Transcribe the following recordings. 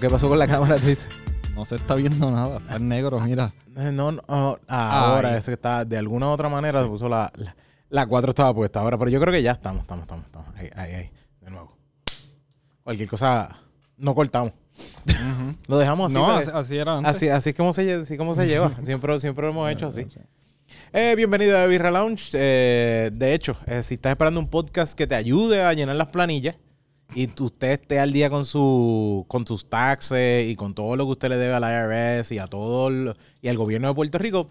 ¿Qué pasó con la cámara? Tú dices? No se está viendo nada. Está en negro, mira. Eh, No, no, no, ahora Ay. es que está de alguna u otra manera se puso la, la, la 4 estaba puesta ahora, pero yo creo que ya estamos, estamos, estamos, estamos. Ahí, ahí, ahí, de nuevo. Cualquier cosa, no cortamos. Lo dejamos así. no, así, así era antes. así, así es como se, lle- así como se lleva. Siempre, siempre lo hemos hecho así. Eh, bienvenido a Birra Lounge. Eh, de hecho, eh, si estás esperando un podcast que te ayude a llenar las planillas y usted esté al día con su con tus taxes y con todo lo que usted le debe al IRS y a todo el- y al gobierno de Puerto Rico,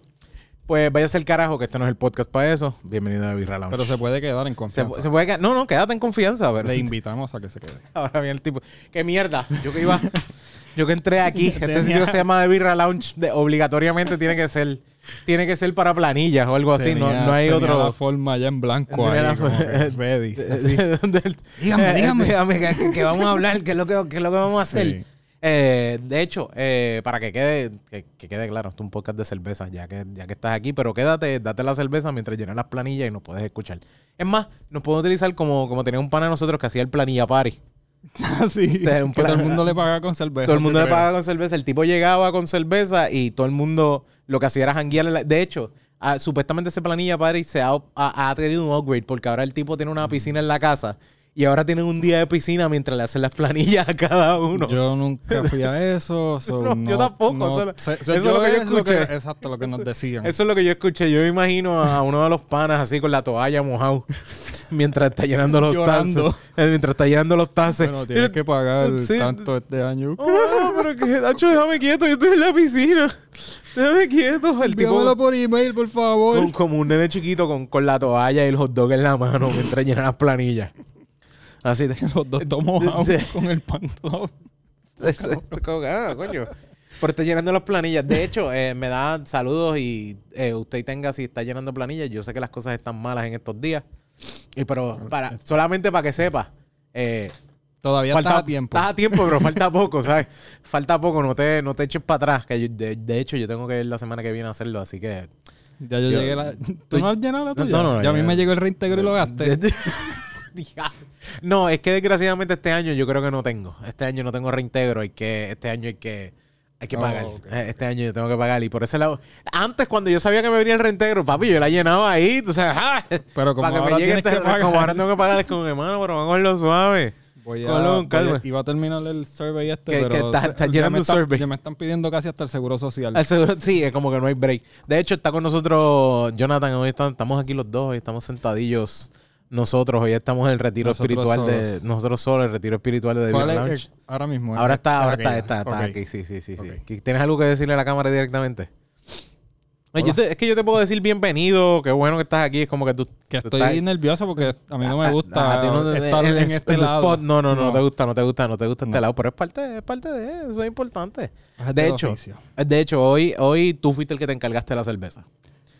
pues váyase al carajo que este no es el podcast para eso. Bienvenido a Birra Lounge. Pero se puede quedar en confianza. se puede quedar- no, no, quédate en confianza. Pero, Le invitamos a que se quede. Ahora viene el tipo. ¡Qué mierda! Yo que iba. Yo que entré aquí. Este sitio se llama de Birra Lounge. de- obligatoriamente tiene que ser. Tiene que ser para planillas o algo así. no, Tenía- no hay tenía otro. la forma ya en blanco ahí, la- como que ready. así. dígame, dígame. dígame que, que vamos a hablar, qué es lo que, qué es lo que vamos a hacer. Sí. Eh, de hecho, eh, para que quede, que, que quede claro, esto es un podcast de cerveza, ya que, ya que estás aquí, pero quédate, date la cerveza mientras llenas las planillas y nos puedes escuchar. Es más, nos pueden utilizar como, como tenía un pana de nosotros que hacía el planilla party. Un que todo el mundo le paga con cerveza. Todo el mundo le pagaba con cerveza. El tipo llegaba con cerveza y todo el mundo lo que hacía era janguear. en la- De hecho, ah, supuestamente ese planilla party se ha, ha- ha tenido un upgrade porque ahora el tipo tiene una piscina en la casa y ahora tienen un día de piscina mientras le hacen las planillas a cada uno. Yo nunca fui a eso. so No, yo tampoco, no eso- es lo que yo es escuché. exacto, lo que nos decían. Eso es lo que yo escuché. Yo me imagino a uno de los panas así con la toalla mojado mientras está llenando los Llorando. tases. Eh, Mientras está llenando los tases. Bueno, tienes que pagar Sí. tanto este año. Oh, pero que, Nacho, déjame quieto, yo estoy en la piscina. Déjame quieto. El tipo por email, por favor. con- como un nene chiquito con, con la toalla y el hot dog en la mano mientras llena las planillas. Así de, Los dos tomados de- con el pan todo. Ah, coño. Por estar llenando las planillas. De hecho, eh, me da saludos y eh, usted tenga si está llenando planillas. Yo sé que las cosas están malas en estos días. Y pero para, solamente para que sepa. eh, Todavía falta a tiempo. Estás a tiempo, pero falta poco, ¿sabes? Falta poco, no te, no te eches para atrás. Que yo- de, de hecho, yo tengo que ir la semana que viene a hacerlo, así que. Ya yo, Yo- llegué la... tú- ¿Tú no has llenado la No, tuya? no, no, ya a mí me llegó el reintegro y lo gasté. no, es que desgraciadamente este año yo creo que no tengo. Este año no tengo reintegro. Hay que, este año hay que, hay que Oh, pagar. Eh, Este año yo tengo que pagar. Y por ese lado. Antes, cuando yo sabía que me venía el reintegro, papi, yo la llenaba ahí. Tú sabes, ¡ah! Pero como para que me ahora llegue este que pagar. Como ahora tengo que pagar, es como hermano, pero vamos a cogerlo suave. Voy a, con voy a- iba a terminar el survey este, Que- pero... que ya llenando están- survey. Ya me están pidiendo casi hasta el seguro social. Al seguro- sí, es como que no hay break. De hecho, está con nosotros Jonathan. Hoy estamos aquí los dos. Hoy estamos sentadillos nosotros. Hoy estamos en el retiro Nosotros espiritual de... Nosotros solos, el retiro espiritual de ¿Cuál David es? Lounge. Ahora mismo. Ahora está, ahora está, está, aquí. Sí, sí, sí, sí. Ok. ¿Qui- ¿Tienes algo que decirle a la cámara directamente? Oye, te- es que yo te puedo decir bienvenido, qué bueno que estás aquí. Es como que tú... Que tú estoy estás- nervioso porque a mí no me Ah, gusta ah, a ti no te- estar en, este lado. spot. No, no, no, no te gusta, no te gusta, no te gusta este lado. Pero es parte, es parte de eso, es importante. Es De hecho, oficio. de hecho, hoy, hoy tú fuiste el que te encargaste de la cerveza.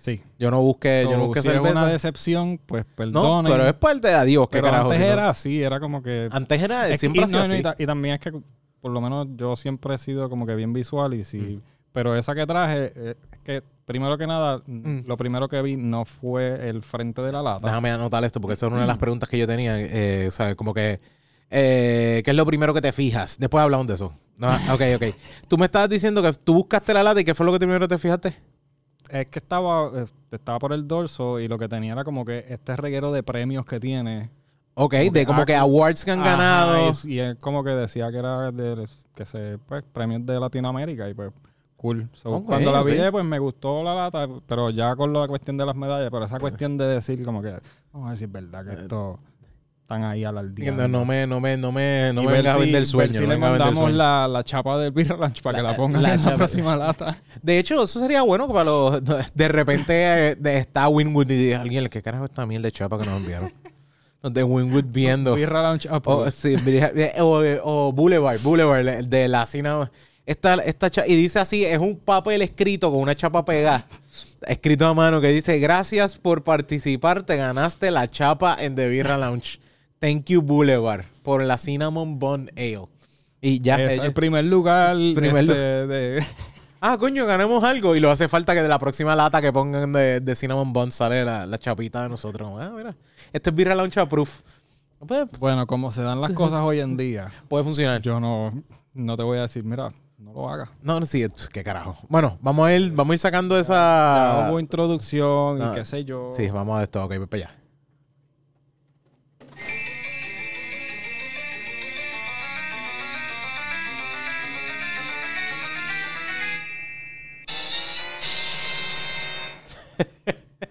Sí. Yo no busqué, yo So, no busqué si es cerveza. una decepción, pues no, perdonen. pero es parte de adiós, qué Pero carajo. antes si no- era así, era como que... Antes era, Es siempre y, no, también es que, por lo menos, yo siempre he sido como que bien visual y Mm. sí... Pero esa que traje, eh, es que primero que nada, Mm. lo primero que vi no fue el frente de la lata. Déjame anotar esto porque eso es una Mm. de las preguntas que yo tenía. Eh, o sea, como que, eh, ¿qué es lo primero que te fijas? Después hablamos de eso. No, ok, ok. Tú me estabas diciendo que tú buscaste la lata y ¿qué fue lo que primero te fijaste? Es que estaba, eh, estaba por el dorso y lo que tenía era como que este reguero de premios que tiene. Ok, Como de que, como ah, que awards que han Ajá, ganado. Y, y él como que decía que era de que se, pues, premios de Latinoamérica y pues cool. So, cuando la vi, pues me gustó la lata, pero ya con la cuestión de las medallas, pero esa cuestión de decir como que, vamos a ver si es verdad que esto están ahí al al día. No, no me, no me, no me, no me vengas a si- vender ver sueño. si no le mandamos la, la chapa del Beer Ranch para que La- la pongan la en la chapa. próxima lata. De hecho, eso sería bueno para los. De repente eh, de, está Winwood y alguien, ¿qué carajo esta mierda de chapa que nos enviaron? De Winwood viendo. Beer Ranch O, sí, o, o Boulevard, Boulevard, de la cina. Esta, esta cha- y dice así, es un papel escrito con una chapa pegada, escrito a mano, que dice, gracias por participar, te ganaste la chapa en The Birra Lounge. Thank you Boulevard, por la Cinnamon Bun Ale. Y ya. Es ellos- el primer lugar Primer este, lu- de... ah, coño, ganamos algo. Y lo hace falta que de la próxima lata que pongan de, de Cinnamon Bun sale la, la chapita de nosotros. Ah, mira. Este es Birra Lounge Proof. Pues, Bueno, como se dan las cosas hoy en día, puede funcionar. yo no, no te voy a decir, mira, no lo hagas. No, no, sí, qué carajo. Bueno, vamos a ir, vamos a ir sacando Ya esa. hubo introducción Ah, y qué sé yo. Sí, vamos a esto, ok, para allá.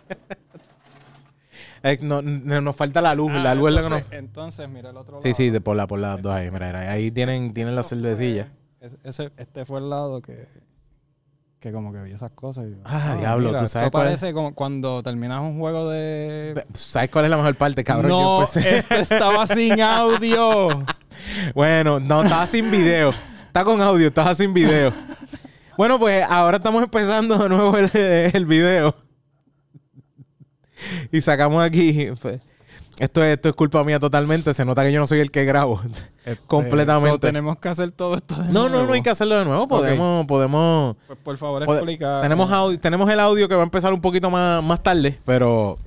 no, no- nos falta la luz, Ah, la luz es la que nos... entonces, entonces, mira el otro lado. Sí, sí, de por, la, por las dos ahí, mira, ahí tienen, tienen la cervecilla. Ese- ese- este fue el lado que, que como que vi esas cosas. y- Ah, diablo, ¿tú sabes esto cuál es? parece como cuando terminas un juego de... ¿Sabes cuál es la mejor parte, cabrón? Yo no, empecé- este estaba sin audio. Bueno, no, estaba sin video. Está con audio, estaba sin video. Bueno, pues ahora estamos empezando de nuevo el, el video. Y sacamos aquí. pues, Esto es, esto es culpa mía totalmente. Se nota que yo no soy el que grabo. Completamente. Eh, so, tenemos que hacer todo esto de No, no, nuevo. no hay que hacerlo de nuevo. Podemos, podemos. Pues por favor, Pode- explica. Tenemos, audio, tenemos el audio que va a empezar un poquito más, más tarde, pero.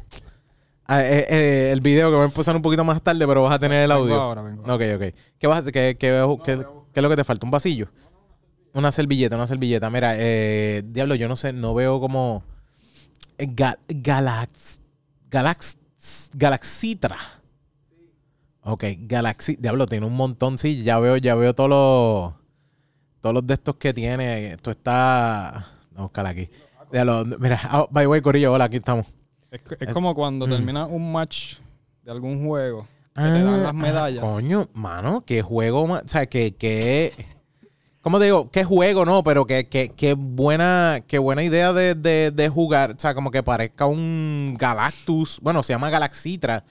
ah, eh, eh, el video que va a empezar un poquito más tarde, pero vas a tener el Vengo audio. ahora, vengo ahora. Ok, ok. ¿Qué, vas a? ¿Qué, qué- qué- qué es lo que te falta? ¿Un vasillo? Una servilleta, una servilleta. Mira, eh, diablo, yo no sé, no veo como. eh, Ga- Galax. Galax. Galaxitra. Ok, Galaxy. Diablo, tiene un montón, sí. Ya veo, ya veo todos los. Todos los de estos que tiene. Esto está. Vamos a buscar aquí. Diablo, mira, ah, by way, Corillo, hola, aquí estamos. Es, es como cuando Mm. termina un match de algún juego. Que te dan las medallas. Ah, coño, mano, qué juego, ma- o sea, que, que, ¿cómo te digo? Qué juego, no, pero que, que, qué buena, qué buena idea de, de, de jugar, o sea, como que parezca un Galactus, bueno, se llama Galaxitra.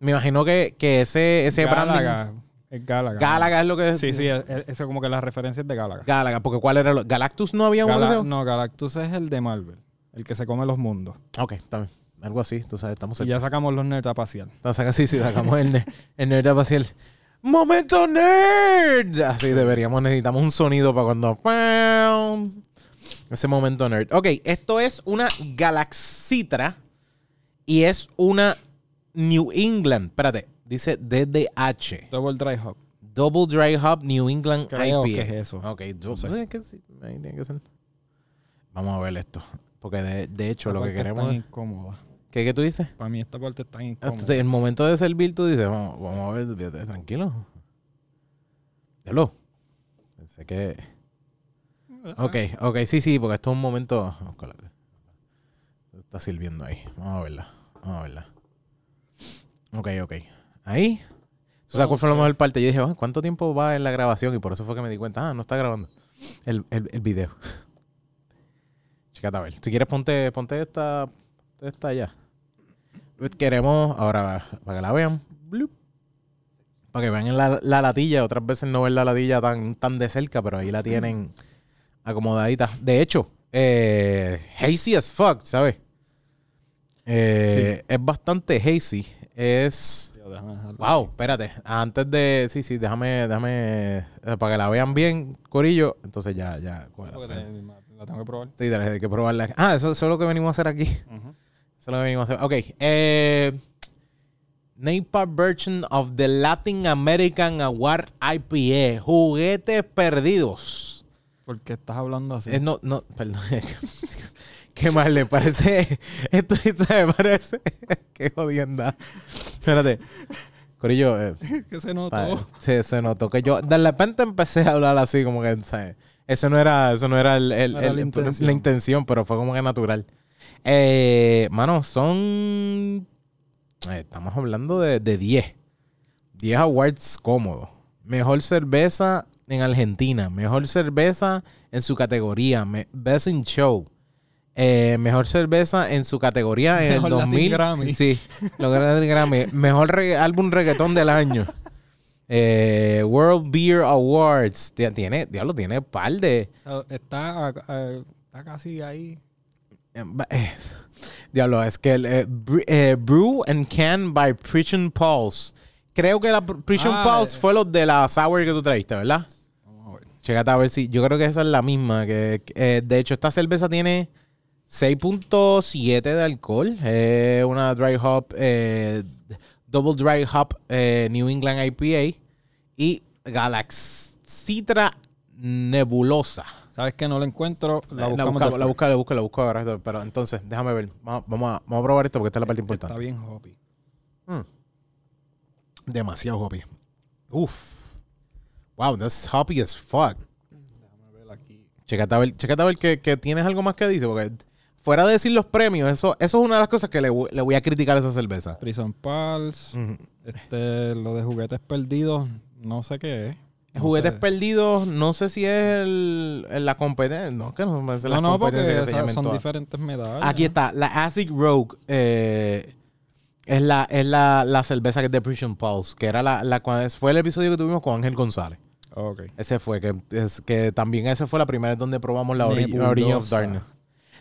Me imagino que, que ese, ese branding, Gálaga. Es Gálaga. Gálaga es lo que es. Sí, sí, es, es- eso como que las referencias de Gálaga. Gálaga, porque ¿cuál era? Lo, Galactus no había Gala- no, Galactus es el de Marvel. El que se come los mundos. Ok, está bien. Algo así, tú sabes, estamos Y ya sacamos los nerds. Entonces, sí, sí, sacamos el, el nerd espacial. ¡Momento nerd! Así deberíamos, necesitamos un sonido para cuando. Ese momento nerd. Ok, esto es una Galaxitra y es una New England. Espérate, dice DDH. Double Dry Hop. Double Dry Hop New England Creo IPA. que es eso. Ok, No sé. tiene que ser. Vamos a ver esto. Porque de, de hecho, lo que queremos. Es- incómoda. ¿Qué, ¿Qué tú dices? Para mí esta parte está Hasta incómoda. el momento de servir, tú dices, vamos, vamos a ver, tranquilo. Diablo. Pensé que. Ok, ok, sí, sí, porque esto es un momento. Está sirviendo ahí. Vamos a verla. Vamos a verla. Ok, ok. Ahí. ¿Tú sabes cuál fue la mejor parte? Yo dije, "Ah, ¿cuánto tiempo va en la grabación? Y por eso fue que me di cuenta, ah, no está grabando el, el, el video. Chécate a ver. Si quieres, ponte, ponte esta, esta ya. Queremos, ahora, para que la vean, para que vean la, la latilla. Otras veces no ven la latilla tan, tan de cerca, pero ahí la tienen acomodadita. De hecho, eh, hazy as fuck, ¿sabes? Eh, Es bastante hazy. Es... Tío, Wow, espérate. Antes de... Sí, sí, déjame... déjame eh, para que la vean bien, Corillo. Entonces ya... ya te- la tengo que probar. Sí, hay que probarla. Ah, eso, eso es lo que venimos a hacer aquí. Es lo que venimos a hacer. Ok. Eh, Napa version of the Latin American Award IPA. Juguetes perdidos. ¿Por qué estás hablando así? Eh, no, no, perdón. Qué mal le parece. Esto me parece. Qué jodienda. Espérate. Corillo, eh, ¿Qué se notó? Sí, se notó que yo de repente empecé a hablar así, como que, ¿sabes? Eso no era, eso no era, el- el- era el- la intención. la intención, pero fue como que natural. Eh, mano, son. eh, estamos hablando de, de 10. 10 awards cómodos. Mejor cerveza en Argentina. Mejor cerveza en su categoría. Best in Show. Eh, mejor cerveza en su categoría en Mejor el Latin 2000. Grammy. Sí, lo Grammy. Mejor regga- álbum reggaetón del año. Eh, World Beer Awards. Tie- Tiene, diablo, tiene par de. O sea, está, está casi ahí. Eh, diablo, es que el eh, eh, Brew and Can by Prison Pulse. Creo que la Pr- Prison Ah, Pulse eh. fue los de la Sour que tú trajiste, ¿verdad? Vamos a ver. Chécate a ver si. Yo creo que esa es la misma. Que, de hecho, esta cerveza tiene 6.7 de alcohol. Una dry hop. double dry hop eh, New England IPA. Y Galaxitra nebulosa. ¿Sabes que no la encuentro? La La, buscamos la busco, la busco, la busco ahora. Pero entonces, déjame ver. Vamos, vamos a, vamos a probar esto porque esta es la parte importante. Está bien hoppy. Mm. Demasiado hoppy. Uf. Wow, that's hoppy as fuck. Déjame ver aquí. Checate a ver, checate a ver que, que tienes algo más que dice, porque fuera de decir los premios, eso, eso es una de las cosas que le, voy- le voy a criticar a esa cerveza. Prison Pals. Ujú. Este, lo de juguetes perdidos, no sé qué es. Juguetes sé. perdidos, no sé si es el, el- la competencia. No, que no es la No, no, porque que esas son todas. diferentes medallas. Aquí está, la Acid Rogue eh, es, la, es la, la cerveza que es de Prison Pulse, que era la, la fue el episodio que tuvimos con Ángel González. Ok. Ese fue, que, es, que también ese fue la primera vez donde probamos la. Origin of Darkness.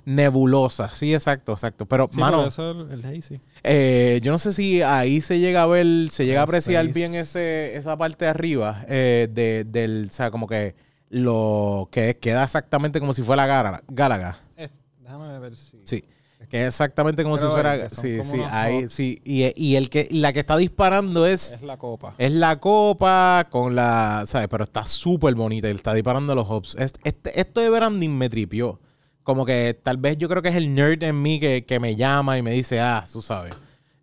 Nebulosa, sí, exacto, exacto. Pero, Sí, mano, el hazy. eh, yo no sé si ahí se llega a ver, se llega a apreciar seis. bien ese, esa parte de arriba eh, de, del, o sea, como que lo que queda exactamente como si fuera Gálaga. Gálaga. Eh, déjame ver si. Sí. Que es exactamente como si fuera. Sí, sí, ahí, sí. Y, y el que, la que está disparando es, Es la copa. es la copa con la. ¿Sabes? Pero está súper bonita. Y está disparando los hops. Es- Este, esto de branding me tripió. Como que tal vez yo creo que es el nerd en mí que, que me llama y me dice, ah, tú sabes.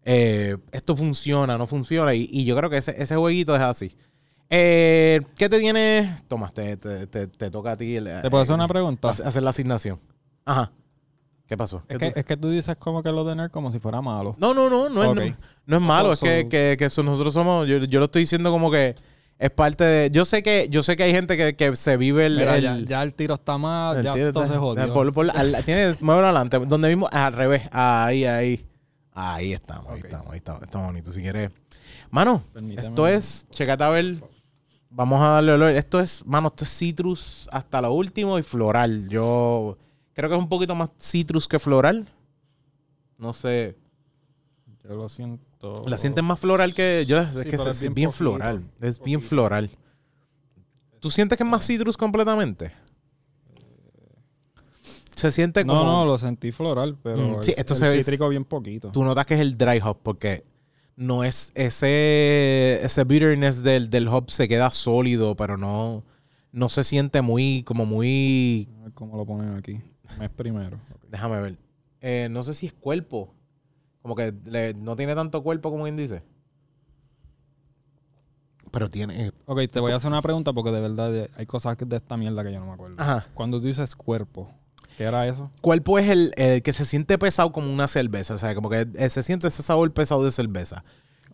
eh, esto funciona, no funciona. Y, y yo creo que ese, ese jueguito es así. Eh, ¿Qué te tiene? Toma, te, te, te- te toca a ti. el- ¿Te puedo hacer una pregunta? hacer la asignación. Ajá. ¿Qué pasó? Es ¿Qué que, tú- es que tú dices como que lo de nerd como si fuera malo. No, no, no, no, es, no, no es malo, es que, so- que, que nosotros somos, yo, yo lo estoy diciendo como que es parte de, yo sé que, yo sé que hay gente que, que se vive el, Mira, el- ya, ya el tiro está mal, ya todo se jodió. por- por- al- tienes, muévelo adelante, donde mismo, al revés, ahí, ahí, ahí estamos, ahí estamos, ahí estamos, está bonito, si quieres. Mano, Permíteme. esto es, checate a ver, vamos a darle olor, esto es, mano, esto es citrus hasta lo último y floral, yo creo que es un poquito más citrus que floral, no sé. Yo lo siento. La sientes más floral que yo. Es Sí, que pero es, es bien, bien poquito, floral. Es bien poquito. floral. ¿Tú sientes que es más citrus completamente? Se siente como. No, no, lo sentí floral, pero Mm, sí, esto el se cítrico bien poquito. Tú notas que es el dry hop porque no es ese. Ese bitterness del, del hop se queda sólido, pero no. No se siente muy. Como muy. A ver cómo lo ponen aquí. Mes primero. Déjame ver. Eh, no sé si es cuerpo. Como que le- no tiene tanto cuerpo como quien dice. Pero tiene. Ok, te voy a hacer una pregunta porque de verdad eh, hay cosas de esta mierda que yo no me acuerdo. Ajá. Cuando tú dices cuerpo, ¿qué era eso? cuerpo es el, el que se siente pesado como una cerveza. O sea, como que eh, se siente ese sabor pesado de cerveza.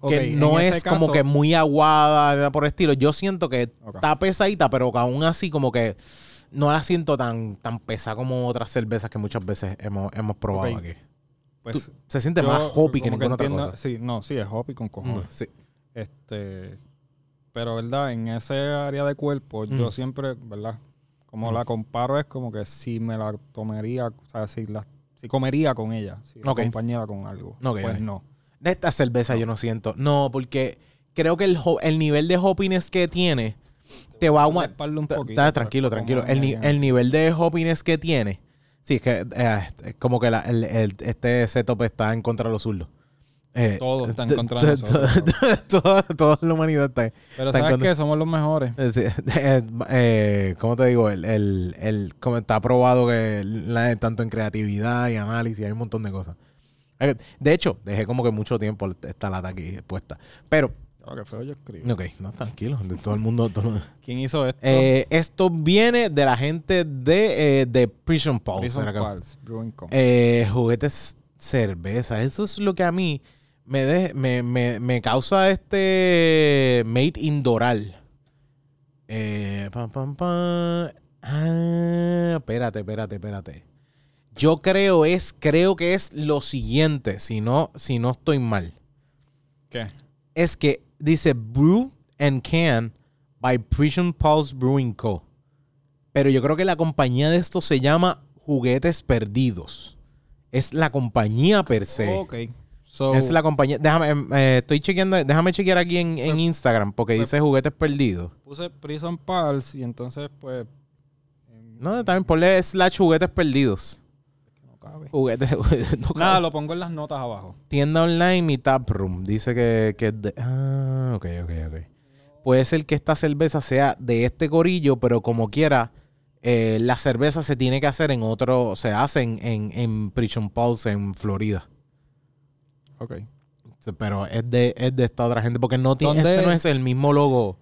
Ok, que no es como que muy aguada, nada por el estilo. Yo siento que está pesadita, pero que aún así como que no la siento tan, tan pesada como otras cervezas que muchas veces hemos, hemos probado aquí. Pues Tú- se siente yo más hoppy que ninguna otra entiendo- cosa. Sí, no, sí, es hoppy con Mm, cojones. sí. Este, pero verdad, en ese área de cuerpo, yo Mm. siempre, ¿verdad? Como Mm. la comparo es como que si me la tomaría, o sea, si la si comería con ella, si la Ok. acompañara con algo. Ok, pues no. De esta cerveza yo no siento. No, porque creo que el, el nivel de hoppiness que tiene te va a aguantar. Tranquilo, tranquilo. El, el nivel de hoppiness que tiene. Sí, es que eh, es como que la- el- el- este setup está en contra de los zurdos. Eh, Todo está en contra nosotros, Toda, toda la humanidad está. Pero está ¿sabes contra- qué? Somos los mejores. es decir, eh, eh, ¿Cómo te digo? El, el, el- como está probado que la- tanto en creatividad y análisis hay un montón de cosas. Eh, De hecho, dejé como que mucho tiempo esta lata aquí puesta. Pero, Que feo yo escribo. ok, no, tranquilo. De todo el mundo. todo el ¿Quién hizo esto? Eh, esto viene de la gente de, eh, de Prison Pulse. Prison. Pals, Brewing Co. Eh, juguetes cerveza. Eso es lo que a mí me, de- me, me, me causa este Made in Doral. Pam, pam, pam. Ah, espérate, espérate, espérate. Yo creo es, creo que es lo siguiente, si no, si no estoy mal. ¿Qué? Es que dice Brew and Can by Prison Pulse Brewing Co. Pero yo creo que la compañía de esto se llama Juguetes Perdidos. Es la compañía per se. Ok. So, Es la compañía. Déjame, em, eh, estoy chequeando, déjame chequear aquí en, en Pues- Instagram porque pues- dice Juguetes Perdidos. puse Prison Pals y entonces, pues. No, también ponle slash Juguetes Perdidos. Juguetes. no, Nada, lo pongo en las notas abajo. Tienda online y taproom. Dice que, que es de. Ah, ok, ok, ok. puede ser que esta cerveza sea de este corillo, pero como quiera, eh, la cerveza se tiene que hacer en otro, se hace en, en, en Prison Pulse en Florida. Ok. Pero es de, es de esta otra gente, porque no tiene, ¿Dónde? este no es el mismo logo.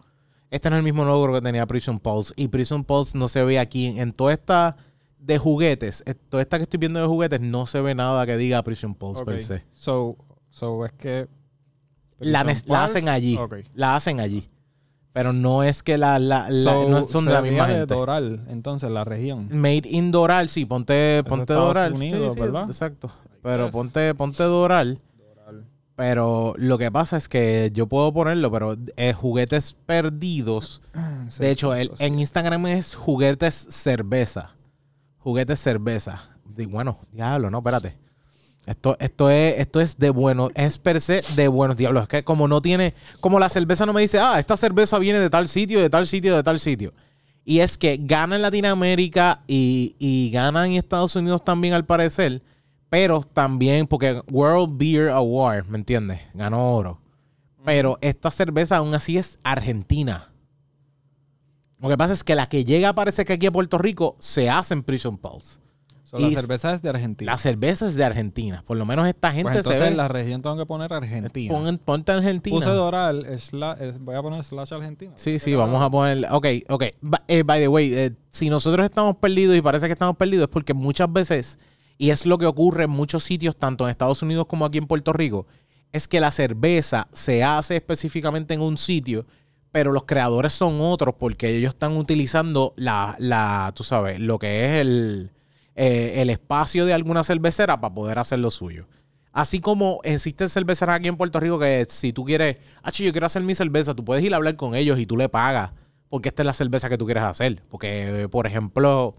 Este no es el mismo logo que tenía Prison Pulse. Y Prison Pulse no se ve aquí. En toda esta de juguetes, eh, toda esta que estoy viendo de juguetes, no se ve nada que diga Prison Pulse per Ok. se. So, so es que. La, hacen allí. La hacen allí. Pero no es que la, la, la- So, no son de la misma de gente. Doral, entonces, la región. Made in Doral, sí, ponte, ponte Doral. Unidos, Sí, sí, ¿verdad? Exacto. Pero ponte, ponte Doral. Pero lo que pasa es que yo puedo ponerlo, pero eh, juguetes perdidos. De hecho, el- en Instagram es juguetes cerveza. Juguetes cerveza. Bueno, diablo, no, espérate. Esto, esto, es, esto es de bueno, es per se de buenos diablos. Es que como no tiene, como la cerveza no me dice, ah, esta cerveza viene de tal sitio, de tal sitio, de tal sitio. Y es que gana en Latinoamérica y, y gana en Estados Unidos también al parecer. Pero también, porque World Beer Award, ¿me entiendes? Ganó oro. Pero esta cerveza aún así es argentina. Lo que pasa es que la que llega parece que aquí a Puerto Rico se hace en Prison Pulse. So, la cerveza es de Argentina. La cerveza es de Argentina. Por lo menos esta gente Pues se ve. en la región tengo que poner Argentina. Pon- ponte Argentina. Puse Doral, sla- es- voy a poner slash Argentina. Sí, sí, vamos a poner. Ok, ok. Eh, by the way, eh, si nosotros estamos perdidos y parece que estamos perdidos, es porque muchas veces, y es lo que ocurre en muchos sitios, tanto en Estados Unidos como aquí en Puerto Rico, es que la cerveza se hace específicamente en un sitio, pero los creadores son otros porque ellos están utilizando la, la tú sabes, lo que es el, eh, el espacio de alguna cervecera para poder hacer lo suyo. Así como existen cerveceras aquí en Puerto Rico que si tú quieres, ah, yo quiero hacer mi cerveza, tú puedes ir a hablar con ellos y tú le pagas porque esta es la cerveza que tú quieres hacer. Porque, por ejemplo,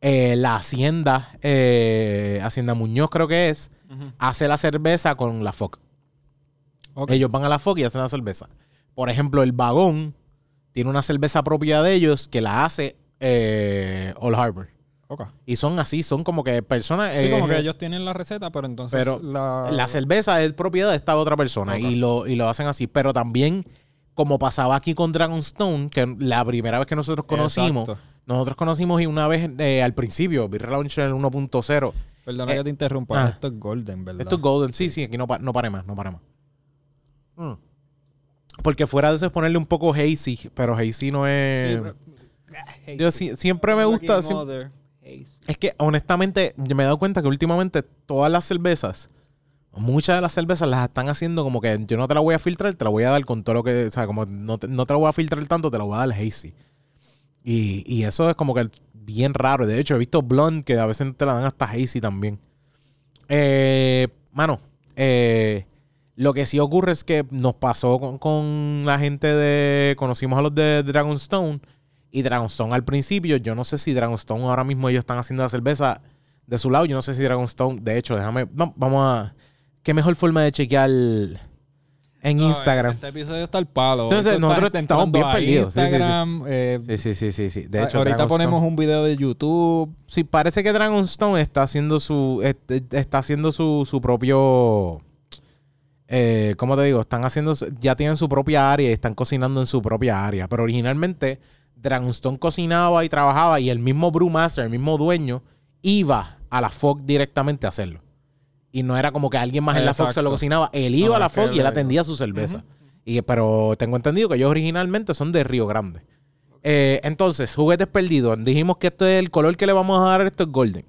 eh, la Hacienda, eh, Hacienda Muñoz creo que es, hace la cerveza con la FOC. Ellos van a la FOC y hacen la cerveza. Por ejemplo, el Vagón tiene una cerveza propia de ellos que la hace eh, All Harbor. Ok. Y son así, son como que personas... Sí, eh, como que ellos tienen la receta, pero entonces pero la, la cerveza es propiedad de esta otra persona y, lo, y lo hacen así. Pero también, como pasaba aquí con Dragonstone, que la primera vez que nosotros conocimos, Exacto. nosotros conocimos y una vez eh, al principio, Beer Launch en el 1.0. Perdona Eh, que te interrumpa. ah. Esto es Golden, ¿verdad? Esto es Golden, sí, sí, aquí no, pa- no pare más, no pare más. Mm. Porque fuera de eso es ponerle un poco hazy, pero hazy no es... yo sí- siempre me gusta... Es que honestamente yo me he dado cuenta que últimamente todas las cervezas, muchas de las cervezas las están haciendo como que yo no te la voy a filtrar, te la voy a dar con todo lo que, o sea, como no te, no te la voy a filtrar tanto, te la voy a dar hazy. Y, y eso es como que bien raro. De hecho, he visto blonde que a veces te la dan hasta hazy también. Eh, mano, eh, lo que sí ocurre es que nos pasó con, con la gente de. Conocimos a los de Dragonstone. Y Dragonstone al principio, yo no sé si Dragonstone ahora mismo ellos están haciendo la cerveza de su lado. Yo no sé si Dragonstone, de hecho, déjame. no, vamos a. ¿Qué mejor forma de chequear en No, Instagram? Este episodio está al palo. Entonces, Esto nosotros está estamos bien perdidos. Sí, sí, sí. Instagram. eh, Sí, sí, sí, sí, sí. De hecho, ahorita Dragonstone- ponemos un video de YouTube. Sí, parece que Dragonstone está haciendo su. está haciendo su, su propio. Eh, ¿Cómo te digo? Están haciendo. Ya tienen su propia área y están cocinando en su propia área. Pero originalmente, Dragonstone cocinaba y trabajaba y el mismo Brewmaster, el mismo dueño, iba a la FOC directamente a hacerlo. Y no era como que alguien más en la FOC se lo cocinaba. Él iba No, a la FOC y él atendía su cerveza. y, pero tengo entendido que ellos originalmente son de Río Grande. Eh, entonces, juguetes perdidos. Dijimos que esto es el color que le vamos a dar. Esto es golden.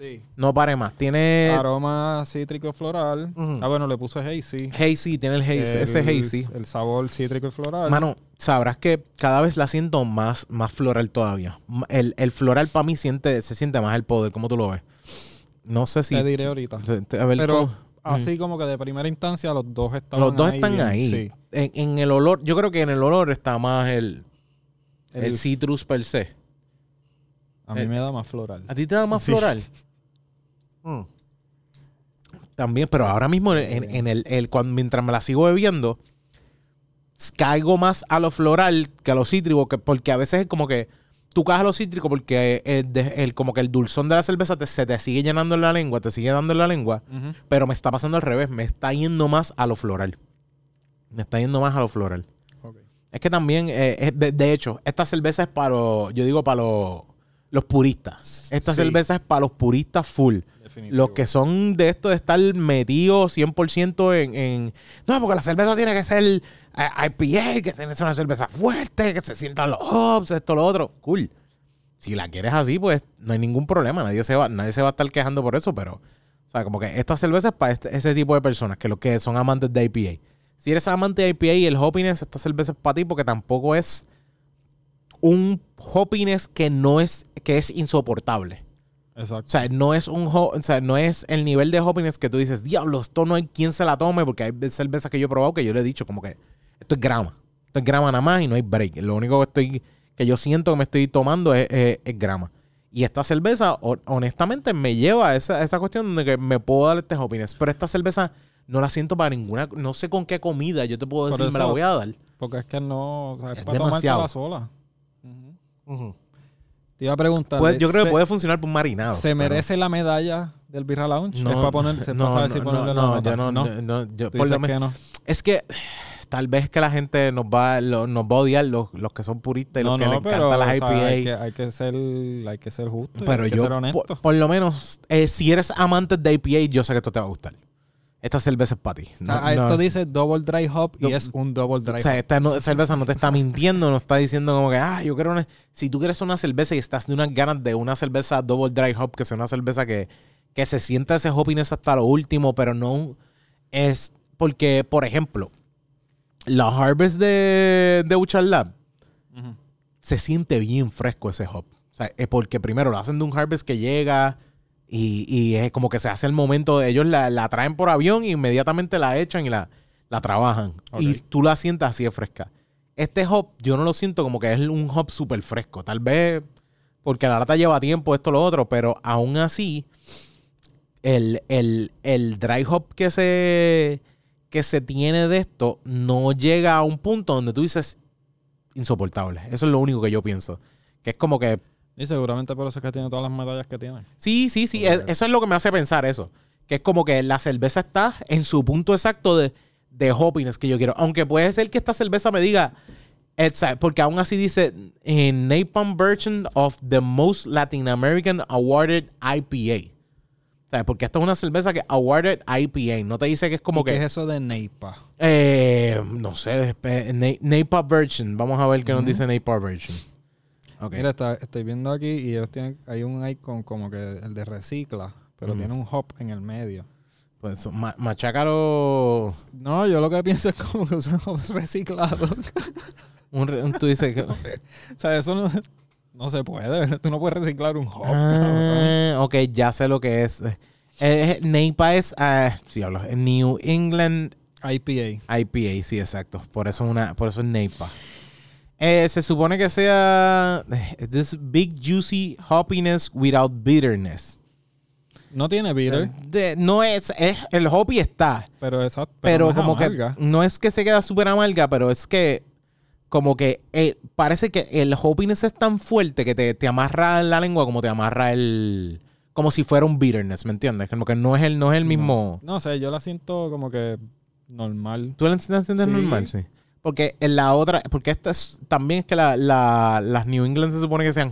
Sí. No pare más. Tiene Aroma cítrico floral. Ah, bueno, le puse hazy. hazy, tiene el hazy, El- ese hazy. El sabor cítrico y floral. Mano, sabrás que cada vez la siento más, más floral todavía. El, el floral para mí siente, se siente más el poder, ¿cómo tú lo ves? No sé si... Te diré ahorita. a ver Pero cómo- así como que de primera instancia los dos están los dos están bien, ahí. Sí. En, en el olor, yo creo que en el olor está más el, el, El- citrus per se. a mí el- me da más floral. ¿A ti te da más Sí. floral? Mm. También, pero ahora mismo en, en el, el- cuando, mientras me la sigo bebiendo, caigo más a lo floral que a lo cítrico, que, porque a veces es como que tú caes a lo cítrico porque el, de- el- como que el dulzón de la cerveza te- se te sigue llenando en la lengua, te sigue dando en la lengua, pero me está pasando al revés, me está yendo más a lo floral. Me está yendo más a lo floral. Es que también, eh, es- de, de hecho, esta cerveza es para los, yo digo para los, los puristas. Esta Sí. cerveza es para los puristas full. Los que son de esto de estar metidos 100% en, en... No, porque la cerveza tiene que ser eh, IPA, que tiene que ser una cerveza fuerte, que se sientan los hops, esto, lo otro. Cool. Si la quieres así, pues no hay ningún problema. Nadie se va, nadie se va a estar quejando por eso, pero... O sea, como que esta cerveza es para este- ese tipo de personas, que los que son amantes de IPA. Si eres amante de IPA y el hoppiness, esta cerveza es para ti porque tampoco es un hoppiness que no es, que es insoportable. Exacto. O sea, no es un o sea, no es el nivel de hoppiness que tú dices, diablo, esto no hay quien se la tome, porque hay cervezas que yo he probado que yo le he dicho como que esto es grama. Esto es grama nada más y no hay break. Lo único que estoy, que yo siento que me estoy tomando es, es- es grama. Y esta cerveza, ho- honestamente, me lleva a esa, a esa cuestión de que me puedo dar este hoppiness. Pero esta cerveza no la siento para ninguna, no sé con qué comida yo te puedo decir, me la voy a dar. Porque es que no. O sea, es, para demasiado. sola. Ujú. Te iba a preguntar. Puede- yo creo que ¿se- puede funcionar por un marinado. ¿Se pero- merece la medalla del Birra Lounge? No, es para no, para saber no, si ponerle no, la no, nota. yo no, ¿No? no, yo- por lo que no. Es que tal vez que la gente nos va, lo- nos va a odiar los, los que son puristas y los que les encantan las o sea, IPA. hay, que, hay que ser, hay que ser justo. y pero hay que yo, ser honesto. por, por lo menos, eh, si eres amante de IPA, yo sé que esto te va a gustar. Esta cerveza es para ti. O sea, No- esto dice double dry hop y No- es un double dry o sea, hop. esta cerveza no te está mintiendo, no está diciendo como que, ah, yo quiero una... Si tú quieres una cerveza y estás de unas ganas de una cerveza double dry hop, que sea una cerveza que, que se sienta ese hoppiness hasta lo último, pero no es... Porque, por ejemplo, la Harvest de, de Uchar Lab, se siente bien fresco ese hop. O sea, es porque primero lo hacen de un harvest que llega y, y es como que se hace el momento, ellos la, la traen por avión y inmediatamente la echan y la, la trabajan. Y tú la sientas así de fresca. Este hop yo no lo siento como que es un hop súper fresco. Tal vez porque la lata lleva tiempo, esto, lo otro, pero aún así el, el, el dry hop que se, que se tiene de esto no llega a un punto donde tú dices insoportable. Eso es lo único que yo pienso. Que es como que, Y seguramente por eso es que tiene todas las medallas que tiene. sí, sí, sí, es- eso es lo que me hace pensar eso. Que es como que la cerveza está en su punto exacto de, de hoppiness que yo quiero. Aunque puede ser que esta cerveza me diga, Exa- porque aún así dice, en Napalm version of the most Latin American awarded IPA. O sea, porque esta es una cerveza que awarded IPA. No te dice que es como ¿Y que... ¿Qué es eso de Neipa? Eh, no sé, NAPA version. Vamos a ver qué nos dice NAPA version. Mira, está- estoy viendo aquí y ellos tienen, hay un icon como que el de recicla, pero tiene un hop en el medio. Pues ma- machácalo. No, yo lo que pienso es como que usan hops reciclados. Un, re- un- tú dices que. o sea, eso no, no se puede. Tú no puedes reciclar un hop. Ah, ok, ya sé lo que es. Eh, NAPA es. ah, sí, hablo. New England IPA. IPA, sí, exacto. Por eso, una, por eso es NAPA. Eh, se supone que sea. eh, This big juicy hoppiness without bitterness. No tiene bitter, De- no es, es. El hoppy está. pero exacto. pero, no es como amarga. que no es que se queda súper amarga, pero es que como que eh, parece que el hoppiness es tan fuerte que te, te amarra la lengua como te amarra el como si fuera un bitterness, ¿me entiendes? Como que no es el no es el mismo. No sé, yo la siento como que normal. ¿Tú la Sí. normal? Sí. Porque en la otra, porque esta es, también es que la, la- las New England se supone que sean.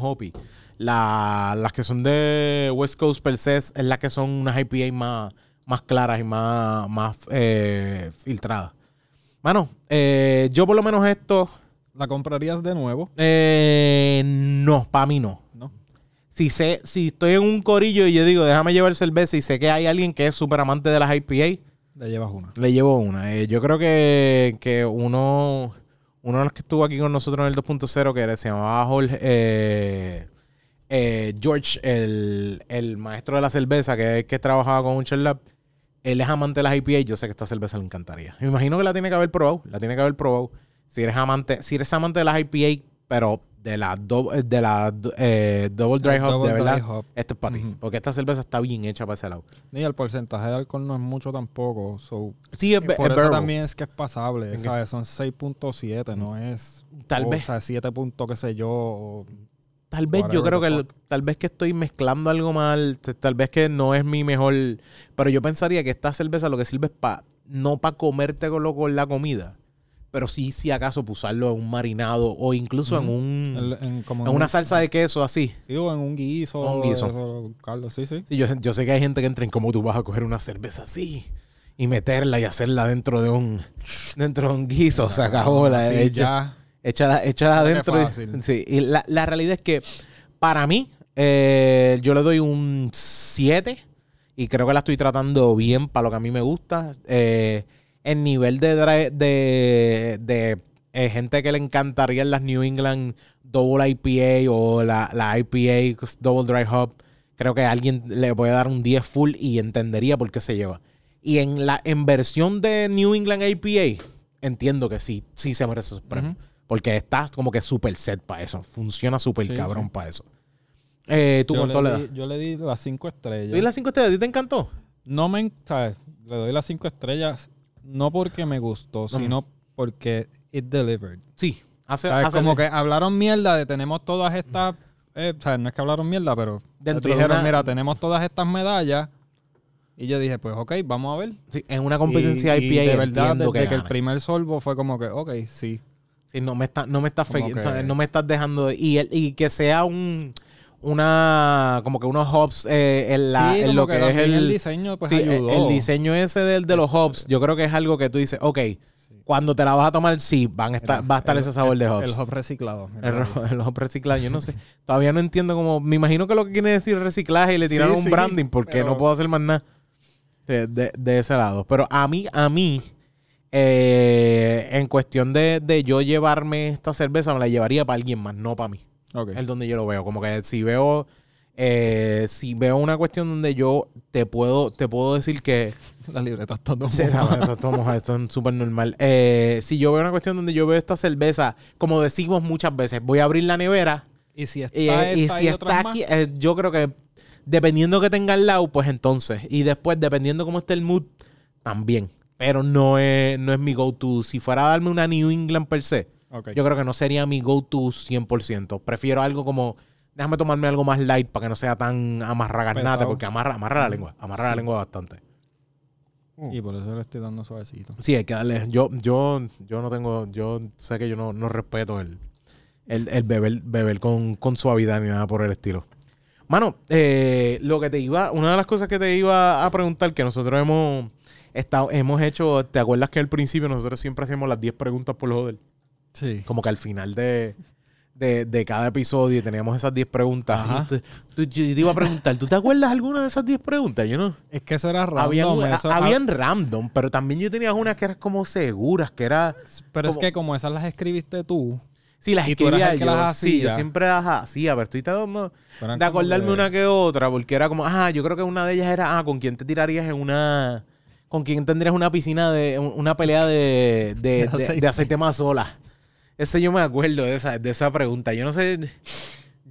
La- las que son de West Coast per se es las que son unas IPA más, más claras y más, más eh, filtradas. Mano, eh, yo por lo menos esto, ¿La comprarías de nuevo? eh, no, para mí no. No. Si sé, si estoy en un corillo y yo digo, déjame llevar cerveza y sé que hay alguien que es súper amante de las IPA, Le llevas una. le llevo una. Eh, yo creo que, que uno, uno de los que estuvo aquí con nosotros en el 2.0, que era- se llamaba Jorge, eh, eh, George, el, el maestro de la cerveza, que, que trabajaba con un Lab, él es amante de las IPA yo sé que esta cerveza le encantaría. Me imagino que la tiene que haber probado, la tiene que haber probado. Si eres amante, si eres amante de las IPA, pero de la, do- de la eh, Double Dry Hop, de verdad, hop. esto es para ti. Porque esta cerveza está bien hecha para ese lado. Y el porcentaje de alcohol no es mucho tampoco. So, Sí, es, por es eso también es que es pasable. ¿sabes? Son 6.7, no es. Tal o vez. O sea, 7 puntos, qué sé yo. Tal vez yo creo que el- tal vez que estoy mezclando algo mal, tal vez que no es mi mejor, pero yo pensaría que esta cerveza lo que sirve es para no para comerte con, lo- con la comida, pero sí, si acaso, pues, usarlo en un marinado o incluso en un En, en- como en una salsa de queso así. Sí, o en un guiso. Un guiso. eso, Carlos, sí, sí. Sí, yo, yo sé que hay gente que entra en cómo tú vas a coger una cerveza así y meterla y hacerla dentro de un dentro de un guiso, se acabó la Sí, echa- ya. échala, échala Qué adentro. y- sí, y la, la realidad es que para mí eh, yo le doy un 7 y creo que la estoy tratando bien para lo que a mí me gusta. Eh, el nivel de, de, de eh, gente que le encantaría las New England Double IPA o la, la IPA Double Dry Hop, creo que alguien le puede dar un 10 full y entendería por qué se lleva. Y en la en versión de New England IPA, entiendo que sí, sí se merece esos premios. Porque estás como que súper set para eso. Funciona súper Sí, cabrón sí. para eso. Eh, ¿Tú yo, cuánto le le das? yo le di las cinco estrellas. ¿Y las cinco estrellas? ¿A ti te encantó? No me... ¿sabes? Le doy las cinco estrellas no porque me gustó, sino porque it delivered. Sí. Hace, hace- Como que hablaron mierda de tenemos todas estas... eh, o sea, no es que hablaron mierda, pero Dentro de dijeron, una- mira, tenemos todas estas medallas. Y yo dije, pues ok, vamos a ver. sí, en una competencia Y- y IPA de verdad, desde que, que, el primer sorbo fue como que, ok, sí. Sí, no me está, no me estás Como fake- que- ¿sabes? no me estás dejando de- y, el- y que sea un una como que unos hops eh, en, la, sí, en lo que, es el, diseño, pues sí, el- ayudó. el diseño ese del, de los hops, yo creo que es algo que tú dices, ok, cuando te la vas a tomar, sí, van a estar, va a estar el- ese sabor de hops. El hop reciclado. El, el hop reciclado, yo no sé. Todavía no entiendo cómo. Me imagino que lo que quiere decir reciclaje y le Sí, tiraron un sí, branding porque pero- no puedo hacer más nada de, de- de ese lado. Pero a mí, a mí, eh, en cuestión de, de yo llevarme esta cerveza, me la llevaría para alguien más, no para mí. Ok. Es donde yo lo veo. Como que si veo. eh, si veo una cuestión donde yo te puedo, te puedo decir que La libreta está todo Sí, esto, es súper normal. Eh, si yo veo una cuestión donde yo veo esta cerveza, como decimos muchas veces, voy a abrir la nevera Y si está, y, eh, y esta si y está más, aquí, yo creo que dependiendo que tenga al lado, pues entonces. Y después, dependiendo cómo esté el mood, también. Pero no es, no es mi go-to. Si fuera a darme una New England per se, yo creo que no sería mi go-to 100%. Prefiero algo como, déjame tomarme algo más light para que no sea tan amarragarnate, porque amarra, amarra la lengua, amarra la lengua bastante. Y por eso le estoy dando suavecito. Sí, hay que darle. Yo, yo, yo no tengo. Yo sé que yo no, no respeto el, el, el beber, beber con, con suavidad ni nada por el estilo. Mano, eh, lo que te iba. Una de las cosas que te iba a preguntar, que nosotros hemos estado, hemos hecho. ¿Te acuerdas que al principio nosotros siempre hacíamos las 10 preguntas por joder? Sí. Como que al final de, de, de cada episodio teníamos esas 10 preguntas. Y tú- yo te iba a preguntar, ¿tú te acuerdas alguna de esas 10 preguntas? Yo no. Es que eso era random. Habían, eso- habían random, pero también yo tenía unas que eran como seguras, que era... pero es que como esas las escribiste tú, Sí, las ¿Y tú eras escribía yo. las sí, yo siempre las hacía, pero estoy tratando de acordarme una que otra, porque era como, ah, yo creo que una de ellas era, ah, ¿con quién te tirarías en una... ¿Con quién tendrías una piscina de... un- una pelea de... de, De de- aceite. de aceite más sola? Eso yo me acuerdo de esa, de esa pregunta. Yo no sé...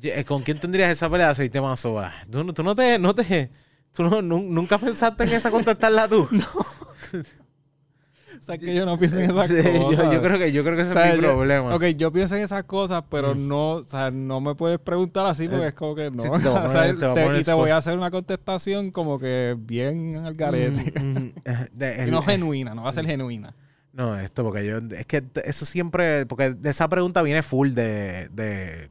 eh, ¿Con quién tendrías esa pelea de aceite más sola? Tú, no- tú no te... No te ¿Tú no- nu- nunca pensaste en esa contestarla tú? O sea, que yo no pienso en esas Sí, cosas. yo, yo creo que, yo creo que ese O sea, es mi yo- problema. Ok, yo pienso en esas cosas, pero no, o sea, no me puedes preguntar así porque es como que no. sí, te O sea, te te- y te voy a hacer una contestación como que bien al garete. Mm, mm, eh, de- no genuina, no va a ser genuina. No, esto porque yo... Es que eso siempre... Porque de esa pregunta viene full de... de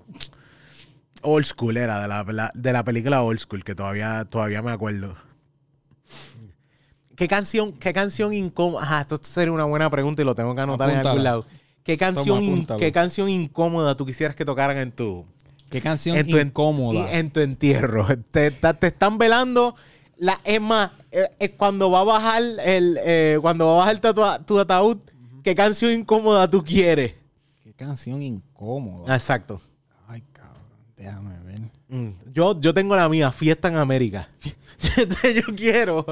old school era, de la, de la película Old School, que todavía, todavía me acuerdo. ¿Qué canción, qué canción incómoda? Ajá, esto sería una buena pregunta y lo tengo que anotar en algún lado. ¿Qué canción. ¿Qué canción incómoda tú quisieras que tocaran en tu, Qué canción en tu incómoda. en tu entierro. Te, te están velando. La, es más, eh, eh, cuando va a bajar el, eh, cuando va a bajar tu, ataúd, ¿qué canción incómoda tú quieres? Qué canción incómoda. Exacto. Ay, cabrón, déjame ver. Mm. Yo, yo tengo la mía, Fiesta en América. yo quiero,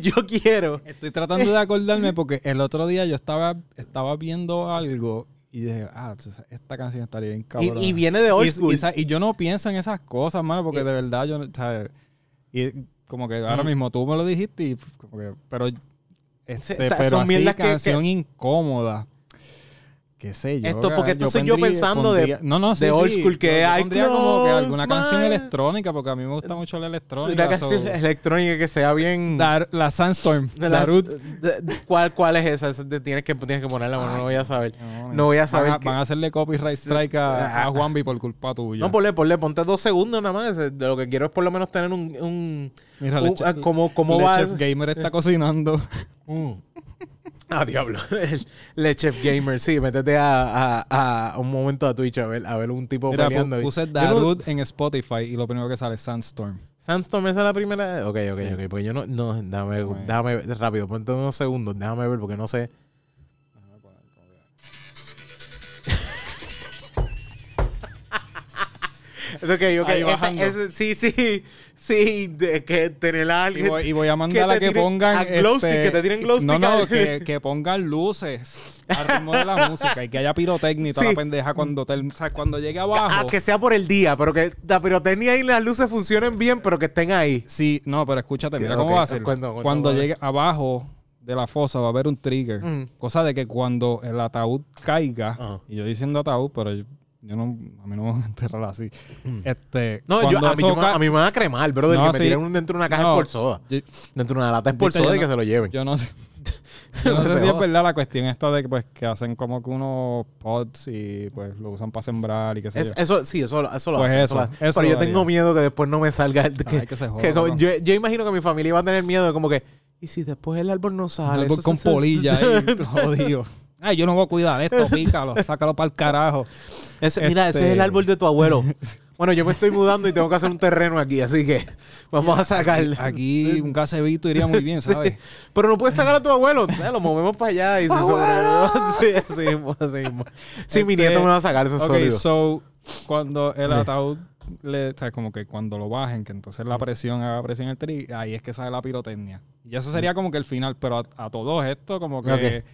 yo quiero. Estoy tratando de acordarme porque el otro día yo estaba, estaba viendo algo y dije, ah, esta canción estaría bien cabrón. y viene de old y, school. y sa- y yo no pienso en esas cosas, mano, porque de verdad yo, no- ¿sabes? Y como que ahora mismo tú me lo dijiste y como que, pero, este, pero son así, mierdas que- canción incómoda. Qué sé yo. Esto, que- porque esto soy yo pensando de- no, no, sí, de old sí, school que yo- yo hay pondría como que alguna canción my- electrónica, porque a mí me gusta mucho la electrónica. Una canción so- electrónica que sea bien... Dar- la Sandstorm, de las- Darut. de- de- ¿cuál, ¿Cuál es esa? Tienes que, tienes que ponerla, bueno, no voy a saber. No, No voy a saber Van a, que- van a hacerle copyright strike a, a Juanvi por culpa tuya. No, ponle, ponle, ponte dos segundos nada más. De lo que quiero es por lo menos tener un... un Mira, un- Leche- ah, ¿Cómo, cómo Le va? Gamer está cocinando. Ah, diablo. Le Chef Gamer. Sí, métete a, a, a un momento a Twitch a ver, a ver un tipo Mira, peleando. puse Yo no- en Spotify y lo primero que sale es Sandstorm. Sandstorm, esa es la primera. Ok, ok, Sí. ok. Porque yo no. No, déjame, déjame ver rápido. Ponte unos segundos. Déjame ver porque no sé. Ok, ok. Bajando. ese- sí, sí. Sí, de que tener a Y alguien. voy, y voy a mandar a que pongan. a glow stick, este, que te tiren glow No, stick no, al- que, que pongan luces al ritmo de la música y que haya pirotecnia y toda Sí. la pendeja cuando, te- o sea, cuando llegue abajo. Ah, que sea por el día, pero que la pirotecnia y las luces funcionen bien, pero que estén ahí. Sí, no, pero escúchate, mira cómo va a ser. cuando llegue abajo de la fosa va a haber un trigger. Mm. Cosa de que cuando el ataúd caiga, y yo diciendo ataúd, pero yo, yo no, a mí no me van a enterrar así. Este, Mm. No, yo, a, mí, yo a mí me van a cremar, brother, No, que me sí. tiren un- dentro de una caja No, por soda. yo- Dentro de una lata por Viste, soda yo y que se lo lleven. Yo no sé. Yo no sé si es verdad la cuestión esta de que pues que hacen como que unos pods y pues lo usan para sembrar y qué sé Es- yo. eso, sí, eso, eso lo Pues hace, eso, lo Pero yo tengo miedo que después no me salga. el- Que, Ay, que se joda, que como- loco. yo, yo imagino que mi familia iba a tener miedo de como que, ¿y si después el árbol no Un sale? árbol Eso con se- polilla ahí, jodido. Ay, yo no voy a cuidar esto, pícalo, sácalo para el carajo. Ese- Mira, ese es Este- el árbol de tu abuelo. bueno, yo me estoy mudando y tengo que hacer un terreno aquí, así que vamos a sacar. Aquí un gasebito iría muy bien, ¿sabes? Pero no puedes sacar a tu abuelo. Lo movemos para allá y se sobrevive. Sí, así mismo, así mismo. Sí, mi Este, nieto me va a sacar esos Ok, sólidos. so, cuando el ataúd, le, o sea, como que cuando lo bajen, que entonces la presión haga presión en el tri, ahí es que sale la pirotecnia. Y eso sería como que el final, pero a, a todos esto como que...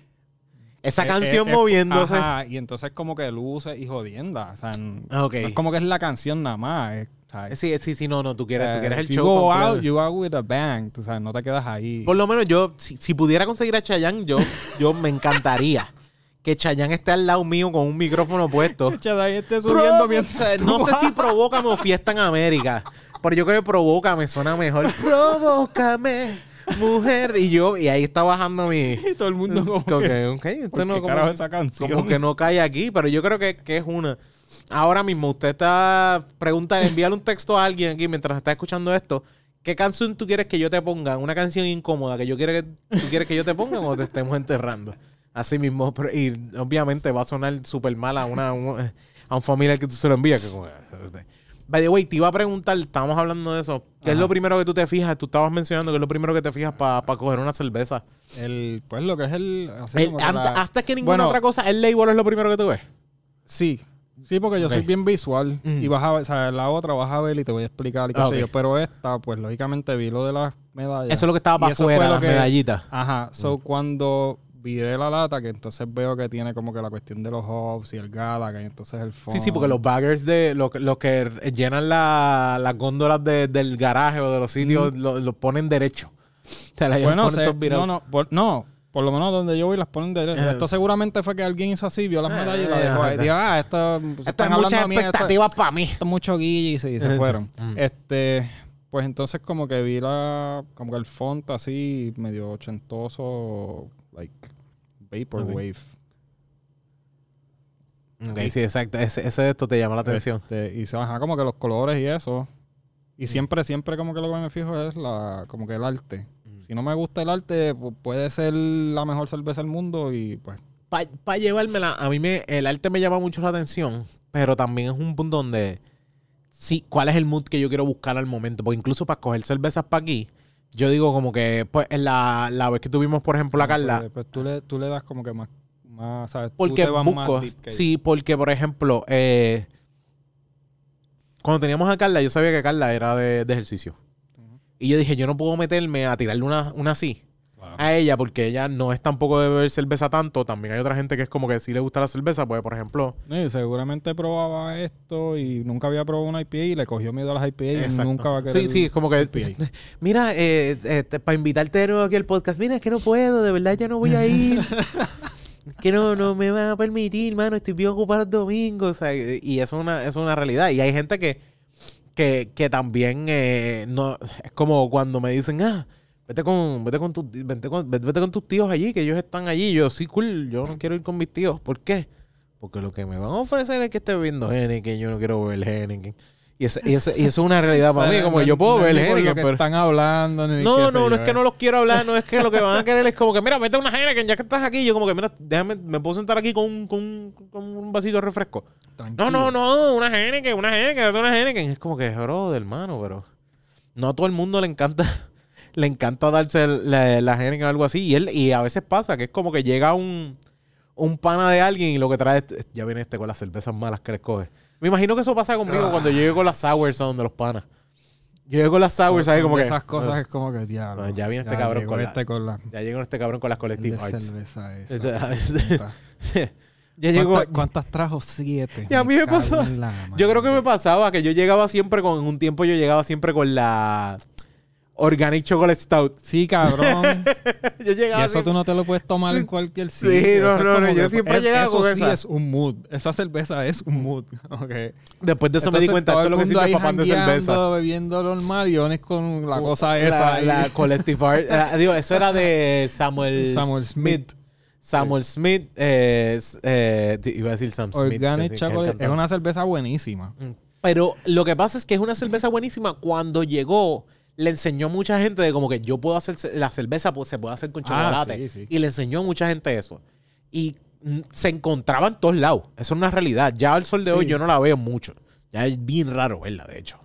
Esa eh, canción eh, eh, moviéndose. Ajá, y entonces como que luces y jodienda. O sea, no es como que es la canción nada más. es, ¿sabes? Sí, sí, sí, no, no, tú quieres, tú Eh, quieres el if you show go completo. out, you go out with a bang. Tú sabes, no te quedas ahí. Por lo menos yo, si, si pudiera conseguir a Chayanne, yo, yo me encantaría que Chayanne esté al lado mío con un micrófono puesto. Chaday esté subiendo mientras... no sé si Provócame o Fiesta en América, pero yo creo que Provócame suena mejor. Provócame, mujer. Y yo, y ahí está bajando mi... Y todo el mundo como Como que... que, ok, esto ¿por no como, esa canción? como que no cae aquí, pero yo creo que, que es una. Ahora mismo usted está preguntando, envíale un texto a alguien aquí mientras está escuchando esto. ¿Qué canción tú quieres que yo te ponga? Una canción incómoda que yo quiero que tú quieres que yo te ponga o te estemos enterrando. Así mismo, pero- y obviamente va a sonar súper mal a una, un- a un familiar que tú se lo envías. Que como, By the way, te iba a preguntar, estábamos hablando de eso. ¿Qué es lo primero que tú te fijas? Tú estabas mencionando que es lo primero que te fijas para coger una cerveza. El, pues lo que es el... que la- hasta que ninguna Bueno, otra cosa, el label es lo primero que tú ves. Sí. Sí, porque yo soy bien visual. Mm. Y vas a ver, o sea, la otra vas a ver y te voy a explicar y qué Ah, sé yo. Pero esta, pues lógicamente vi lo de las medallas. Eso es lo que estaba para afuera, las que- medallitas. Ajá. So, cuando viré la lata, que entonces veo que tiene como que la cuestión de los hubs y el Galaga y entonces el Sí, sí, porque los font. baggers de los los que llenan la- las góndolas de- del garaje o de los sitios lo, lo ponen derecho. Te la Bueno, virados. no, no, por, no. Por lo menos donde yo voy las ponen de Eh. Esto seguramente fue que alguien hizo así, vio las Eh, medallas y las dejó ahí. eh, Dijo, ah, esto... pues, Esto están es hablando muchas a mí, esto- expectativas para mí. esto es mucho guille y se, se Eh, fueron. mm. Este, pues entonces como que vi la, como que el font así medio ochentoso, like vaporwave. Ok, sí, exacto. Ese, ese de esto te llama la atención. Este, y se ajá, como que los colores y eso. Y siempre, siempre como que lo que me fijo es la, como que el arte. Mm. Si no me gusta el arte, pu- puede ser la mejor cerveza del mundo y pues Para llevármela, a mí me, el arte me llama mucho la atención, pero también es un punto donde sí, cuál es el mood que yo quiero buscar al momento. Porque incluso para coger cervezas para aquí, yo digo como que, pues, en la, la vez que tuvimos, por ejemplo, la Carla, Pues, pues tú, le, tú le das como que más, más ¿sabes? Tú Porque te vas busco. más. Sí, porque por ejemplo, eh, cuando teníamos a Carla, yo sabía que Carla era de, de ejercicio. Y yo dije, yo no puedo meterme a tirarle una, una así. A ella, porque ella no es tampoco de beber cerveza tanto. También hay otra gente que es como que sí le gusta la cerveza, pues por ejemplo. Seguramente probaba esto y nunca había probado una IPA y le cogió miedo a las IPA y nunca va a querer Sí, sí, es como que. IPA. Mira, eh, para invitarte de nuevo aquí al podcast, mira, es que no puedo, de verdad ya no voy a ir. que no, no me van a permitir, mano, estoy bien ocupado los domingos. o sea, y eso es una, eso es una realidad. Y hay gente que, que, que también eh, no, es como cuando me dicen, ah, vete con, vete con, tu- vete con, vete, con tus tíos allí, que ellos están allí. Yo, sí, cool, yo no quiero ir con mis tíos. ¿Por qué? Porque lo que me van a ofrecer es que esté bebiendo Henneken, yo no quiero beber Henneken. Y, ese- y, ese- y eso es una realidad para O sea, mí, como no- yo puedo no por lo Henneken, pero... están hablando, ni No, no, no es que eh. no los quiero hablar, no es que lo que van a querer es como que, mira, vete una Heineken ya que estás aquí. Yo como que, mira, déjame, me puedo sentar aquí con, un- con, con un vasito de refresco. No, Tranquilo. no, no, una Heineken, una Heineken, date una Heineken. Es como que, bro, hermano, pero no a todo el mundo le encanta, le encanta darse la, la o algo así. Y él, y a veces pasa que es como que llega un, un pana de alguien y lo que trae, es- ya viene este con las cervezas malas que les coge. Me imagino que eso pasa conmigo cuando yo llego con las sours a donde los panas. Yo llego con las sours ahí Son como que... esas cosas es como que diablo. No, ya viene este cabrón con la- este con la Ya llegó este cabrón con las el Collective de Arts. cerveza esa. Este- ya llegó. ¿Cuántas, cuántas trajo? Siete. Y a mí me pasó- Yo creo que me pasaba que yo llegaba siempre con. En un tiempo yo llegaba siempre con la Organic Chocolate Stout. Sí, cabrón. yo y llegaba. eso tú no te lo puedes tomar Sí. en cualquier Sí, sitio. no, es no, como no, yo siempre es- llegaba Eso con sí esa. es un mood. Esa cerveza es un mood. Ok. Después de eso me di cuenta. todo lo que sirve pan de cerveza. bebiendo normal y Ones con la cosa esa. La, la Collective Arts. eh, digo, eso era de Samuel, Samuel Smith. Samuel Smith. eh, eh, iba a decir Sam Smith. Organic sí, Chocolate es una cerveza buenísima. Pero lo que pasa es que es una cerveza buenísima. Cuando llegó, le enseñó a mucha gente de como que yo puedo hacer ce- la cerveza, pues se puede hacer con Ah, chocolate. sí, sí. Y le enseñó a mucha gente eso. Y se encontraba en todos lados. Eso es una realidad. Ya al sol de Sí. hoy yo no la veo mucho. Ya es bien raro verla, de hecho.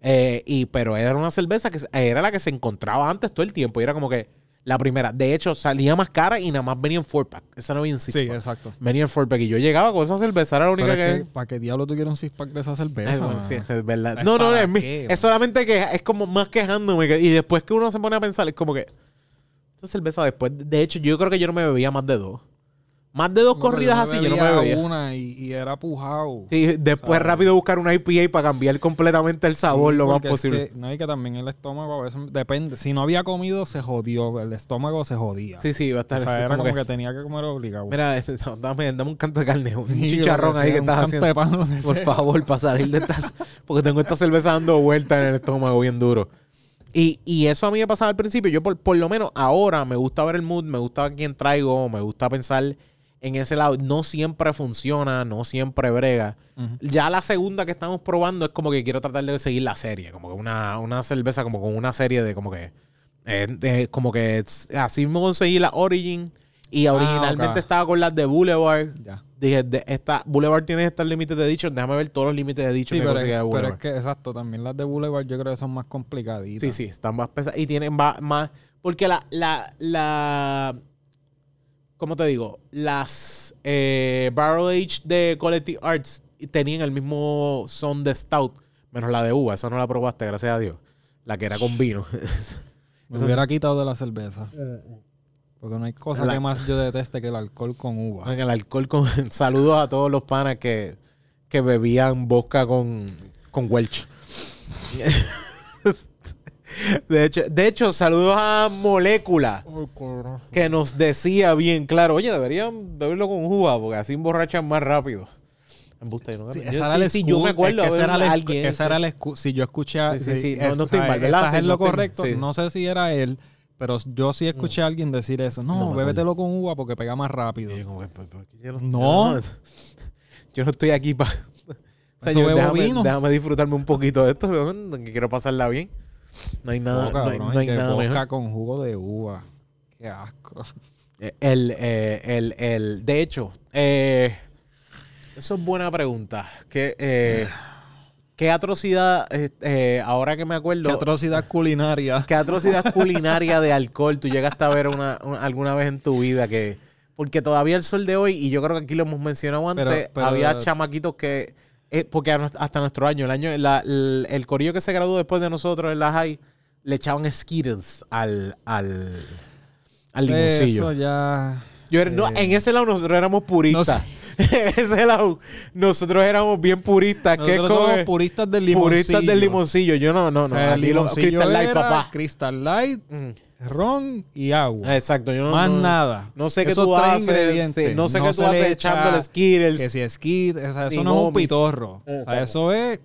Eh, y, pero era una cerveza que era la que se encontraba antes todo el tiempo. Y era como que la primera. De hecho, salía más cara y nada más venía en four pack. Esa no venía en six Sí, pack. exacto. Venía en four pack. Y yo llegaba con esa cerveza. Era la única Pero es que... que, ¿Para qué diablo tú quieres un six pack de esa cerveza? Bueno, sí, es verdad. ¿Es No, no, para es, mi- qué, es solamente que es como más quejándome. que- y después que uno se pone a pensar, es como que. Esta cerveza después. De hecho, yo creo que yo no me bebía más de dos. Más de dos No, corridas así, yo no me bebía. una y, y era pujado. Sí, después ¿Sabes? rápido buscar una IPA para cambiar completamente el sabor Sí, lo más porque es posible. que- no, y que también el estómago a veces depende. Si no había comido, se jodió. El estómago se jodía. Sí, sí, va a o estar sea, así era como que, que, tenía que comer obligado. Mira, este, no, dame, dame un canto de carne, un Sí, chicharrón ahí que sea, estás haciendo. de pan, Por sea. favor, para salir de estas. Porque tengo esta cerveza dando vueltas en el estómago bien duro. Y, y eso a mí me pasaba al principio. Yo, por, por lo menos ahora, me gusta ver el mood, me gusta quién traigo, me gusta pensar en ese lado. No siempre funciona, no siempre brega. Ujú. Ya la segunda que estamos probando es como que quiero tratar de seguir la serie. Como que una, una cerveza, como con una serie de como que. eh, de- como que así me conseguí la Origin. Y Ah, originalmente ok. estaba con las de Boulevard. Ya. Dije, de esta, Boulevard tiene estas límites de dicho. Déjame ver todos los límites de dicho Sí, que pero, de es, pero Boulevard. es que, exacto, también las de Boulevard yo creo que son más complicaditas. Sí, sí, están más pesadas. Y tienen va- más. Porque la. la, la ¿Cómo te digo? Las eh, Barrel Age de Collective Arts tenían el mismo son de Stout, menos la de uva. Esa no la probaste, gracias a Dios. La que era con vino. Me Eso- hubiera quitado de la cerveza. Porque no hay cosa La- que más yo deteste que el alcohol con uva. en el alcohol con. Saludos a todos los panas que, que bebían vodka con, con Welch. De hecho, de hecho, saludos a Molécula. que nos decía bien claro, oye, deberían beberlo con uva porque así emborrachan más rápido. Embuste, no- Sí, yo- esa era sí, sí, yo me acuerdo es que esa era la, alguien, esa sí. era la excu- Si yo escuché... Sí, no- es- no estoy mal, ¿verdad? No lo correcto. No sé si era él, pero yo sí escuché a alguien decir eso. No No, bébetelo con uva porque pega más rápido. Y yo como que, "¿Por- por qué yo No. Yo no estoy aquí para... Déjame, vino. déjame disfrutarme un poquito de esto, que quiero pasarla bien. No hay nada, No, no hay, cabrón, no hay que nada vodka mejor. con jugo de uva. Qué asco. Eh, El, eh, el, el, de hecho, eh, eso es buena pregunta. ¿Qué, eh, qué atrocidad, eh, ahora que me acuerdo, Qué atrocidad culinaria. qué atrocidad culinaria de alcohol tú llegaste a ver una, una- alguna vez en tu vida? que Porque todavía el sol de hoy, y yo creo que aquí lo hemos mencionado antes, Pero- pero- había chamaquitos que, eh, porque hasta nuestro año, el año, la- el, el corillo que se graduó después de nosotros en la high, le echaban Skittles al, al, al limoncillo. Eso ya... Yo no, en ese lado nosotros éramos puristas. en ese lado nosotros éramos bien puristas. Nosotros somos puristas del limoncillo. Puristas del limoncillo. Yo no, no, O no. sea, el lo- Crystal Light, papá. Crystal Light, Mm. Ron y agua. Exacto. Yo no, Más no- nada. No sé qué tú haces. sí, no sé No qué tú haces echa echándole Skittles. Que si es kit, o sea, eso no es un pitorro. O sea, Exacto. eso es.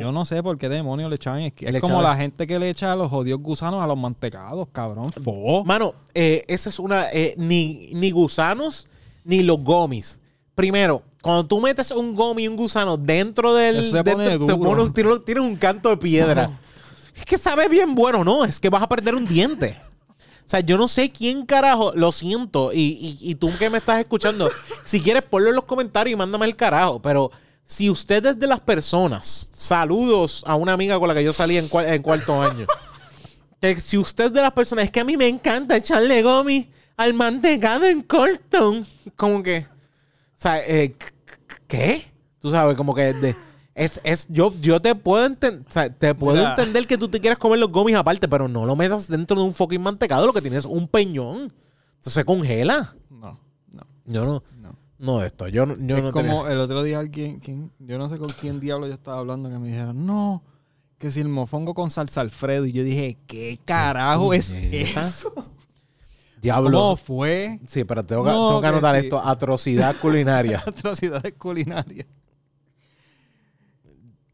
Yo no sé por qué demonios le echaban. Le Es como la gente que le echa a los jodidos gusanos a los mantecados, cabrón. Fo. Mano, eh, esa es una. eh, ni, ni gusanos ni los gomis. Primero, cuando tú metes un gomi y un gusano dentro del. Eso se pone dentro- un- tiene- tienes un canto de piedra. Es que sabe bien bueno, no. Es que vas a perder un diente. O sea, yo no sé quién carajo, lo siento, y, y- y tú que me estás escuchando, si quieres ponlo en los comentarios y mándame el carajo, pero si usted es de las personas, saludos a una amiga con la que yo salí en, cua- cuarto año, que si usted es de las personas, es que a mí me encanta echarle gomi al mantecado en Colton, como que, o sea, eh, ¿qué? Tú sabes, como que de- es, es, yo, yo te puedo entender, te puedo Mira. entender que tú te quieras comer los gomis aparte, pero no lo metas dentro de un fucking mantecado, lo que tienes es un peñón. Eso se congela. No, no, Yo no, no. esto, yo, no- yo es no como tenía- el otro día alguien, ¿quién? yo no sé con quién diablo yo estaba hablando, que me dijeron, no, que si el mofongo con salsa Alfredo. Y yo dije, ¿qué carajo es eso? Diablo. ¿Cómo fue? Sí, pero tengo No, tengo que que anotar sí. esto, atrocidad culinaria. Atrocidades culinarias.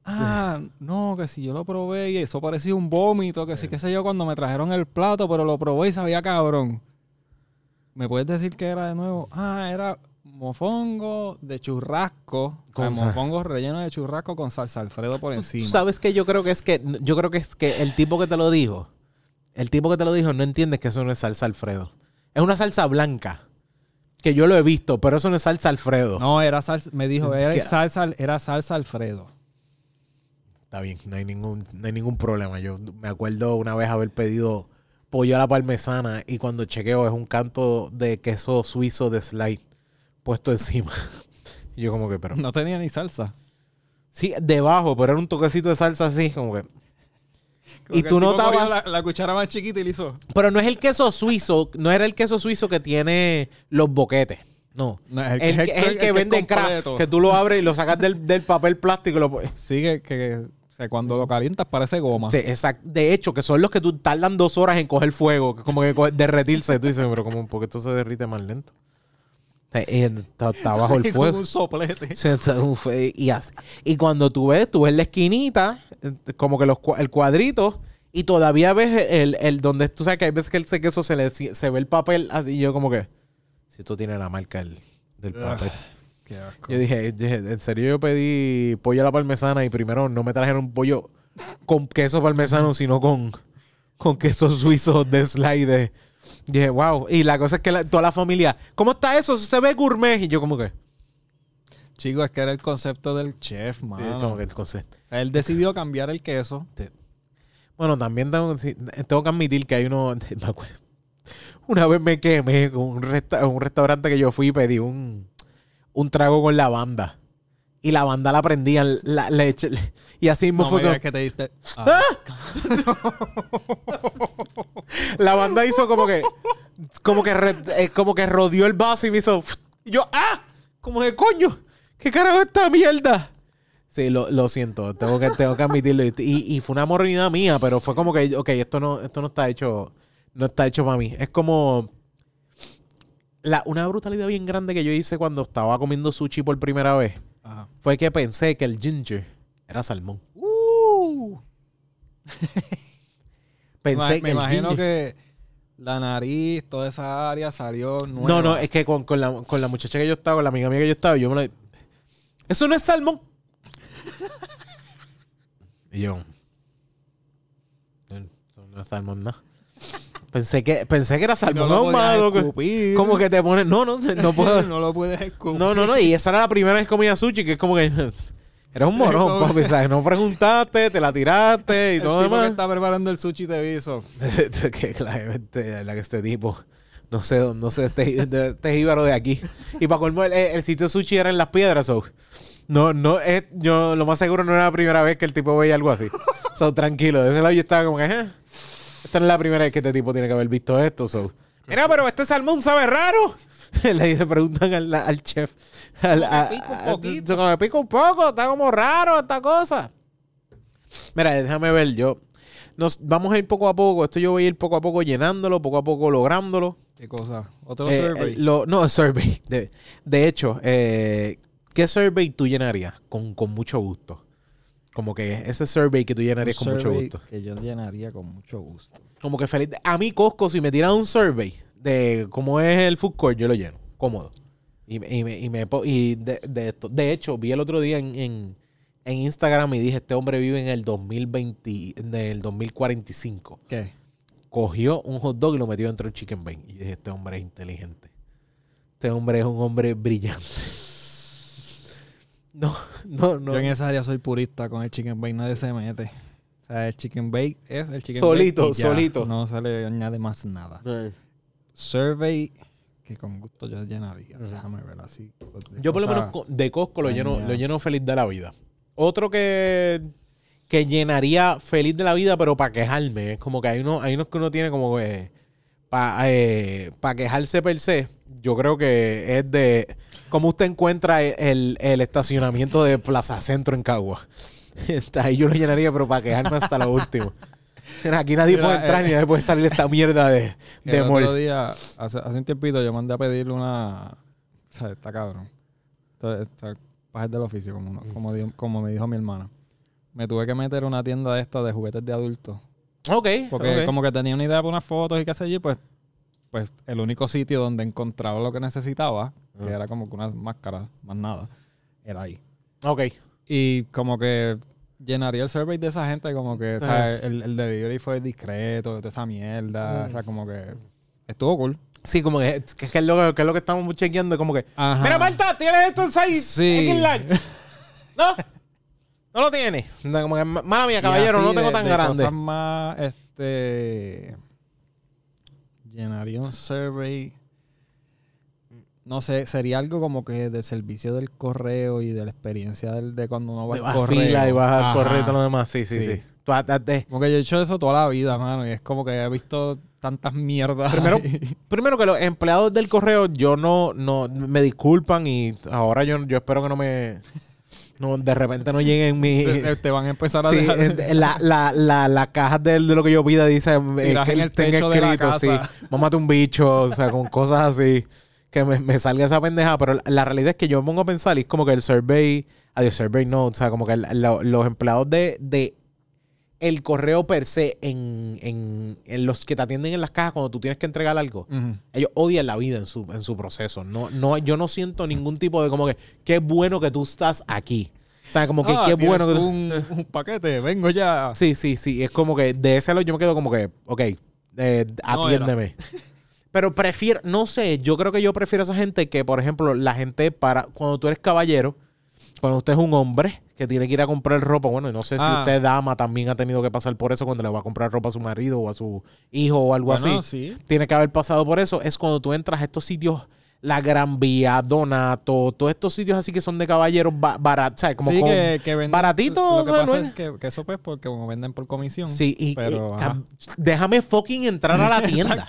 Ah, no, que si yo lo probé y eso parecía un vómito, que sí, qué sé yo, cuando me trajeron el plato, pero lo probé y sabía cabrón. ¿Me puedes decir qué era de nuevo? Ah, era mofongo de churrasco. Con Con mofongo relleno de churrasco con salsa Alfredo por Tú encima. sabes que yo creo que es que yo creo que es que el tipo que te lo dijo, el tipo que te lo dijo no entiende que eso no es salsa Alfredo. Es una salsa blanca que yo lo he visto, pero eso no es salsa Alfredo. No, era salsa, me dijo, era salsa, era salsa Alfredo. Está bien, no hay ningún no hay ningún problema. Yo me acuerdo una vez haber pedido pollo a la parmesana y cuando chequeo es un canto de queso suizo de slide puesto encima. Y yo como que, pero No tenía ni salsa. sí, debajo, pero era un toquecito de salsa así, como que Como Y que tú el notabas- La, la cuchara más chiquita y le hizo. Pero no es el queso suizo, no era el queso suizo que tiene los boquetes. No. No, El, que- es el que es vende craft, completo. que tú lo abres y lo sacas del, del papel plástico y lo. Sí, que, que- o sea, cuando lo calientas parece goma. Sí, exacto. De hecho, que son los que tú tardan dos horas en coger fuego, que como que derretirse. Tú dices, pero como porque esto se derrite más lento. Eh, Está, está bajo el con fuego. un soplete. Sí, está- uf, eh, y, así. y cuando tú ves, tú ves la esquinita, eh, como que los, el cuadrito, y todavía ves el, el donde tú sabes que hay veces que ese queso se le se ve el papel así, y yo como que, si esto tiene la marca del, del papel. Qué asco. Yo dije, dije, en serio yo pedí pollo a la parmesana y primero no me trajeron pollo con queso parmesano, sino con, con queso suizo de slide. Dije, wow. Y la cosa es que la- toda la familia, ¿cómo está eso? Se ve gourmet. Y yo como que, Chico, es que era el concepto del chef, sí, mano. como que el concepto. Él decidió cambiar el queso. Bueno, también tengo, que admitir que hay uno. me acuerdo. Una vez me quemé con un, resta- un restaurante que yo fui y pedí un, un trago con lavanda. Y la banda la prendían, la, le y así mismo No fue digas que te diste. Ah, La banda hizo como que. Como que, re- eh, como que rodeó el vaso y me hizo. Y yo, ¡ah! Como de coño. ¿Qué carajo es esta mierda? Sí, lo, lo siento. Tengo que, tengo que admitirlo. Y, y fue una morrinidad mía, pero fue como que, ok, esto no, esto no está hecho. No está hecho para mí. Es como. La, una brutalidad bien grande que yo hice cuando estaba comiendo sushi por primera vez ajá. fue que pensé que el ginger era salmón. Uh. Pensé me que el imagino ginger- que la nariz, toda esa área salió nueva. No, no, es que con, con la, con la muchacha que yo estaba, con la amiga mía que yo estaba, yo me la... Eso no es salmón. y yo... Eso no es salmón, nada. Pensé que, pensé que era salmón no ahumado. Como que te pones... No, no, no puedo... no lo puedes escupir. No, no, no. Y esa era la primera vez que comía sushi, que es como que... Eres un morón, papi. ¿sabes? No preguntaste, te la tiraste y el todo lo tipo que demás. está preparando el sushi te viso. que claramente la que este tipo no sé no sé este, este jíbaro de aquí y para colmo el, el sitio sushi era en las piedras so, no no es yo lo más seguro no era la primera vez que el tipo veía algo así so tranquilo de ese lado yo estaba como que "Eh, esta no es la primera vez que este tipo tiene que haber visto esto so Mira, pero este salmón sabe raro. Le dice, preguntan al, al chef. Al, a- pica un a- poquito. me pica un poco, está como raro esta cosa. Mira, déjame ver, yo. Nos, vamos a ir poco a poco. Esto yo voy a ir poco a poco llenándolo, poco a poco lográndolo. ¿Qué cosa? Otro Eh, survey. eh, lo- no, survey. De, de hecho, eh, ¿qué survey tú llenarías? Con, con mucho gusto. Como que ese survey que tú llenarías Un con mucho gusto. Que yo llenaría con mucho gusto. Como que feliz. A mí, Costco, si me tiran un survey de cómo es el food court, yo lo lleno. Cómodo. Y, y, me- y me y de, de esto. De hecho, vi el otro día en, en, en Instagram y dije, este hombre vive en el 2020, en el 2045. ¿Qué? Cogió un hot dog y lo metió dentro del chicken bake. Y dije, este hombre es inteligente. Este hombre es un hombre brillante. No, no, no. Yo en esa área soy purista con el chicken bake, nadie se mete. O sea, el chicken bake es el chicken Solito, bake. ya. solito. No se le añade más nada. Survey que con gusto yo llenaría. Déjame ver así. Yo por lo menos de Costco lo lleno, lo lleno feliz de la vida. Otro que, que llenaría feliz de la vida, pero para quejarme. Es como que hay unos, hay unos que uno tiene como que para quejarse per se. Yo creo que es de cómo usted encuentra el, el estacionamiento de Plaza Centro en Cagua. Ahí yo lo llenaría, pero para quejarme hasta lo último. Aquí nadie Mira, puede entrar eh, ni nadie puede salir esta mierda de, de el mall. otro día, hace, hace un tiempito, yo mandé a pedirle una. O sea, está cabrón. Entonces, está pajes del oficio, como, uno- como, di- como me dijo mi hermana. Me tuve que meter a una tienda de estas de juguetes de adultos. Ok, Porque como que tenía una idea para unas fotos y qué sé yo, pues, pues el único sitio donde encontraba lo que necesitaba, que era como que unas máscaras, más nada, era ahí. Ok. Y como que llenaría el survey de esa gente, como que, o sea, el, el delivery fue discreto, toda esa mierda, Mm. o sea, como que estuvo cool. Sí, como que, que, que es lo que, es lo que estamos chequeando, como que... Ajá. Mira, Marta, ¿tienes esto en 6? Sí. No, no lo tiene. Como que, mala mía, caballero, no tengo de- tan de grande. Cosas más, este. Llenaría un survey. No sé, sería algo como que del servicio del correo y de la experiencia del- de cuando uno va al correo. fila y vas al correo y todo lo demás. Sí, sí, Sí. sí. Tú, a- a- te- Como que yo he hecho eso toda la vida, mano. Y es como que he visto tantas mierdas. Primero- primero que los empleados del correo, yo no, no, me disculpan y ahora yo, yo espero que no me, no, de repente no lleguen mi, te, te van a empezar a sí, dejar. la, la, la, la caja de, de lo que yo pida dice eh, que en el tenga techo de la escrito, sí, casa. mámate un bicho, o sea, con cosas así, que me, me salga esa pendeja, pero la, la realidad es que yo me pongo a pensar y es como que el survey, adiós, survey no, o sea, como que el- lo- los empleados de, de el correo per se en, en, en los que te atienden en las cajas cuando tú tienes que entregar algo, ellos odian la vida en su, en su proceso. No, no, yo no siento ningún tipo de como que, qué bueno que tú estás aquí. O sea, como que Ah, qué bueno que tú... un, un paquete, vengo ya. Sí, sí, sí. Es como que de ese lado yo me quedo como que, ok, eh, No atiéndeme. Pero prefiero, no sé, yo creo que yo prefiero a esa gente que, por ejemplo, la gente para, cuando tú eres caballero, cuando usted es un hombre que tiene que ir a comprar ropa, bueno, y no sé si Ah. usted, dama, también ha tenido que pasar por eso cuando le va a comprar ropa a su marido o a su hijo o algo Bueno, así sí. tiene que haber pasado por eso, es cuando tú entras a estos sitios, la Gran Vía, Donato, todos estos sitios así que son de caballeros baratos, ¿sabes? Como sí, con- que, que venden- baratito, Lo que pasa no es es- que, que eso pues porque como venden por comisión. Sí, y, pero, y- déjame fucking entrar a la tienda.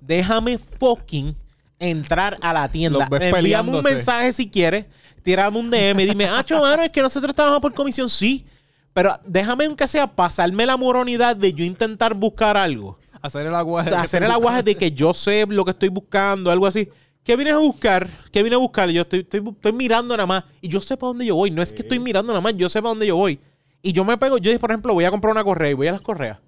Déjame fucking entrar a la tienda. Envíame un mensaje si quieres, tírame un DM y dime, ah, mano, es que nosotros trabajamos por comisión, sí. Pero déjame aunque sea pasarme la moronidad de yo intentar buscar algo. Hacer el aguaje. hacer el aguaje de que yo sé lo que estoy buscando, algo así. ¿Qué vienes a buscar? ¿Qué vine a buscar? Yo estoy, estoy, estoy mirando nada más. Y yo sé para dónde yo voy. No es que estoy mirando nada más, yo sé para dónde yo voy. Y yo me pego, yo por ejemplo, voy a comprar una correa y voy a las correas.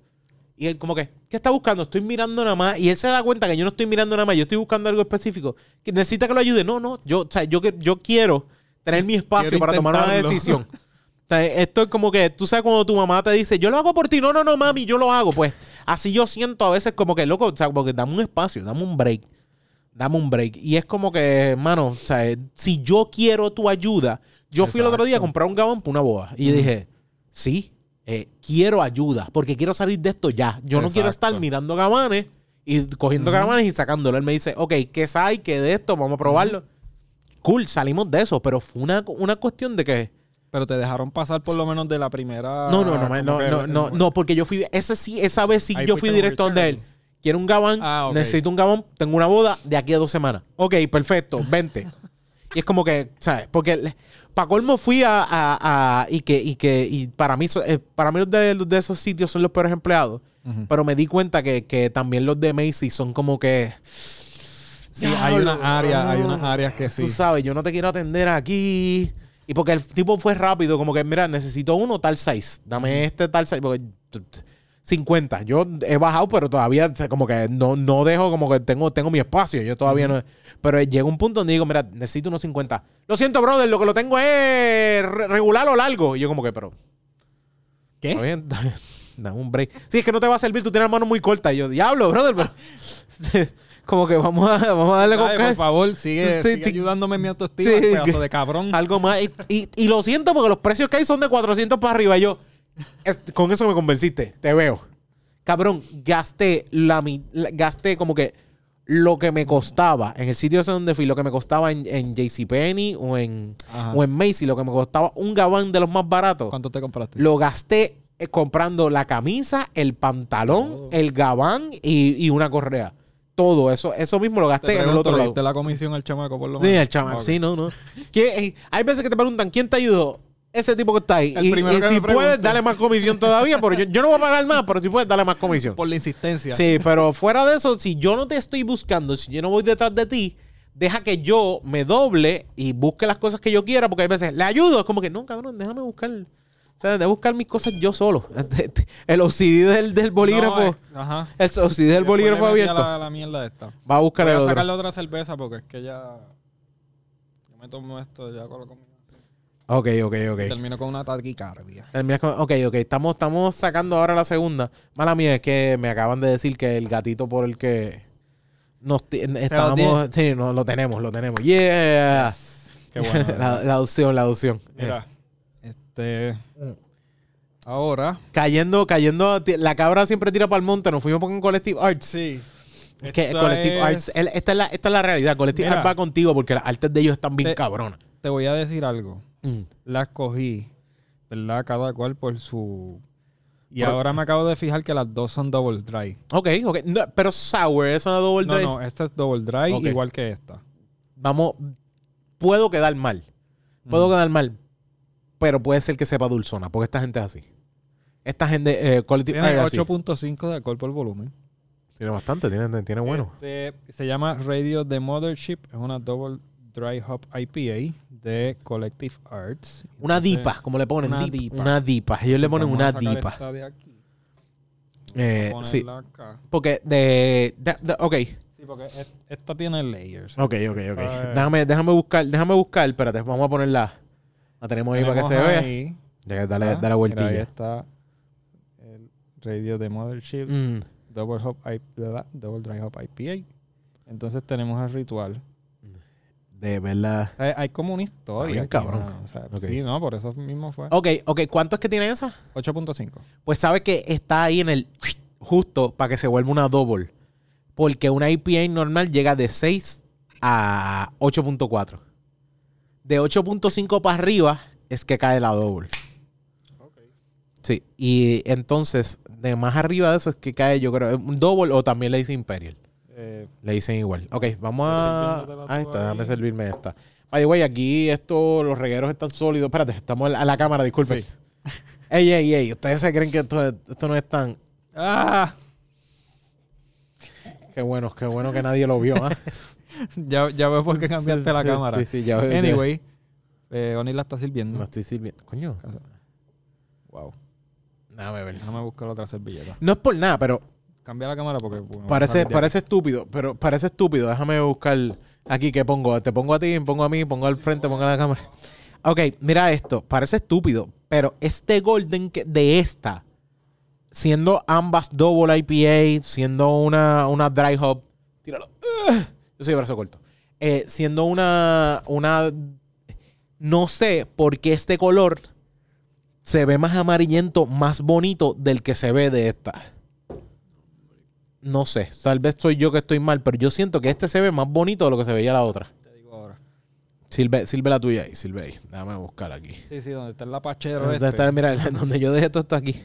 Y él como que, ¿qué está buscando? Estoy mirando nada más. Y él se da cuenta que yo no estoy mirando nada más, yo estoy buscando algo específico. Que necesita que lo ayude. No, no, yo, o sea, yo, yo quiero tener mi espacio Quiero para tomar una decisión. O sea, esto es como que, tú sabes cuando tu mamá te dice, yo lo hago por ti. No, no, no, mami, yo lo hago. Pues así yo siento a veces como que, loco, o sea, como que dame un espacio, dame un break. Dame un break. Y es como que, hermano, o sea, si yo quiero tu ayuda, yo fui el otro día a comprar un gabán para una boda. Y yo dije, sí, eh, quiero ayuda, porque quiero salir de esto ya. Yo no quiero estar mirando gabanes y cogiendo gabanes y sacándolo. Él me dice, ok, ¿qué hay? ¿Qué de esto? Vamos a probarlo. Cool, salimos de eso, pero fue una, una cuestión de que... Pero te dejaron pasar por lo menos de la primera. No, no, no, no, no, no, no, porque yo fui, ese sí, esa vez sí Ahí yo fui directo donde él. quiero un gabán, Ah, necesito un gabán, tengo una boda de aquí a dos semanas. Ok, perfecto, vente. y es como que, ¿sabes? Porque para colmo fui a, a- a- y que, y que, y para mí, so- eh, para mí los de, los de esos sitios son los peores empleados. Pero me di cuenta que, que también los de Macy son como que. Sí, hay unas áreas, hay unas áreas que sí. Tú sabes, yo no te quiero atender aquí. Y porque el tipo fue rápido, como que, mira, necesito uno tal size. Dame este tal size. Porque 50. Yo he bajado, pero todavía como que no, no dejo, como que tengo, tengo mi espacio. Yo todavía no. Pero llega un punto donde digo, mira, necesito unos 50. Lo siento, brother, lo que lo tengo es re- regular o largo. Y yo, como que, pero. ¿Qué? Está bien. Dame un break. Sí, es que no te va a servir, tú tienes las manos muy cortas. Y yo, diablo, brother, pero. como que vamos a, vamos a darle con Ay, calma. por favor, sigue, Sí, sigue sí. ayudándome en mi autoestima, Sí, pedazo de cabrón. Algo más. Y, y- y lo siento porque los precios que hay son de 400 para arriba. Y yo, con eso me convenciste. Te veo. Cabrón, gasté la, mi- la- gasté como que lo que me costaba en el sitio ese donde fui, lo que me costaba en, en JCPenney o en, Ajá. o en Macy, lo que me costaba un gabán de los más baratos. ¿Cuánto te compraste? Lo gasté eh, comprando la camisa, el pantalón, Oh. el gabán y, y una correa. Todo eso, eso mismo lo te gasté en el otro ¿le lado. diste la comisión al chamaco por lo Sí, menos? el chamaco. Ok. Sí, no, no. Eh, hay veces que te preguntan, ¿quién te ayudó? Ese tipo que está ahí. El y primero y que si puedes, dale más comisión todavía. Pero yo, yo no voy a pagar más, pero si puedes, dale más comisión. Por la insistencia. Sí, pero fuera de eso, si yo no te estoy buscando, si yo no voy detrás de ti, deja que yo me doble y busque las cosas que yo quiera, porque hay veces, le ayudo, es como que, no, cabrón, déjame buscar. O sea, de buscar mis cosas yo solo. El OCD del, del bolígrafo. No, eh, ajá. el OCD del Después bolígrafo abierto. La, la mierda esta. Va a buscar Voy el a otro. sacarle otra cerveza porque es que ya... Yo me tomo esto ya con. Ok, ok, ok. Termino con una taquicardia. Terminas con- ok, ok. Estamos, estamos sacando ahora la segunda. Mala mía, es que me acaban de decir que el gatito por el que nos estábamos. Sí, no, lo tenemos, lo tenemos. Yeah. Qué bueno. la, la adopción, la adopción. Mira, este... Ahora... Cayendo, cayendo. La cabra siempre tira para el monte. Nos fuimos con Collective Arts. Sí. Que Collective es- Arts. el- esta, es la, esta es la realidad. Collective Mira. Arts va contigo porque las artes de ellos están bien Te- cabronas. Te voy a decir algo. Mm. Las cogí, ¿verdad? Cada cual por su... Y Por- ahora me acabo de fijar que las dos son double dry. Ok, ok. No, pero Sour, esa double No, dry. no, esta es double dry igual que esta. Vamos. Puedo quedar mal. Puedo Mm. quedar mal. Pero puede ser que sepa dulzona, porque esta gente es así. Esta gente, eh, Tiene Arts es así. 8.5 de alcohol por volumen. Tiene bastante, tiene, tiene bueno. Este, se llama Radio The Mothership. Es una double dry hop IPA de Collective Arts. Una Entonces, dipa, como le ponen. una dip- dipa. Una dipa. Ellos le ponen una dipa. esta de aquí. Eh, sí. acá. Porque de, de- de- Ok, Sí, porque es- esta tiene layers. ok, ok, ok. Déjame, déjame buscar, déjame buscar. Espérate, vamos a ponerla. La tenemos ahí para que se vea. ahí, Ya, Dale, ah, dale ahí vueltilla. está el Radio The Mothership. Mm, Double, hop. Double Dry Hop IPA. Entonces tenemos el ritual. De verdad. O sea, hay como una historia. bien aquí, cabrón. O sea. Sí, no, por eso mismo fue. Ok, ok. ¿Cuánto es que tiene esa? 8.5. Pues sabe que está ahí en el justo para que se vuelva una double. Porque una IPA normal llega de 6 a 8.4. De 8.5 para arriba es que cae la double. Sí. Y entonces, de más arriba de eso es que cae, yo creo, un double o también le dice Imperial. Le dicen igual. Ok, vamos a. tú está, déjame servirme esta. Way, aquí esto, los regueros están sólidos. Espérate, estamos a la cámara, disculpe. Ey, ey, ey. Ustedes se creen que esto, es- esto no es tan. ¡Ah! Qué bueno, qué bueno que nadie lo vio. ¿ah? Ya, ya veo por qué cambiaste la Sí, cámara. Sí, sí, ya veo. Anyway, eh, Oni la está sirviendo. No estoy sirviendo. Coño, Wow. déjame ver. Déjame buscar otra servilleta. No es por nada, pero Cambia la cámara porque. bueno, parece, parece estúpido. Pero parece estúpido. Déjame buscar aquí que pongo. Te pongo a ti, pongo a mí, pongo al frente, pongo a la cámara. Ok, mira esto. Parece estúpido. Pero este Golden que- de esta, siendo ambas Double IPA, siendo una, una Dry Hop. Tíralo. Yo soy de brazo corto. Eh, siendo una, una. No sé por qué este color se ve más amarillento, más bonito del que se ve de esta. No sé, tal vez soy yo que estoy mal, pero yo siento que este se ve más bonito de lo que se veía la otra. Te digo ahora. Sirve, sirve la tuya ahí, sirve ahí. Déjame buscar aquí. Sí, sí, donde está el lapachero. ¿Dónde este. está? Mira, donde yo dejé todo esto aquí.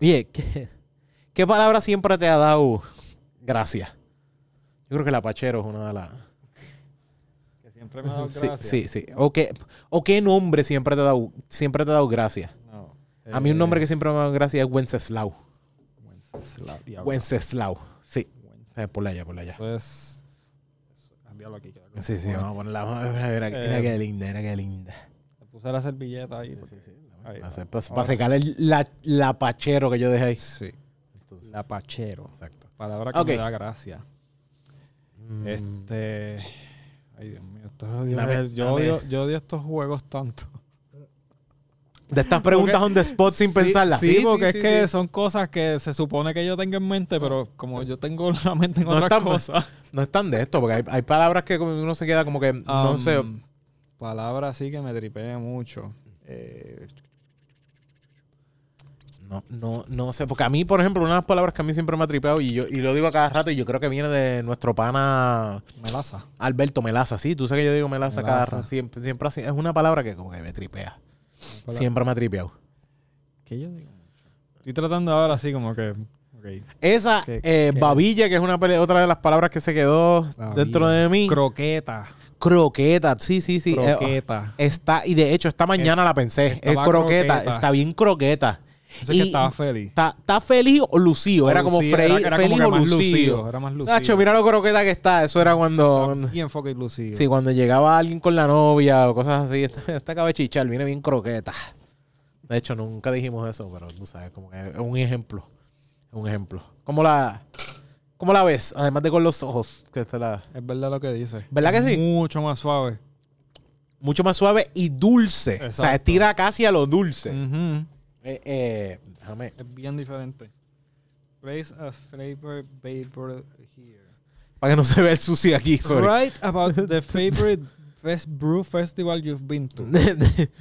Oye, qué, ¿Qué palabra siempre te ha dado gracias? Yo creo que el apachero es una de las... Que siempre me ha dado gracias. sí, sí. O qué, o qué nombre siempre te ha dado, siempre te ha dado gracias. No. A mí un Eh, nombre que siempre me ha dado gracias es Wenceslao. Wenceslao, diablo. Wenceslao. Sí. Wenceslao. Eh, por allá, por allá. Eso es... eso- ah, diablo, aquí Sí, sí, vamos a ponerla. Mira, mira Eh, qué linda, mira qué linda. Le puse la servilleta ahí. Sí, porque- sí, sí. Ahí, Para, ahora. para- para secar el la, la pachero que yo dejé ahí. Sí. Entonces, Lapachero. exacto. Palabra que Ok. me da gracia. Mm, Este. Ay, Dios mío. esto- Dios, Dame- yo, dame. odio, yo odio estos juegos tanto. De estas preguntas on the spot sin Sí, pensarlas. Sí, porque sí, es que sí. son cosas que se supone que yo tenga en mente, pero como yo tengo la mente en No otras están- cosas. No es tan de esto, porque hay, hay palabras que uno se queda como que, no Um, sé, Palabra así que me tripea mucho. Eh, no, no, no sé. Porque a mí, por ejemplo, una de las palabras que a mí siempre me ha tripeado, y yo y lo digo a cada rato, y yo creo que viene de nuestro pana melaza. Alberto Melaza. Sí, tú sabes que yo digo Melaza, cada rato. Siempre, siempre así. Es una palabra que como que me tripea. Siempre me ha tripeado. ¿Qué yo digo? Estoy tratando ahora así como que. Esa, ¿Qué- eh, qué? babilla, que es una otra de las palabras que se quedó dentro de mí. Croqueta. croqueta, sí, sí, sí. eh, Croqueta. está, y de hecho, esta mañana la pensé. Es croqueta. está bien croqueta. Eso es que y- estaba feliz. Está, feliz o lucido. Era como era- era feliz como o lucido. Era más lucido. Nacho, mira lo croqueta que está. Eso era cuando. Estaba Bien fucking lucido. Sí, cuando llegaba alguien con la novia o cosas así. Esta, esta chichar, viene bien croqueta. De hecho, nunca dijimos eso, pero tú sabes, como que es un ejemplo. Es un ejemplo. ¿Cómo la, ¿Cómo la ves? Además de con los ojos, que se la. Es verdad lo que dice. ¿Verdad que sí? Mucho más suave. Mucho más suave y dulce. O sea, Exacto. estira casi a lo dulce. Ujú. Eh, eh, déjame. Es bien diferente. Place a flavor vapor here. Para que no se vea el sushi aquí, sorry. Write about the favorite best brew festival you've been to.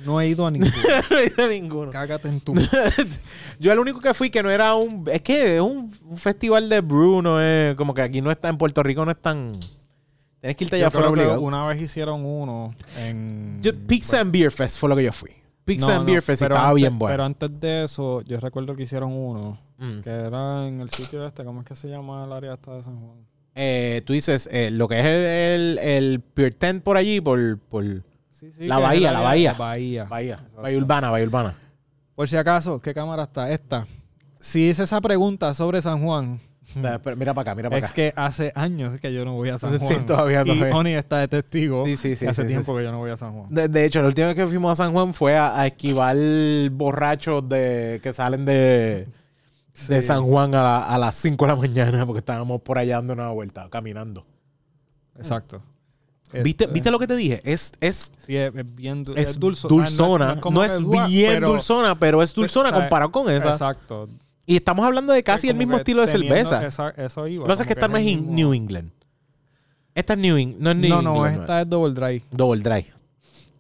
No he ido a ninguno. no he ido a ninguno. Cágate en tu. Yo el único que fui que no era un... Es que es un, un festival de brew, no es... Como que aquí no está, en Puerto Rico no es tan... Tienes que irte allá afuera obligado. una vez hicieron uno en... Yo- Pizza and Beer Fest fue lo que yo fui. Pizza No, and no, Beer Fest estaba antes- bien bueno. Pero antes de eso, yo recuerdo que hicieron uno Mm. que era en el sitio este, ¿cómo es que se llama el área esta de San Juan? Eh, tú dices, eh, lo que es el, el, el Pier Tent por allí, por, por Sí, sí, La bahía, la bahía. Bahía. Bahía. Exacto. Bahía Urbana, Bahía Urbana. Por si acaso, ¿qué cámara está? Esta. Si hice esa pregunta sobre San Juan, Mira, para acá, mira para es acá. que hace años que yo no voy a San Sí, Juan. todavía no y voy. Oni está de testigo. Sí, sí, sí, hace sí, tiempo que yo no voy a San Juan. De, de hecho, la última vez que fuimos a San Juan fue a, a esquivar borrachos de, que salen de, de Sí. San Juan a, la- a las 5 de la mañana porque estábamos por allá dando una vuelta, caminando. Exacto. ¿Viste, Este, ¿Viste lo que te dije? Es, es, Sí, es, es bien du- es es dulzona. es- es no es bien pero- dulzona, pero es dulzona o sea, comparado con esa. Exacto. Y estamos hablando de casi el mismo estilo de cerveza. esa- eso iba. Lo que pasa es que esta no es in- New England. Esta es New England. No es New No, England. no, es esta es Double Dry. Double Dry.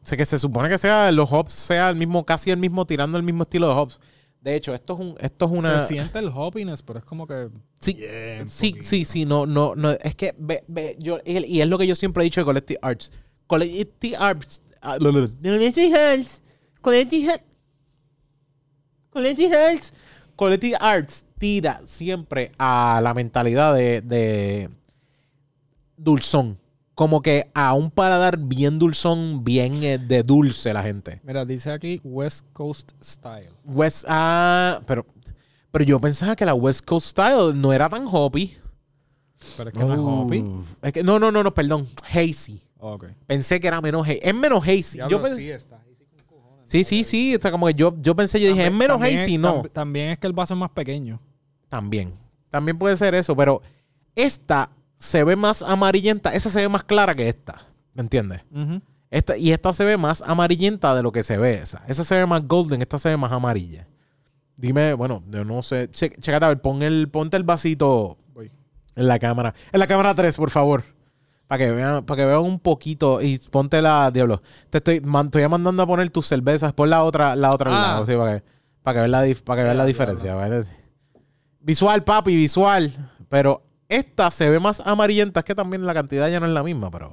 O sea que se supone que sea los hops sea el mismo, casi el mismo, tirando el mismo estilo de hops. De hecho, esto es un, esto es una. Se siente el hoppiness, pero es como que... Sí, sí, sí, sí, no, no, no, es que ve, ve, yo, y es lo que yo siempre he dicho de Collective Arts. Collective Arts, ah. Collective Arts, Collective Arts, Collective Arts, Collective Arts tira siempre a la mentalidad de, de dulzón. Como que a un paladar bien dulzón, bien eh, de dulce la gente. Mira, dice aquí West Coast Style. West, ah, pero, pero yo pensaba que la West Coast Style no era tan hoppy. Pero es que no es hoppy. Es que- no, no, no, no, perdón. Hazy. Ok. Pensé que era menos hazy. Es menos hazy. Diablo, yo pens- sí, está sí, sí, sí. Está como que yo, yo pensé, yo dije, es menos también hazy. No. tam- También es que el vaso es más pequeño. También. También puede ser eso, pero esta se ve más amarillenta. Esa se ve más clara que esta. ¿Me entiendes? Esta, y esta se ve más amarillenta de lo que se ve esa. Esa se ve más golden, esta se ve más amarilla. Dime, bueno, yo no sé. Che, chécate a ver, pon el, ponte el vasito Voy. en la cámara. En la cámara 3, por favor. Para que vean, para que vean un poquito. Y ponte la, diablo. Te estoy, man- estoy mandando a poner tus cervezas. Pon la otra, la otra al Ah. lado, sí, para que, para que vean la, para que vean la diferencia. ¿vale? Visual, papi, visual. Pero esta se ve más amarillenta. Es que también la cantidad ya no es la misma, pero.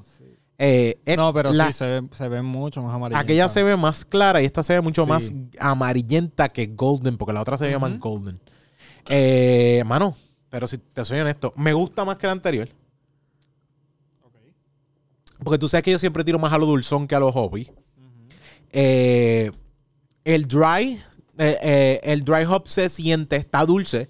eh, No, pero la- sí, se ve, se ve mucho más amarillo. Aquella se ve más clara y esta se ve mucho Sí. más amarillenta que golden, porque la otra se veía más golden. Eh, mano, pero si te soy honesto, me gusta más que el anterior. Porque tú sabes que yo siempre tiro más a lo dulzón que a los hobby. Eh, el dry, eh, eh, el dry hop se siente, está dulce,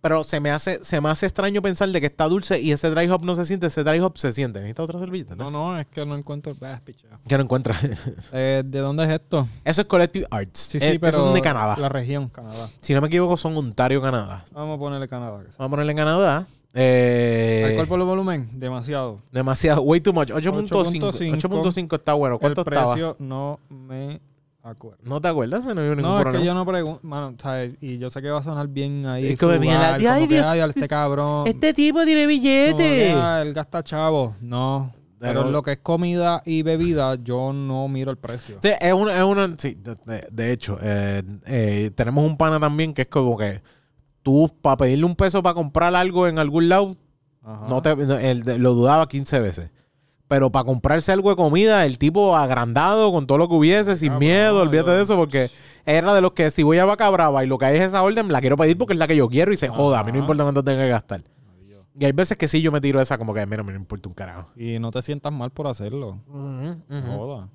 pero se me hace, se me hace extraño pensar de que está dulce y ese dry hop no se siente, ese dry hop se siente. ¿Necesita otra servilleta? No, no, es que no encuentro. Ah. Que no encuentra. Eh, ¿De dónde es esto? Eso es Collective Arts. Sí, Eh, sí, pero. Esos son de Canadá. La región, Canadá. Si no me equivoco, son Ontario, Canadá. Vamos a ponerle Canadá. que. Vamos a ponerle en Canadá. Eh, ¿Alcohol por el volumen? Demasiado. demasiado, way too much. 8.5. 8.5. 8.5 está bueno. ¿Cuánto el estaba? precio no me acuerdo. ¿No te acuerdas? No, ningún No, es problema. que yo no pregunto. Mano, ¿sabes? Y yo sé que va a sonar bien ahí. Es como bien, frugal, ay, como que, Dios. ay, este cabrón. Este tipo tiene que, billete. ah, él gasta chavo. No. Pero Pero- lo que es comida y bebida, yo no miro el precio. Sí, es una, es una sí, de, de- de hecho, eh, eh, tenemos un pana también que es como que tú para pedirle un peso para comprar algo en algún lado, Ajá. no te, no, él lo dudaba 15 veces. Pero para comprarse algo de comida, el tipo agrandado con todo lo que hubiese, sin Cabrón, miedo, olvídate yo- de eso, porque era de los que si voy a Vaca Brava y lo que hay es esa orden, la quiero pedir porque es la que yo quiero y se joda, a mí no importa cuánto tenga que gastar. Y hay veces que sí yo me tiro esa como que, mira, me no importa un carajo. Y no te sientas mal por hacerlo. Joda.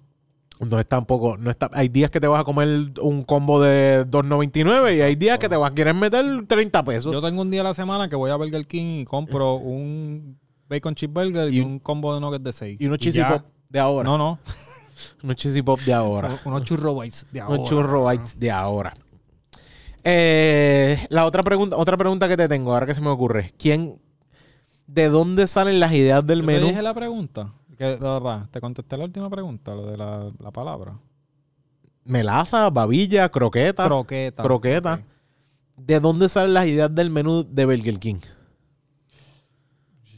No es tampoco, no está, hay días que te vas a comer un combo de 2.99 y hay días que te vas a querer meter 30 pesos. Yo tengo un día a la semana que voy a Burger King y compro un bacon cheeseburger y, Y- un combo de nuggets de 6. y unos cheesy pop de ahora. No, no. Unos cheesy pop de ahora. Unos churro bites de ahora. unos churro bites de ahora. Eh, la otra pregunta, otra pregunta que te tengo, ahora que se me ocurre. ¿Quién, de dónde salen las ideas del Yo te menú? dije la pregunta. Que, de verdad, te contesté la última pregunta, lo de la, la palabra. Melaza, babilla, croqueta. Croqueta. croqueta. ¿De dónde salen las ideas del menú de Burger King?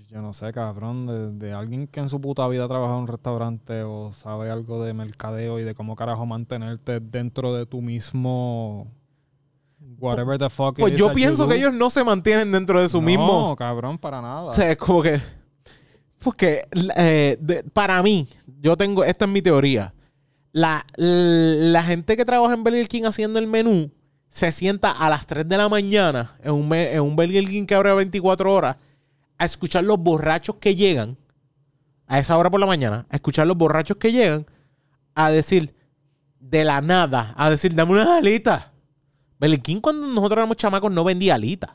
Yo no sé, cabrón, de, de alguien que en su puta vida ha trabajado en un restaurante o sabe algo de mercadeo y de cómo carajo mantenerte dentro de tu mismo whatever the fuck it Pues is yo pienso que ellos no se mantienen dentro de su no, mismo. cabrón, para nada. O sea, es como que. Porque eh, para mí, yo tengo. Esta es mi teoría. La, la gente que trabaja en Burger King haciendo el menú se sienta a las 3 de la mañana en un, en un Burger King que abre 24 horas a escuchar los borrachos que llegan a esa hora por la mañana, a escuchar los borrachos que llegan a decir de la nada, a decir, dame unas alitas. Burger King cuando nosotros éramos chamacos no vendía alitas.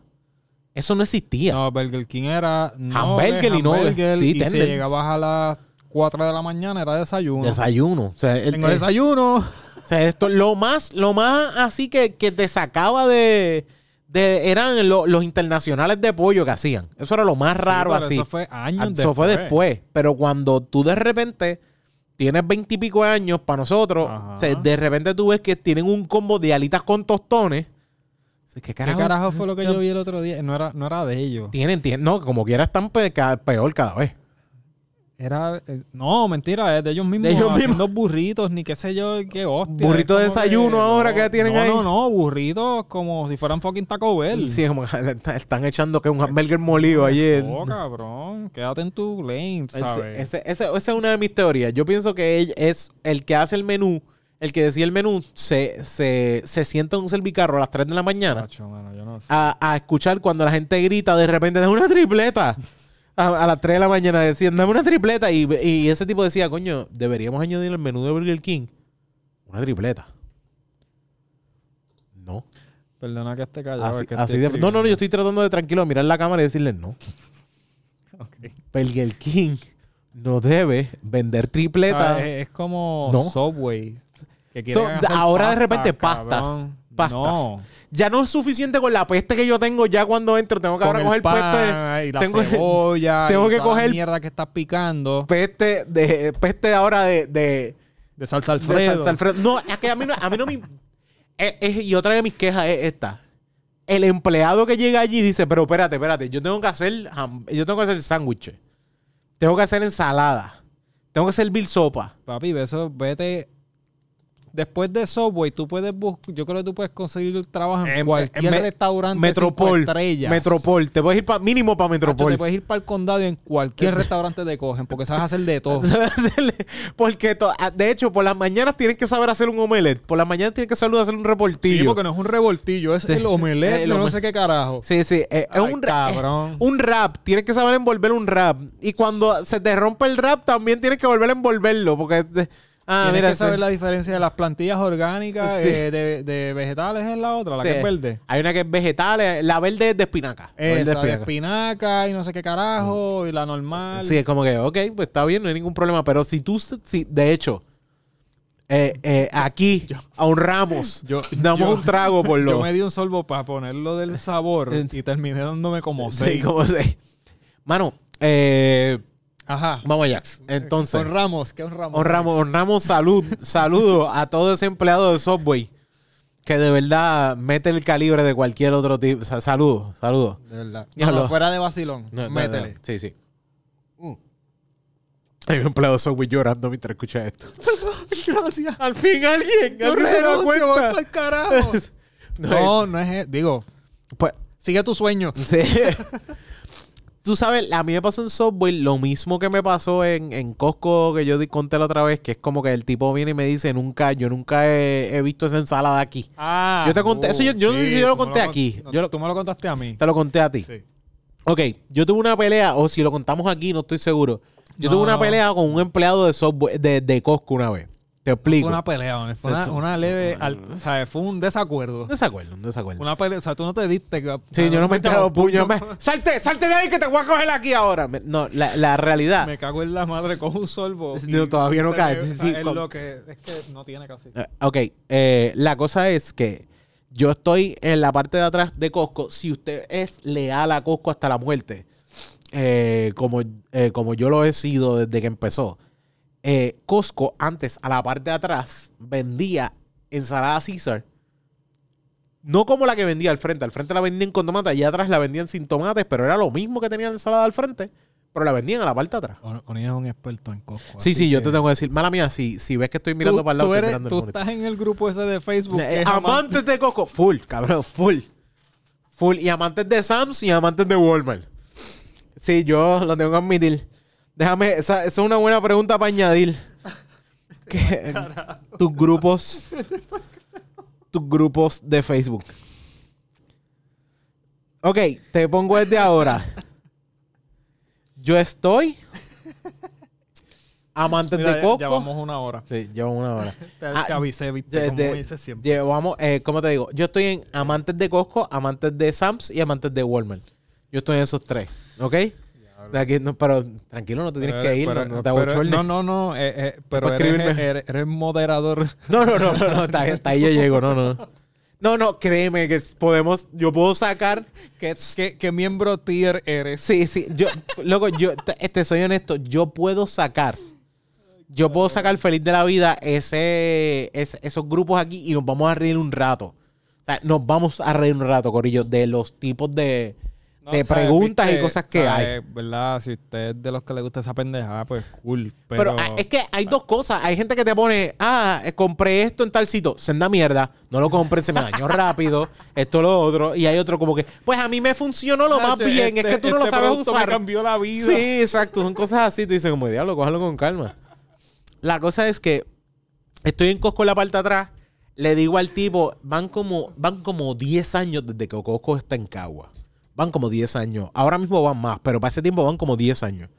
Eso no existía. No, Burger King era no, Hamburger y no, sí, y si llegabas a las 4 de la mañana era desayuno. Desayuno. O sea, el- Tengo desayuno. o sea, esto, lo más, lo más así que, que te sacaba de, de- eran lo- los internacionales de pollo que hacían. Eso era lo más raro Sí, pero así. Eso fue años Ah, después. Eso fue después. Pero cuando tú de repente tienes veintipico años para nosotros, o sea, de repente tú ves que tienen un combo de alitas con tostones. ¿Qué ¿Qué carajo? fue lo que yo vi el otro día? No era, no era de ellos. Tienen, tienen, no, como quiera están peor cada vez. Era. eh, no, mentira, es de ellos mismos. De ellos haciendo burritos, ni qué sé yo, qué hostia. Burrito de desayuno que- ahora no, que tienen no, ahí. No, no, burritos como si fueran fucking Taco Bell. Sí, como están echando que un hamburger molido ayer. No, cabrón. Quédate en tu lane, ¿sabes? Ese- ese- esa es una de mis teorías. Yo pienso que él es el que hace el menú, el que decía el menú, se, se, se sienta en un servicarro a las 3 de la mañana Tacho, mano, yo no sé. a, a escuchar cuando la gente grita de repente, dame una tripleta. A, a las 3 de la mañana decían, dame una tripleta. Y, y ese tipo decía, coño, deberíamos añadir el menú de Burger King una tripleta. No. Perdona que esté callado. Así, es que así estoy de- no, no, no, yo estoy tratando de tranquilo mirar la cámara y decirle no. Ok. Burger King no debe vender tripleta. Ah, es, es como No. Subway. Que So, ahora de repente pastas, cabrón. pastas. No. Ya no es suficiente con la peste que yo tengo ya cuando entro. Tengo que Con ahora coger pan y la tengo- cebolla tengo y que toda la coger- mierda que estás picando peste de peste ahora de, de, de salsa de Alfredo. salsa Alfredo. No, es que a mí no, a mí no me. es- es- y otra de mis quejas es esta. El empleado que llega allí dice, pero espérate, espérate, yo tengo que hacer, yo tengo que hacer sándwiches. Tengo que hacer ensalada. Tengo que servir sopa. Papi, eso, vete después de Subway, tú puedes buscar, yo creo que tú puedes conseguir trabajo en, En- cualquier en restaurante Metropol. cinco estrellas. Metropol. Te puedes ir pa- mínimo para Macho, Metropol. te puedes ir para el condado y en cualquier restaurante te cogen, porque sabes hacer de todo. Porque, to- ah, de hecho, por las mañanas tienes que saber hacer un omelette. Por las mañanas tienes que saber hacer un reportillo. Sí, porque no es un revoltillo, es el omelette, El de no sé qué carajo. Sí, sí. eh, es un, cabrón. eh, un rap. Tienes que saber envolver un rap. Y cuando se te rompe el rap, también tienes que volver a envolverlo. Porque. es de- ah, Tienes mira. que saber la diferencia de las plantillas orgánicas Sí. eh, de, de vegetales en la otra, la que es verde. Hay una que es vegetal. eh, La verde es de espinaca. Esa, de espinaca y no sé qué carajo, y la normal. Sí, es como que, ok, pues está bien, no hay ningún problema. Pero si tú, si, de hecho, eh, eh, aquí Yo- damos yo- un trago por lo. Yo me di un sorbo para ponerlo del sabor y terminé dándome como Sí, seis. como se- Mano, eh, Ajá. vamos allá. Entonces, Honramos, ¿qué honramos? honramos, honramos salud, saludo a todo ese empleado de Subway que de verdad mete el calibre de cualquier otro tipo. O sea, saludo, saludo. De verdad. No, no, lo- fuera de vacilón. No, Métele. Sí, sí. Mm. Hay un empleado de Subway llorando mientras escucha esto. Gracias. Al fin alguien, Yo alguien se da voy cuenta. pa'l carajo. No, No, no es... Digo, Pues, sigue tu sueño. sí. Tú sabes, a mí me pasó en Subway lo mismo que me pasó en, en Costco que yo conté la otra vez, que es como que el tipo viene y me dice, nunca, yo nunca he, he visto esa ensalada aquí. Ah. Yo te conté- eso yo- yo no sé si yo lo conté con- aquí. no, Yo lo- tú me lo contaste a mí. Te lo conté a ti. Sí. Ok, yo tuve una pelea, o si lo contamos aquí, no estoy seguro. Yo No, tuve una pelea con un empleado de Subway, de, de Costco una vez. Te explico. Fue una pelea, fue una, una leve... al- o sea, fue un desacuerdo. Un desacuerdo, un desacuerdo. Una pelea... O sea, tú no te diste... que- Sí, yo no me he te entrado puños. me- Salte, salte de ahí que te voy a coger aquí ahora. Me- No, la, la realidad. Me cago en la madre con un sorbo. No, y todavía no se cae. o sea, es con- lo que... Es que no tiene casi. Eh, ok, eh, la cosa es que yo estoy en la parte de atrás de Costco. Si usted es leal a Costco hasta la muerte, eh, como, eh, como yo lo he sido desde que empezó, eh, Costco antes a la parte de atrás vendía ensalada Caesar. No como la que vendía al frente. Al frente la vendían con tomate, allá atrás la vendían sin tomates, pero era lo mismo que tenía la ensalada al frente, pero la vendían a la parte de atrás. Oni es un experto en Costco. Sí, sí, yo te tengo que decir, mala mía, si, si ves que estoy mirando Tú- para el lado, tú, estoy eres- mirando el tú estás en el grupo ese de Facebook. Eh, amante- amantes de Coco, full, cabrón, full. Full. Y amantes de Sam's y amantes de Walmart. Sí, yo lo tengo que admitir. Déjame, esa, esa es una buena pregunta para añadir. Tus grupos. Tus grupos de Facebook. Ok, te pongo desde ahora. Yo estoy. Amantes Mira, de Coco. Ya vamos una hora. Sí, llevo una hora. Te, Ah, te avisé, viste, de- como de- dices siempre. Llevamos, eh, ¿cómo te digo? Yo estoy en amantes de Costco, amantes de Sam's y amantes de Walmart. Yo estoy en esos tres, ¿ok? Aquí, no, pero tranquilo, no te tienes Pero- que ir, pero- no, no te abochornes. No, no, no. eh, eh, pero eres, eres, eres moderador. No, no, no, no, no, hasta, hasta ahí yo llego, no, no. No, no, créeme que podemos, yo puedo sacar, ¿Qué, qué, qué miembro tier eres? sí, sí, yo, loco, yo, te, este, soy honesto, yo puedo sacar, yo puedo sacar feliz de la vida ese, ese- esos grupos aquí y nos vamos a reír un rato. O sea, nos vamos a reír un rato, Corillo, de los tipos de, No, de preguntas y cosas que hay. ¿Verdad? Si usted es de los que le gusta esa pendejada, pues cool. Pero, Pero, ah, es que hay dos cosas. Hay gente que te pone, ah, eh, compré esto en tal sitio. Senda mierda. No lo compren, se me dañó rápido. Esto, lo otro. Y hay otro como que, pues a mí me funcionó lo más Este- bien. es que tú no lo este sabes usar. Me cambió la vida. Sí, exacto. Son cosas así. Tú dices, como diablo, cójalo con calma. La cosa es que estoy en Costco en la parte de atrás. Le digo al tipo, van como, van como 10 años desde que Costco está en Cagua. Van como 10 años. Ahora mismo van más, pero para ese tiempo van como 10 años.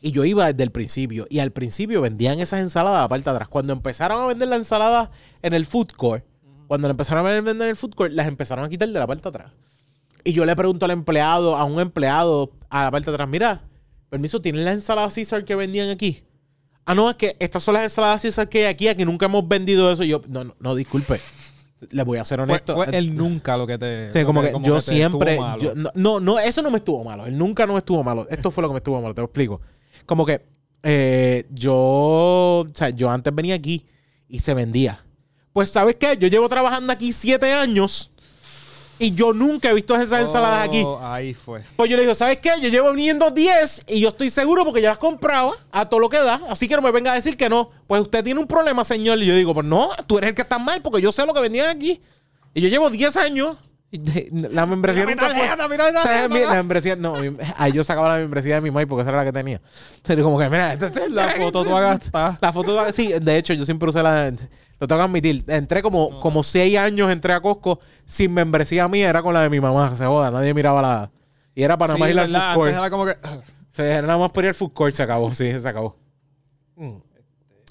Y yo iba desde el principio. Y al principio vendían esas ensaladas a la parte de atrás. Cuando empezaron a vender la ensalada en el food court, cuando empezaron a vender en el food court, las empezaron a quitar de la parte atrás. Y yo le pregunto al empleado, a un empleado a la parte atrás, mira, permiso, ¿tienen las ensaladas Caesar que vendían aquí? Ah, no, es que estas son las ensaladas Caesar que hay aquí, aquí nunca hemos vendido eso. Y yo, no, no, no, disculpe. Le voy a ser honesto. fue el nunca lo que te. Sí, como que, yo siempre. yo- no, no, no, eso no me estuvo malo. Él nunca no me estuvo malo. Esto fue lo que me estuvo malo, te lo explico. Como que eh, yo. O sea, yo antes venía aquí y se vendía. Pues, ¿sabes qué? Yo llevo trabajando aquí siete años Y yo nunca he visto esas ensaladas aquí. Oh, Ahí fue. Pues yo le digo, ¿sabes qué? Yo llevo viniendo 10 y yo estoy seguro porque yo las compraba a todo lo que da. Así que no me venga a decir que no. Pues usted tiene un problema, señor. Y yo digo, pues no, tú eres el que está mal porque yo sé lo que vendían aquí. Y yo llevo 10 años. La membresía Mira mi nunca fue. mira O sea, papá. la membresía, no, ay, yo sacaba la membresía de mi mai porque esa era la que tenía. Pero como que, mira, esta- esta- La foto tú gastas. la foto, sí, de hecho, yo siempre usé la. Lo tengo que admitir. Entré como, como seis años, entré a Costco sin membresía mía, era con la de mi mamá. Se joda, nadie miraba la. Y era para nada más ir al food court. Era como que. Sea, era nada más por ir al food court, se acabó, sí, se acabó. Mm.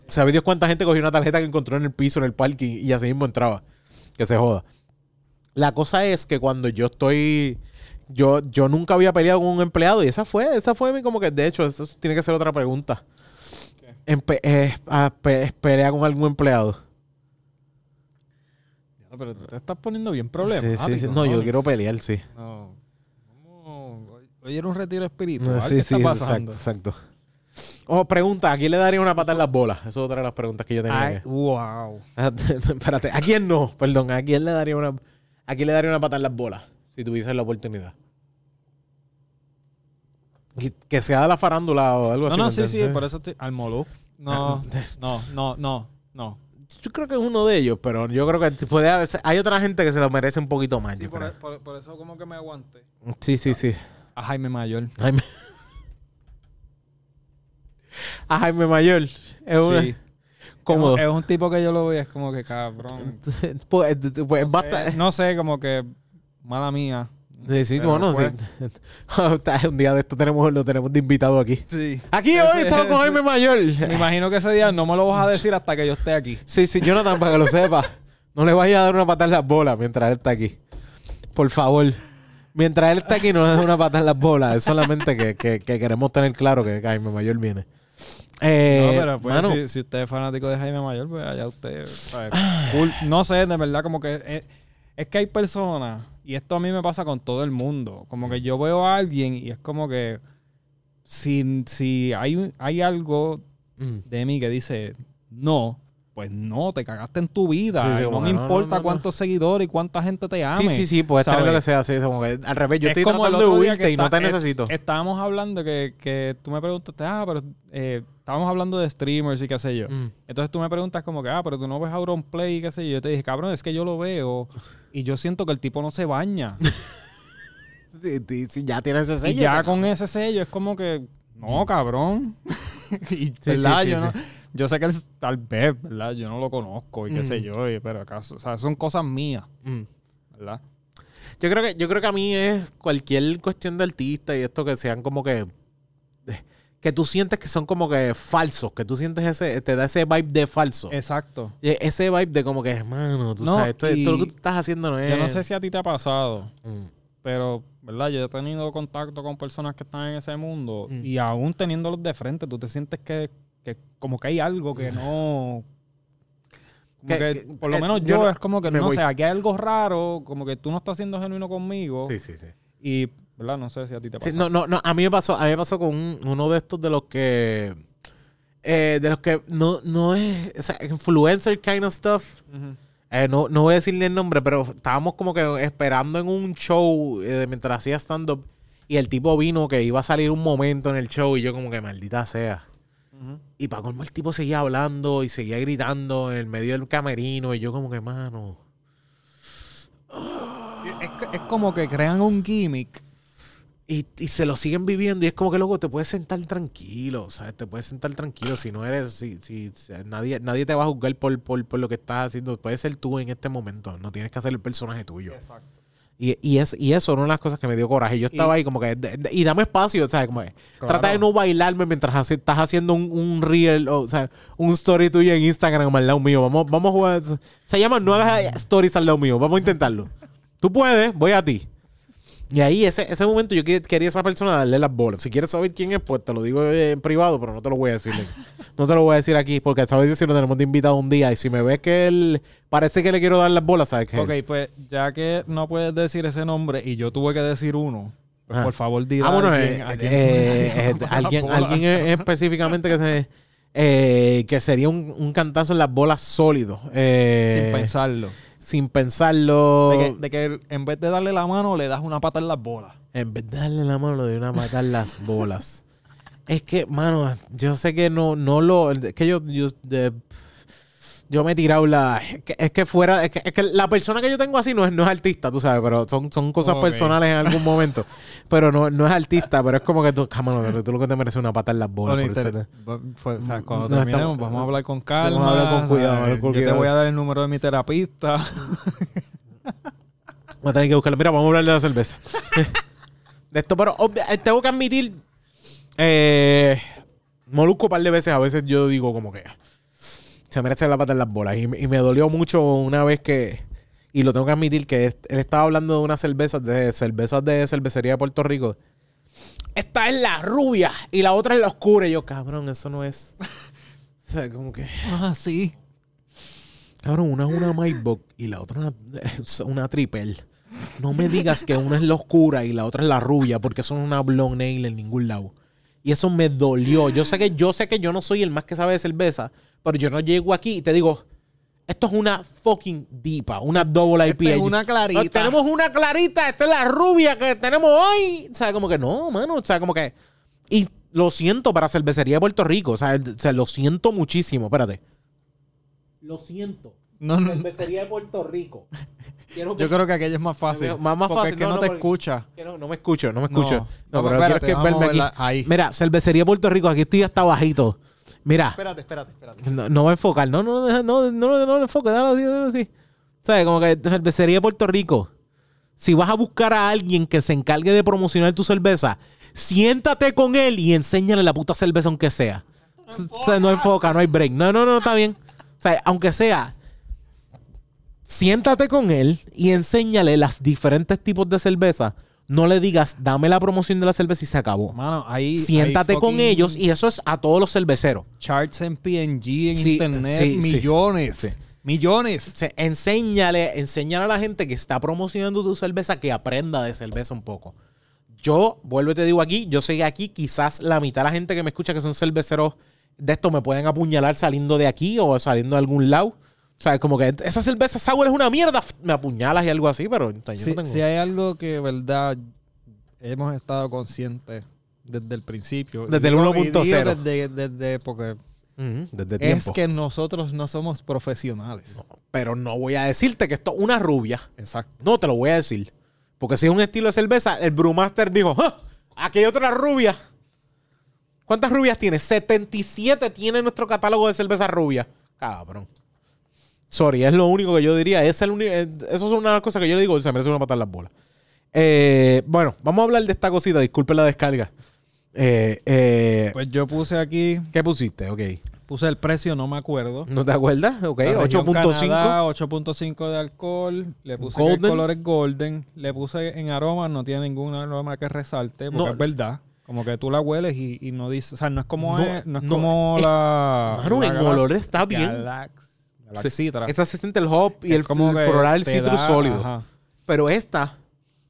¿Sabe Dios cuánta gente cogió una tarjeta que encontró en el piso, en el parking, y así mismo entraba? Que se joda. La cosa es que cuando yo estoy. Yo, yo nunca había peleado con un empleado y esa fue, esa fue mi como que, de hecho, eso tiene que ser otra pregunta. Empe- eh, ah, pe- pelea con algún empleado. Pero tú te estás poniendo bien Sí, problemático. sí, sí. No, yo quiero pelear, sí. No. Hoy, era un retiro espiritual. No, ¿Qué está pasando? exacto. Oh, pregunta, ¿a quién le daría una pata en las bolas? Esa es otra de las preguntas que yo tenía. Ay, wow. Espérate, ¿a quién no? Perdón, ¿a quién le daría una a quién le daría una pata en las bolas si tuviese la oportunidad? Que, que sea de la farándula o algo No, así. no, ¿me sí, sí, por eso estoy. Al Molú. No, no, no, no, no. Yo creo que es uno de ellos, pero yo creo que puede haber, hay otra gente que se lo merece un poquito más. Sí, yo por, creo. por- por eso como que me aguanté. sí, sí, sí. A Jaime Mayor. Jaime. A Jaime Mayor. Es una- Sí. cómodo. Es un tipo que yo lo veo, es como que cabrón. pues, pues, No basta- sé, no sé, como que mala mía. Sí, Pero bueno, pues- sí. un día de esto tenemos, lo tenemos de invitado aquí. Sí. Aquí Ese- hoy estamos con Jaime Mayor. Me imagino que ese día no me lo vas a decir hasta que yo esté aquí. Sí, sí, Jonathan, para que lo sepa. No le vayas a dar una patada en las bolas mientras él está aquí. Por favor. Mientras él está aquí, no le des una patada en las bolas. Es solamente que, que- que queremos tener claro que Jaime Mayor viene. Eh, no, pero pues, mano, si, si usted es fanático de Jaime Mayor, pues allá usted. Cool. No sé, de verdad, como que. Es, es que hay personas, y esto a mí me pasa con todo el mundo. Como que yo veo a alguien y es como que. Si, si hay, hay algo mm, de mí que dice no, pues no, te cagaste en tu vida. Sí, sí, y como no me no, importa no, no, no. cuántos seguidores y cuánta gente te ame. sí, sí, sí, puedes tener ¿sabes? lo que sea. Sí, como que al revés, yo Es estoy como tratando de huirte y no te necesito. Estábamos hablando que, que tú me preguntaste, ah, pero eh, estábamos hablando de streamers y qué sé yo. Mm. Entonces tú me preguntas como que, ah, pero tú no ves Auronplay y qué sé yo. Yo te dije, cabrón, es que yo lo veo y yo siento que el tipo no se baña. Sí, ya tienes ese y sello. ya se con ese sello es como que, no, cabrón. y, sí, sí. no- yo sé que él tal vez, ¿verdad? Yo no lo conozco y qué sé Mm. yo, y- pero acaso, o sea, son cosas mías, Mm. ¿verdad? Yo creo que, yo creo que a mí es cualquier cuestión de artista y esto que sean como que. Que tú sientes que son como que falsos, que tú sientes ese, te da ese vibe de falso. Exacto. Y Ese vibe de como que, hermano, tú No, sabes, esto, esto lo que tú estás haciendo no es. Yo no sé si a ti te ha pasado, Mm. pero, ¿verdad? Yo he tenido contacto con personas que están en ese mundo Mm. y aún teniéndolos de frente, tú te sientes que, que como que hay algo que no... Como Que- por lo eh, menos yo es como que, no voy. sé, aquí hay algo raro, como que tú no estás siendo genuino conmigo Sí, sí, sí. y, ¿verdad? No sé si a ti te pasa. Sí, no, no, no, a mí me pasó, a mí me pasó con un- uno de estos de los que. eh, de los que no, no es. O sea, influencer kind of stuff. Eh, no, no voy a decirle el nombre, pero estábamos como que esperando en un show mientras hacía stand-up. Y el tipo vino que iba a salir un momento en el show y yo como que maldita sea. Y para colmo el tipo seguía hablando y seguía gritando en el medio del camerino y yo como que, mano... Sí, es, como que crean un gimmick. Y, y se lo siguen viviendo y es como que luego te puedes sentar tranquilo, ¿sabes? Te puedes sentar tranquilo si no eres, si, si, si- nadie, nadie te va a juzgar por, por, por lo que estás haciendo. Puedes ser tú en este momento, no tienes que hacer el personaje tuyo. Exacto. Y, y, es, y eso era una de las cosas que me dio coraje. Yo estaba ahí como que, de- de- y dame espacio, ¿sabes? Como que, Trata de no bailarme mientras hace- estás haciendo un, un reel, o, sea, un story tuyo en Instagram al lado mío. Vamos, vamos a jugar. Se llama No hagas stories al lado mío. Vamos a intentarlo. Tú puedes, voy a ti. Y ahí, ese, ese momento, yo que- quería a esa persona darle las bolas. Si quieres saber quién es, pues te lo digo en privado, pero no te lo voy a decir. No te lo voy a decir aquí, porque sabes si lo tenemos de invitado un día. Y si me ves que él parece que le quiero dar las bolas, ¿sabes qué? Ok, pues ya que no puedes decir ese nombre y yo tuve que decir uno, pues Ah. por favor di Ah, bueno, alguien, eh, a quién eh, eh, alguien, alguien eh, específicamente que se eh, que sería un, un cantazo en las bolas sólido. Eh, Sin pensarlo. Sin pensarlo. De que, de que en vez de darle la mano, le das una pata en las bolas. En vez de darle la mano, le doy una matar las bolas. es que, mano, yo sé que no, no lo. Es que yo. yo de- yo me he tirado la. Es que, es que fuera. Es que, es que la persona que yo tengo así no es, no es artista, tú sabes, pero son, son cosas personales en algún momento. pero no, no es artista, pero es como que tú, cámara, tú lo que te mereces es una pata en las bolas. Bueno, por ser- fue- o sea, cuando No, terminemos, estamos- vamos a hablar con calma. vamos a hablar con cuidado, ¿sabes? hablar con Yo te voy a dar el número de mi terapista. Voy a tener que buscarlo. Mira, vamos a hablar de la cerveza. de esto, pero eh, tengo que admitir. Eh, Molusco un par de veces, a veces yo digo como que se merece la pata en las bolas. Y, me- y me dolió mucho una vez que. Y lo tengo que admitir que él estaba hablando de unas cervezas de cervezas de cervecería de Puerto Rico. Esta es la rubia y la otra es la oscura. Y yo, cabrón, eso no es. O sea, como que. ah, sí. Cabrón, una es una Maybach y la otra es una triple. No me digas que una es la oscura y la otra es la rubia, porque es una blonde nail en ningún lado. Y eso me dolió. Yo sé que yo sé que yo no soy el más que sabe de cerveza, pero yo no llego aquí y te digo, esto es una fucking dipa, una double IPA. Esta es una clarita. Tenemos una clarita, esta es la rubia que tenemos hoy. O sea, como que no, mano, o sea, como que y lo siento para cervecería de Puerto Rico, o sea, o sea, lo siento muchísimo, espérate. Lo siento. No, no. Cervecería de Puerto Rico. Quiero Yo creo que aquello es más fácil. Más- más porque fácil, es que no, te escucha. que no, no me escucho, no me escucho. No, pero espérate, quiero que verme aquí. ahí. Mira, cervecería de Puerto Rico, aquí estoy hasta bajito. Mira, Espérate, espérate, espérate. no, no va a enfocar, no, no, no, no, no, no le enfoque, dale así, dale así. ¿Sabes? Como que cervecería de Puerto Rico. Si vas a buscar a alguien que se encargue de promocionar tu cerveza, siéntate con él y enséñale la puta cerveza aunque sea. O sea, no enfoca, no hay break. No, no, no, está bien. O sea, aunque sea, siéntate con él y enséñale las diferentes tipos de cerveza. No le digas, dame la promoción de la cerveza y se acabó. Mano, ahí. Siéntate con ellos y eso es a todos los cerveceros. Charts en PNG, en Sí, internet, sí, millones. Sí. Millones. O sea, enséñale, enséñale a la gente que está promocionando tu cerveza que aprenda de cerveza un poco. Yo, vuelvo y te digo aquí, yo sé que aquí quizás la mitad de la gente que me escucha que son cerveceros de esto me pueden apuñalar saliendo de aquí o saliendo de algún lado. O sea, como que esa cerveza sour es una mierda, me apuñalas y algo así, pero yo Si, no tengo... si hay algo que, verdad, hemos estado conscientes desde el principio. Desde el Digo- y 1.0. digo Desde, desde porque desde es que nosotros no somos profesionales. Pero no voy a decirte que esto es una rubia. Exacto. No te lo voy a decir. Porque si es un estilo de cerveza, el Brewmaster dijo, ¡Ah! aquí hay otra rubia. ¿Cuántas rubias tiene? 77 tiene nuestro catálogo de cerveza rubia. Cabrón. Sorry, es lo único que yo diría. Es el uni- eh, eso es una de las cosas que yo le digo, se merece una patada en las bolas. Eh, bueno, vamos a hablar de esta cosita. Disculpe la descarga. Eh, eh, Pues yo puse aquí, ¿Qué pusiste? Ok. puse el precio, no me acuerdo. ¿No te acuerdas? Ok, La región 8.5. Canadá, 8.5 de alcohol. Le puse Golden. el color es golden. Le puse en aroma, no tiene ningún aroma que resalte, porque No. es verdad. Como que tú la hueles y, y no dices, o sea, no es como No, es, no es no, como es- la. La en olor está bien. Galax, Esa se siente el hop y Es el, como el floral citrus da- sólido. ajá. Pero esta,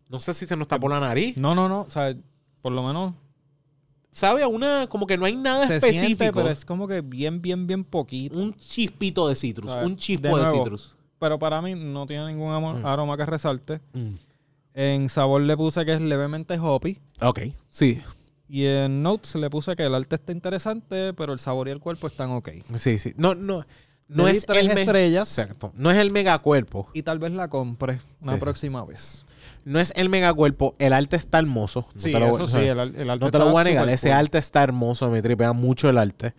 no sé si se nos tapó la nariz. No, no, no. O sea, por lo menos Sabe a una, como que no hay nada se específico. siente, pero es como que bien, bien, bien poquito. Un chispito de citrus. ¿Sabes? Un chispo De de, nuevo. citrus. Pero para mí no tiene ningún Mm. aroma que resalte. Mm. En sabor le puse que es levemente hoppy. Ok, sí. Y en notes le puse que el arte está interesante, pero el sabor y el cuerpo están ok. Sí, sí. No, no, no Le di es tres el estrellas. Exacto. No es el megacuerpo. Y tal vez la compre una Sí, sí. próxima vez. No es el megacuerpo. El arte está hermoso. No Sí, te lo eso o sí, el, el arte No te lo voy a negar. Ese cool. arte está hermoso. Me tripea mucho el arte.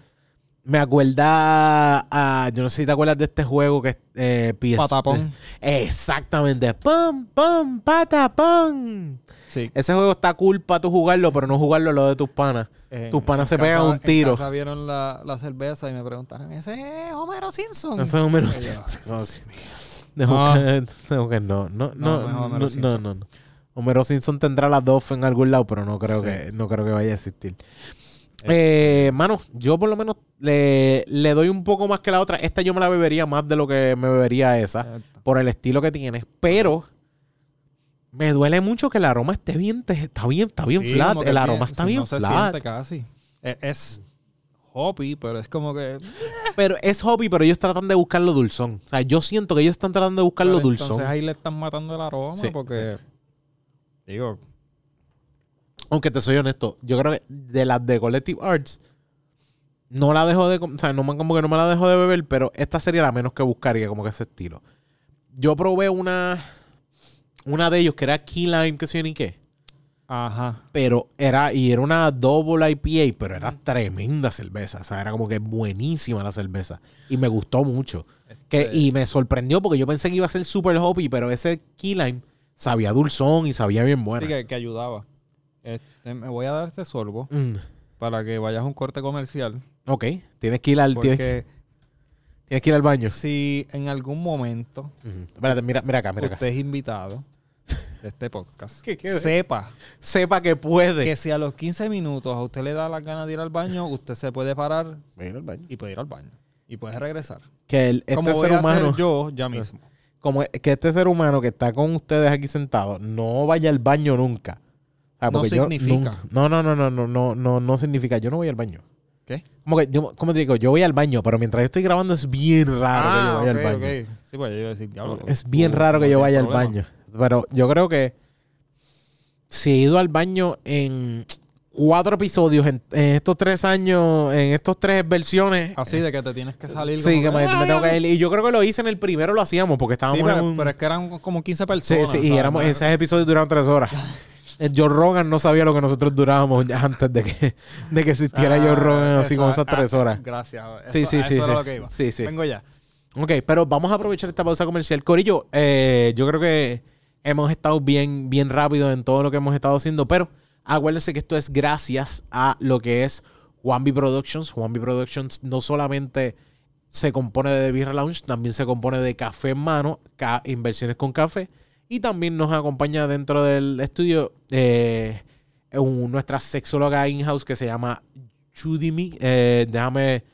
Me acuerda a. Yo no sé si te acuerdas de este juego que es eh, Patapón. Exactamente. ¡Pum, pum, patapón! Sí. Ese juego está cool para tú jugarlo, pero no jugarlo a lo de tus panas. Eh, Tus panas se pegan casa- un tiro. En casa vieron la, la cerveza y me preguntaron, ¿ese es Homero Simpson? Ese número. Y yo, No, Dios mío. Dejo No. no. No, no, No, no es no, Homero no, Simpson. no, no. Homero Simpson tendrá las dos en algún lado, pero no creo Sí. que no creo que vaya a existir. Eh, mano, yo por lo menos le, le doy un poco más que la otra. Esta yo me la bebería más de lo que me bebería esa, por el estilo que tiene. Pero me duele mucho que el aroma esté bien, está bien, está bien sí, flat. El aroma bien- está sí, bien no se flat. siente casi. Es, es hoppy, pero es como que... Pero es hobby, pero ellos tratan de buscar lo dulzón. O sea, yo siento que ellos están tratando de buscar lo dulzón. Entonces ahí le están matando el aroma Sí, porque... Digo, Aunque te soy honesto, yo creo que de las de Collective Arts, no la dejo de. O sea, no, como que no me la dejo de beber, pero esta sería la menos que buscaría, como que ese estilo. Yo probé una. Una de ellos que era Key Lime, que sé ni qué. ajá. Pero era. Y era una double IPA, pero era tremenda cerveza. O sea, era como que buenísima la cerveza. Y me gustó mucho. Que, Este- y me sorprendió porque yo pensé que iba a ser super hoppy, pero ese Key Lime sabía dulzón y sabía bien bueno. Sí, que, que ayudaba. Este, me voy a dar este sorbo Mm, para que vayas a un corte comercial. ok, tienes que ir al. Tienes, Porque tienes que ir al baño. si en algún momento. Espérate, mira, mira acá, mira acá. usted es invitado de este podcast, ¿Qué- qué? sepa Sepa que puede. que si a los 15 minutos a usted le da la gana de ir al baño, usted se puede parar Voy al baño. y puede ir al baño. Y puede regresar. Que el- Como este voy ser a hacer humano, yo ya mismo. como que este ser humano que está con ustedes aquí sentado, no vaya al baño nunca. O sea, No porque yo significa. nunca- no, no, no, no, no, no, no, no significa. Yo no voy al baño. ¿Qué? Como que yo, como te digo, yo voy al baño, pero mientras yo estoy grabando es bien raro que yo vaya Ah, ok, al baño. Sí, pues yo iba a decir, diablo, Es bien tú raro no que yo tienes vaya al problema. baño. Pero yo creo que si he ido al baño en cuatro episodios en, en estos tres años, en estos tres versiones. Así de que te tienes que salir. Sí, que me, "Ay, me tengo que ay". ir. Y yo creo que lo hice en el primero, lo hacíamos porque estábamos Sí, pero, en un... pero es que eran como 15 Sí, personas. sí, y ¿sabes? éramos, esos episodios duraron tres horas. Eh, Joe Rogan no sabía lo que nosotros durábamos ya antes de que, de que existiera Ah, Joe Rogan así como esas ah, tres horas. Gracias. Sí, Eso- sí, sí, Eso era sí. lo que iba. Sí, sí. Vengo ya. Ok, pero vamos a aprovechar esta pausa comercial. Corillo, eh, yo creo que hemos estado bien, bien rápido en todo lo que hemos estado haciendo, pero acuérdense que esto es gracias a lo que es Juanby Productions. Juanby Productions no solamente se compone de Birra Lounge, también se compone de café en mano, inversiones con café, y también nos acompaña dentro del estudio eh, nuestra sexóloga in-house que se llama Judimi. Eh, déjame,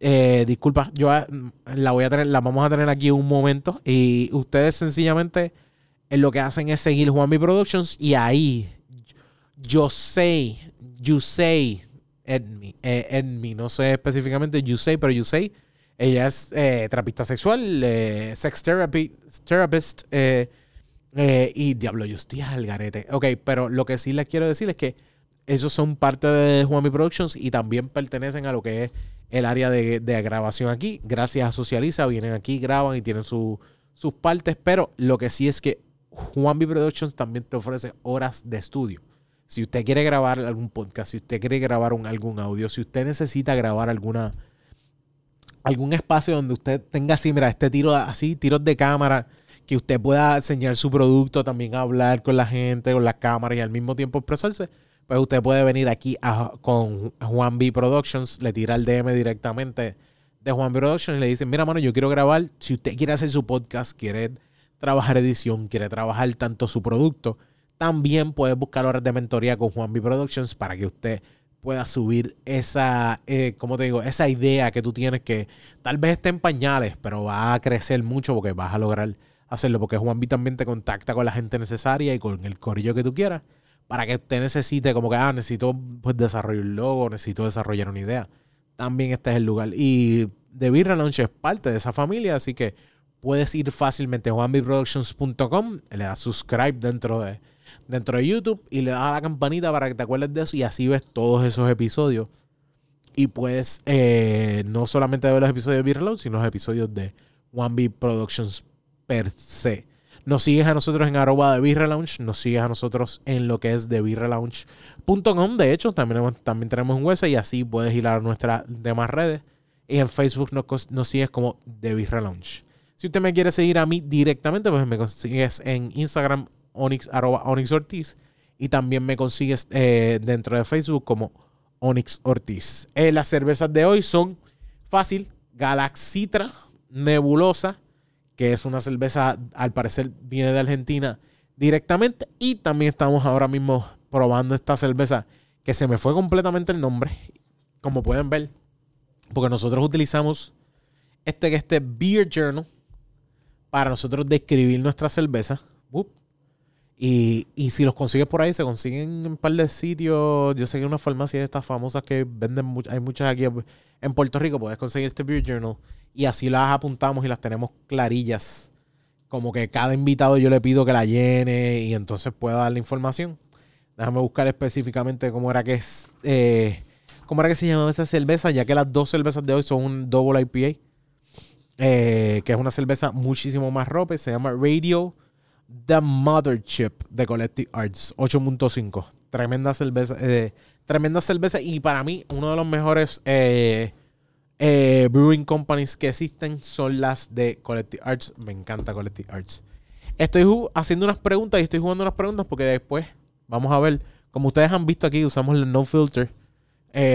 eh, disculpa, yo ah, la voy a tener, la vamos a tener aquí un momento y ustedes sencillamente eh, lo que hacen es seguir Juanmi Productions y ahí yo sé, you say, Edmi, eh, Edmi, no sé específicamente you say, pero you say, ella es eh, terapista sexual, eh, sex therapy, therapist, eh, eh, y diablo, yo estoy al garete. Ok, pero lo que sí les quiero decir es que esos son parte de Juanmi Productions y también pertenecen a lo que es el área de, de grabación aquí. Gracias a Socializa, vienen aquí, graban y tienen su- sus partes, pero lo que sí es que Juanmi Productions también te ofrece horas de estudio. Si usted quiere grabar algún podcast, si usted quiere grabar un- algún audio, si usted necesita grabar alguna algún espacio donde usted tenga así, mira, este tiro así, tiros de cámara, que usted pueda enseñar su producto, también hablar con la gente, con las cámaras y al mismo tiempo expresarse, pues usted puede venir aquí a- con Juan B Productions, le tira el DM directamente de Juan B Productions y le dice, mira, mano, yo quiero grabar, si usted quiere hacer su podcast, quiere trabajar edición, quiere trabajar tanto su producto, también puede buscar horas de mentoría con Juan Productions para que usted pueda subir esa, eh, ¿cómo te digo? Esa idea que tú tienes que tal vez esté en pañales, pero va a crecer mucho porque vas a lograr hacerlo. Porque Juan también te contacta con la gente necesaria y con el corillo que tú quieras para que usted necesite, como que, ah, necesito pues, desarrollar un logo, necesito desarrollar una idea. También este es el lugar. Y The Birra Launch es parte de esa familia, así que puedes ir fácilmente a juanbiproductions.com, le das subscribe dentro de, dentro de YouTube y le das a la campanita para que te acuerdes de eso y así ves todos esos episodios. Y puedes eh, no solamente ver los episodios de Launch, sino los episodios de One B Productions per se. Nos sigues a nosotros en arroba de Birra Lounge, nos sigues a nosotros en lo que es de birralounge.com. De hecho, también, también tenemos un website y así puedes ir a nuestras demás redes. Y en Facebook nos, nos sigues como de Birra Lounge. Si usted me quiere seguir a mí directamente, pues me consigues en Instagram, Onyx, arroba Ortiz. Y también me consigues eh, dentro de Facebook como Onyx Ortiz. Eh, las cervezas de hoy son fácil, Galaxitra Nebulosa, que es una cerveza, al parecer viene de Argentina directamente. Y también estamos ahora mismo probando esta cerveza, que se me fue completamente el nombre, como pueden ver, porque nosotros utilizamos este que este Beer Journal para nosotros describir nuestra cerveza. Up. Y, y si los consigues por ahí, se consiguen en un par de sitios. Yo sé que una farmacia de estas famosas que venden, hay muchas aquí en Puerto Rico, puedes conseguir este Beer Journal. Y así las apuntamos y las tenemos clarillas. Como que cada invitado yo le pido que la llene y entonces pueda dar la información. Déjame buscar específicamente cómo era que es. eh, cómo era que se llamaba esa cerveza, ya que las dos cervezas de hoy son un double IPA. Eh, que es una cerveza muchísimo más rope. Se llama Radio The Mother Chip de Collective Arts 8.5. Tremenda cerveza. eh, tremenda cerveza. Y para mí, uno de los mejores eh, brewing companies que existen son las de Collective Arts. Me encanta Collective Arts. Estoy haciendo unas preguntas y estoy jugando unas preguntas porque después vamos a ver. Como ustedes han visto aquí, usamos la No Filter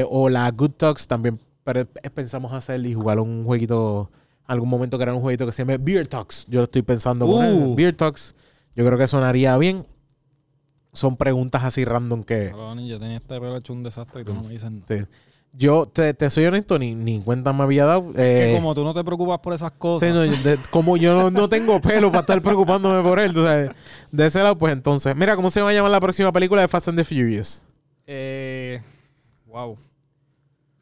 o la Good Talks también. Pensamos hacer y jugar un jueguito. Algún momento que era un jueguito que se llama Beer Talks. Yo lo estoy pensando poner. Uh. Beer Talks. Yo creo que sonaría bien. Son preguntas así random que. Yo tenía este pelo hecho un desastre y tú no me dices nada. Sí. Yo te, te soy honesto, ni, ni cuenta me había dado. eh, que como tú no te preocupas por esas cosas. sí, no, de- como yo no, no tengo pelo para estar preocupándome por él, tú sabes. De ese lado, pues entonces. Mira, ¿cómo se va a llamar la próxima película de Fast and the Furious? Eh, wow.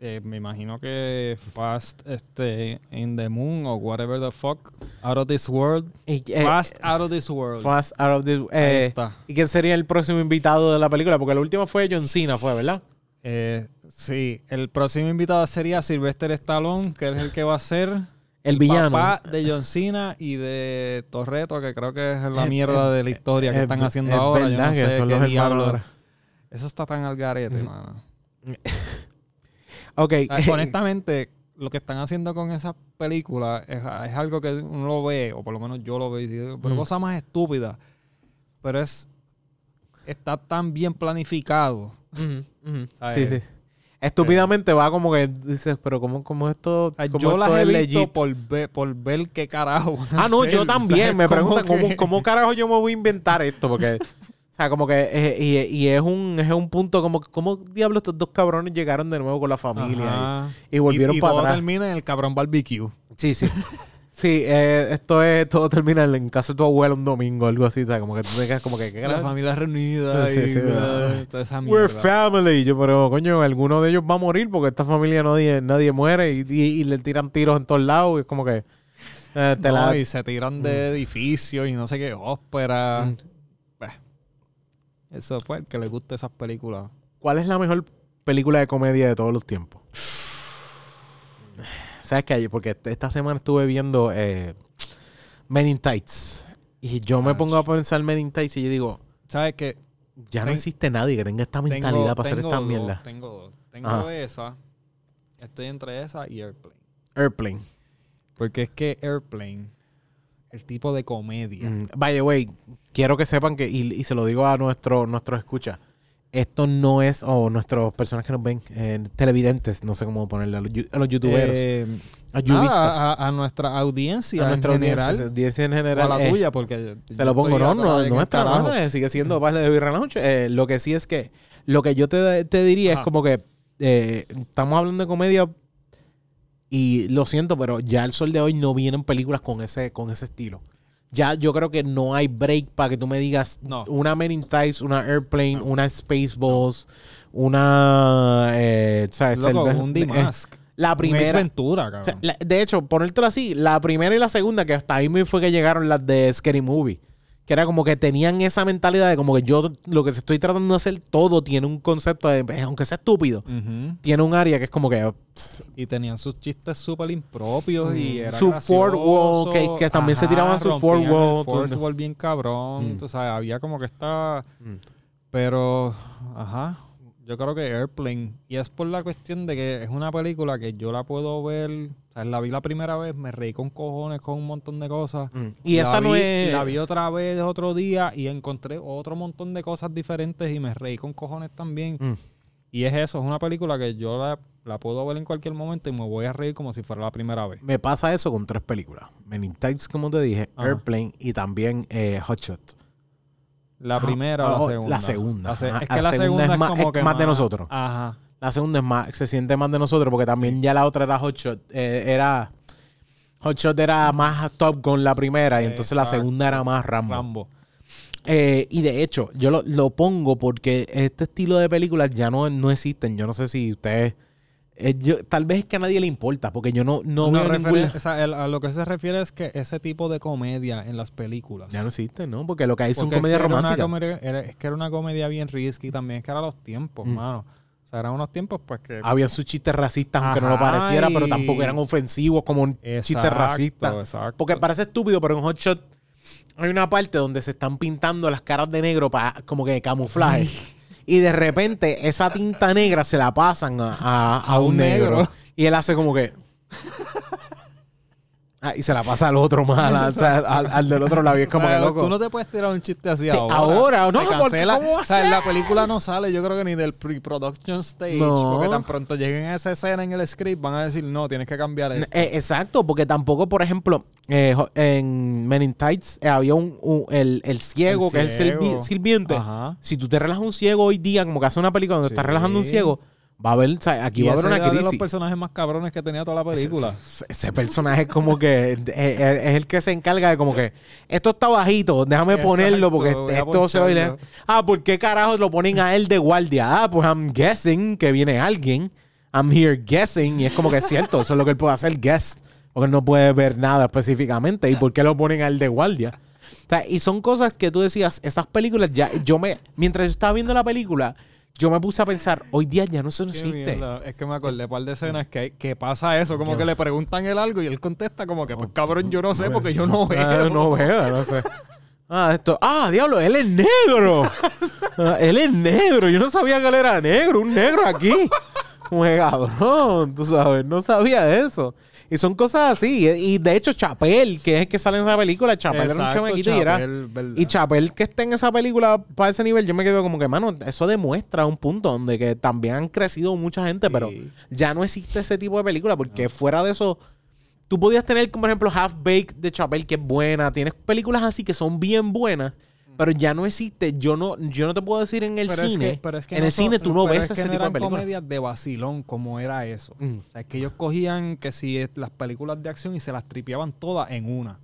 Eh, me imagino que Fast este, in the Moon o whatever the fuck. Out of this world. Y, eh, Fast out of this world. Fast out of the. Ahí eh, está. ¿Y quién sería el próximo invitado de la película? Porque la última fue John Cena, fue, ¿verdad? Eh, sí, el próximo invitado sería Sylvester Stallone, que es el que va a ser El villano. papá de John Cena y de Torreto, que creo que es la mierda de la historia que Es- están haciendo ahora. Yo verdad que son qué los diablo. hermanos ahora. Eso está tan al garete, mano. Ok. Honestamente, lo que están haciendo con esas películas es, es algo que uno lo ve, o por lo menos yo lo veo, y digo, pero Mm. cosa más estúpida. Pero es. Está tan bien planificado. Sí, sí. Estúpidamente va como que dices, pero ¿cómo, cómo esto, cómo yo esto las es he visto legit? por ver, por ver qué carajo. van a Ah, no, hacer, yo también. Me preguntan ¿cómo, que- cómo carajo yo me voy a inventar esto, porque, sea, como que, eh, y, y es un es un punto como, que, ¿cómo diablos estos dos cabrones llegaron de nuevo con la familia? Y, y volvieron y, y para todo atrás. termina en el cabrón barbecue. Sí, sí. Sí, eh, esto es, todo termina en casa de tu abuela un domingo, algo así, ¿sabes? Como que tú te quedas como que, ¿qué La familia reunida Sí, y sí, uh, toda esa We're mierda. family. Yo, pero coño, alguno de ellos va a morir porque esta familia nadie, nadie muere y, y- y le tiran tiros en todos lados. Y es como que. eh, te No, la- y se tiran de edificios y no sé qué, ópera. Eso fue el que le guste esas películas. ¿Cuál es la mejor película de comedia de todos los tiempos? ¿Sabes qué? Porque esta semana estuve viendo eh, Men in Tights. Y yo me pongo a pensar Men in Tights y yo digo, ¿Sabes qué? ya no existe nadie que tenga esta mentalidad Tengo, para hacer esta dos, mierda. Tengo dos. Tengo Ajá. esa. Estoy entre esa y Airplane. Airplane. Porque es que Airplane, el tipo de comedia. Mm, By the way, quiero que sepan que, y, y se lo digo a nuestro, nuestros escuchas, esto no es, o nuestras personas que nos ven, eh, televidentes, no sé cómo ponerle, a los, a los youtuberos, Eh, a nada, a, a nuestra audiencia a nuestra en general. audiencia, audiencia en o a general. la eh, tuya, porque se lo pongo, no, no, nuestra carajo. madre, sigue siendo parte de Birra Lounge. Eh, lo que sí es que, lo que yo te, te diría es Ajá. como que eh, estamos hablando de comedia y lo siento, pero ya el sol de hoy no vienen películas con ese, con ese estilo. Ya yo creo que no hay break para que tú me digas No. una Men in Tights, una Airplane, una Spaceballs, una... Eh, ¿sabes? Loco, El- un eh, la primera... Ventura, O cabrón. sea, la- de hecho, ponértelo así, la primera y la segunda, que hasta ahí me fue que llegaron las de Scary Movie. Que era como que tenían esa mentalidad de como que yo lo que estoy tratando de hacer, todo tiene un concepto de, eh, aunque sea estúpido, tiene un área que es como que Y tenían sus chistes súper impropios y era Mm. Su fourth wall, que- que también se tiraban su el wall, fourth tú- wall bien cabrón. Mm. Tú sabes, había como que está... Mm. Pero, ajá, yo creo que Airplane. Y es por la cuestión de que es una película que yo la puedo ver... O sea, la vi la primera vez, me reí con cojones con un montón de cosas. mm. Y La esa no vi- es... La vi otra vez otro día y encontré otro montón de cosas diferentes y me reí con cojones también. Mm. Y es eso, es una película que yo la, la puedo ver en cualquier momento y me voy a reír como si fuera la primera vez. Me pasa eso con tres películas. Men in Tights, como te dije, Ajá. Airplane y también eh, Hot Shot. La Ah, primera ah, o oh, la segunda. la segunda. La se- Ajá, es que la, segunda, es, más- como es que más de nosotros. Ajá. La segunda es más, se siente más de nosotros porque también ya la otra era Hot Shot. eh, era Hot Shot era más Top Gun la primera y entonces la Exacto. segunda era más Rambo. Rambo. Eh, y de hecho, yo lo, lo pongo porque este estilo de películas ya no, no existen. Yo no sé si ustedes... eh, yo- tal vez es que a nadie le importa, porque yo no, no veo ningún... o sea, el- a lo que se refiere es que ese tipo de comedia en las películas. Ya no existen, ¿no? Porque lo que hay son comedias románticas. es que era una comedia bien risky también. Es que eran los tiempos, Mm. Mano. O sea, eran unos tiempos pues que... Habían sus chistes racistas, aunque no lo pareciera, pero tampoco eran ofensivos como un chiste Exacto, racista. exacto. Porque parece estúpido, pero en Hot Shot hay una parte donde se están pintando las caras de negro para como que de camuflaje. y de repente esa tinta negra se la pasan a, a- a un un negro. negro. Y él hace como que. Ah, y se la pasa al otro mal, o sea, al, al del otro lado. Y es como O sea, que loco. Tú no te puedes tirar un chiste así Sí, ahora. ahora, no, porque. ¿cómo va a O sea, en ser? la película no sale, yo creo que ni del pre-production stage. No. Porque tan pronto lleguen a esa escena en el script, van a decir, no, tienes que cambiar esto. Eh, exacto, porque tampoco, por ejemplo, eh, en Men in Tights eh, había un, un- el, el ciego, El que es el sirvi- sirviente. Ajá. Si tú te relajas un ciego hoy día, como que hace una película donde Sí. estás relajando un ciego, va a haber, o sea, aquí Y va a haber una era de los crisis. personajes más cabrones que tenía toda la película. Ese, ese personaje es como que eh, eh, es el que se encarga de como que esto está bajito, déjame Exacto, ponerlo porque esto se poncharlo. Ah, ¿por qué carajo lo ponen a él de guardia? Ah, pues I'm guessing que viene alguien. I'm here guessing. Y es como que es cierto, eso es lo que él puede hacer, guess. Porque él no puede ver nada específicamente. ¿Y por qué lo ponen a él de guardia? O sea, y son cosas que tú decías, estas películas ya, yo me, mientras yo estaba viendo la película, yo me puse a pensar, hoy día ya no se Qué existe. mierda. Es que me acordé un par de escenas que, que pasa eso, como que le preguntan él algo y él contesta como que, pues cabrón, yo no sé porque yo no veo. Ah, no veo, no sé. Ah, esto. Ah, diablo, él es negro. Ah, él es negro. Yo no sabía que él era negro. Un negro aquí. Como cabrón, tú sabes. No sabía eso. Y son cosas así. Y de hecho, Chapel, que es el que sale en esa película, Chapel era un chamaquito y era. ¿verdad? Y Chapel que esté en esa película para ese nivel, yo me quedo como que, mano, eso demuestra un punto donde que también han crecido mucha gente, pero ya no existe ese tipo de película porque fuera de eso, tú podías tener, como por ejemplo, Half Baked de Chapel, que es buena. Tienes películas así que son bien buenas, pero ya no existe. Yo no, yo no te puedo decir en el Pero es cine. que- pero es que en el cine tú no ves es que ese no tipo de películas. comedias de vacilón como era eso. Mm. O sea, es que ellos cogían que si es- las películas de acción y se las tripeaban todas en una.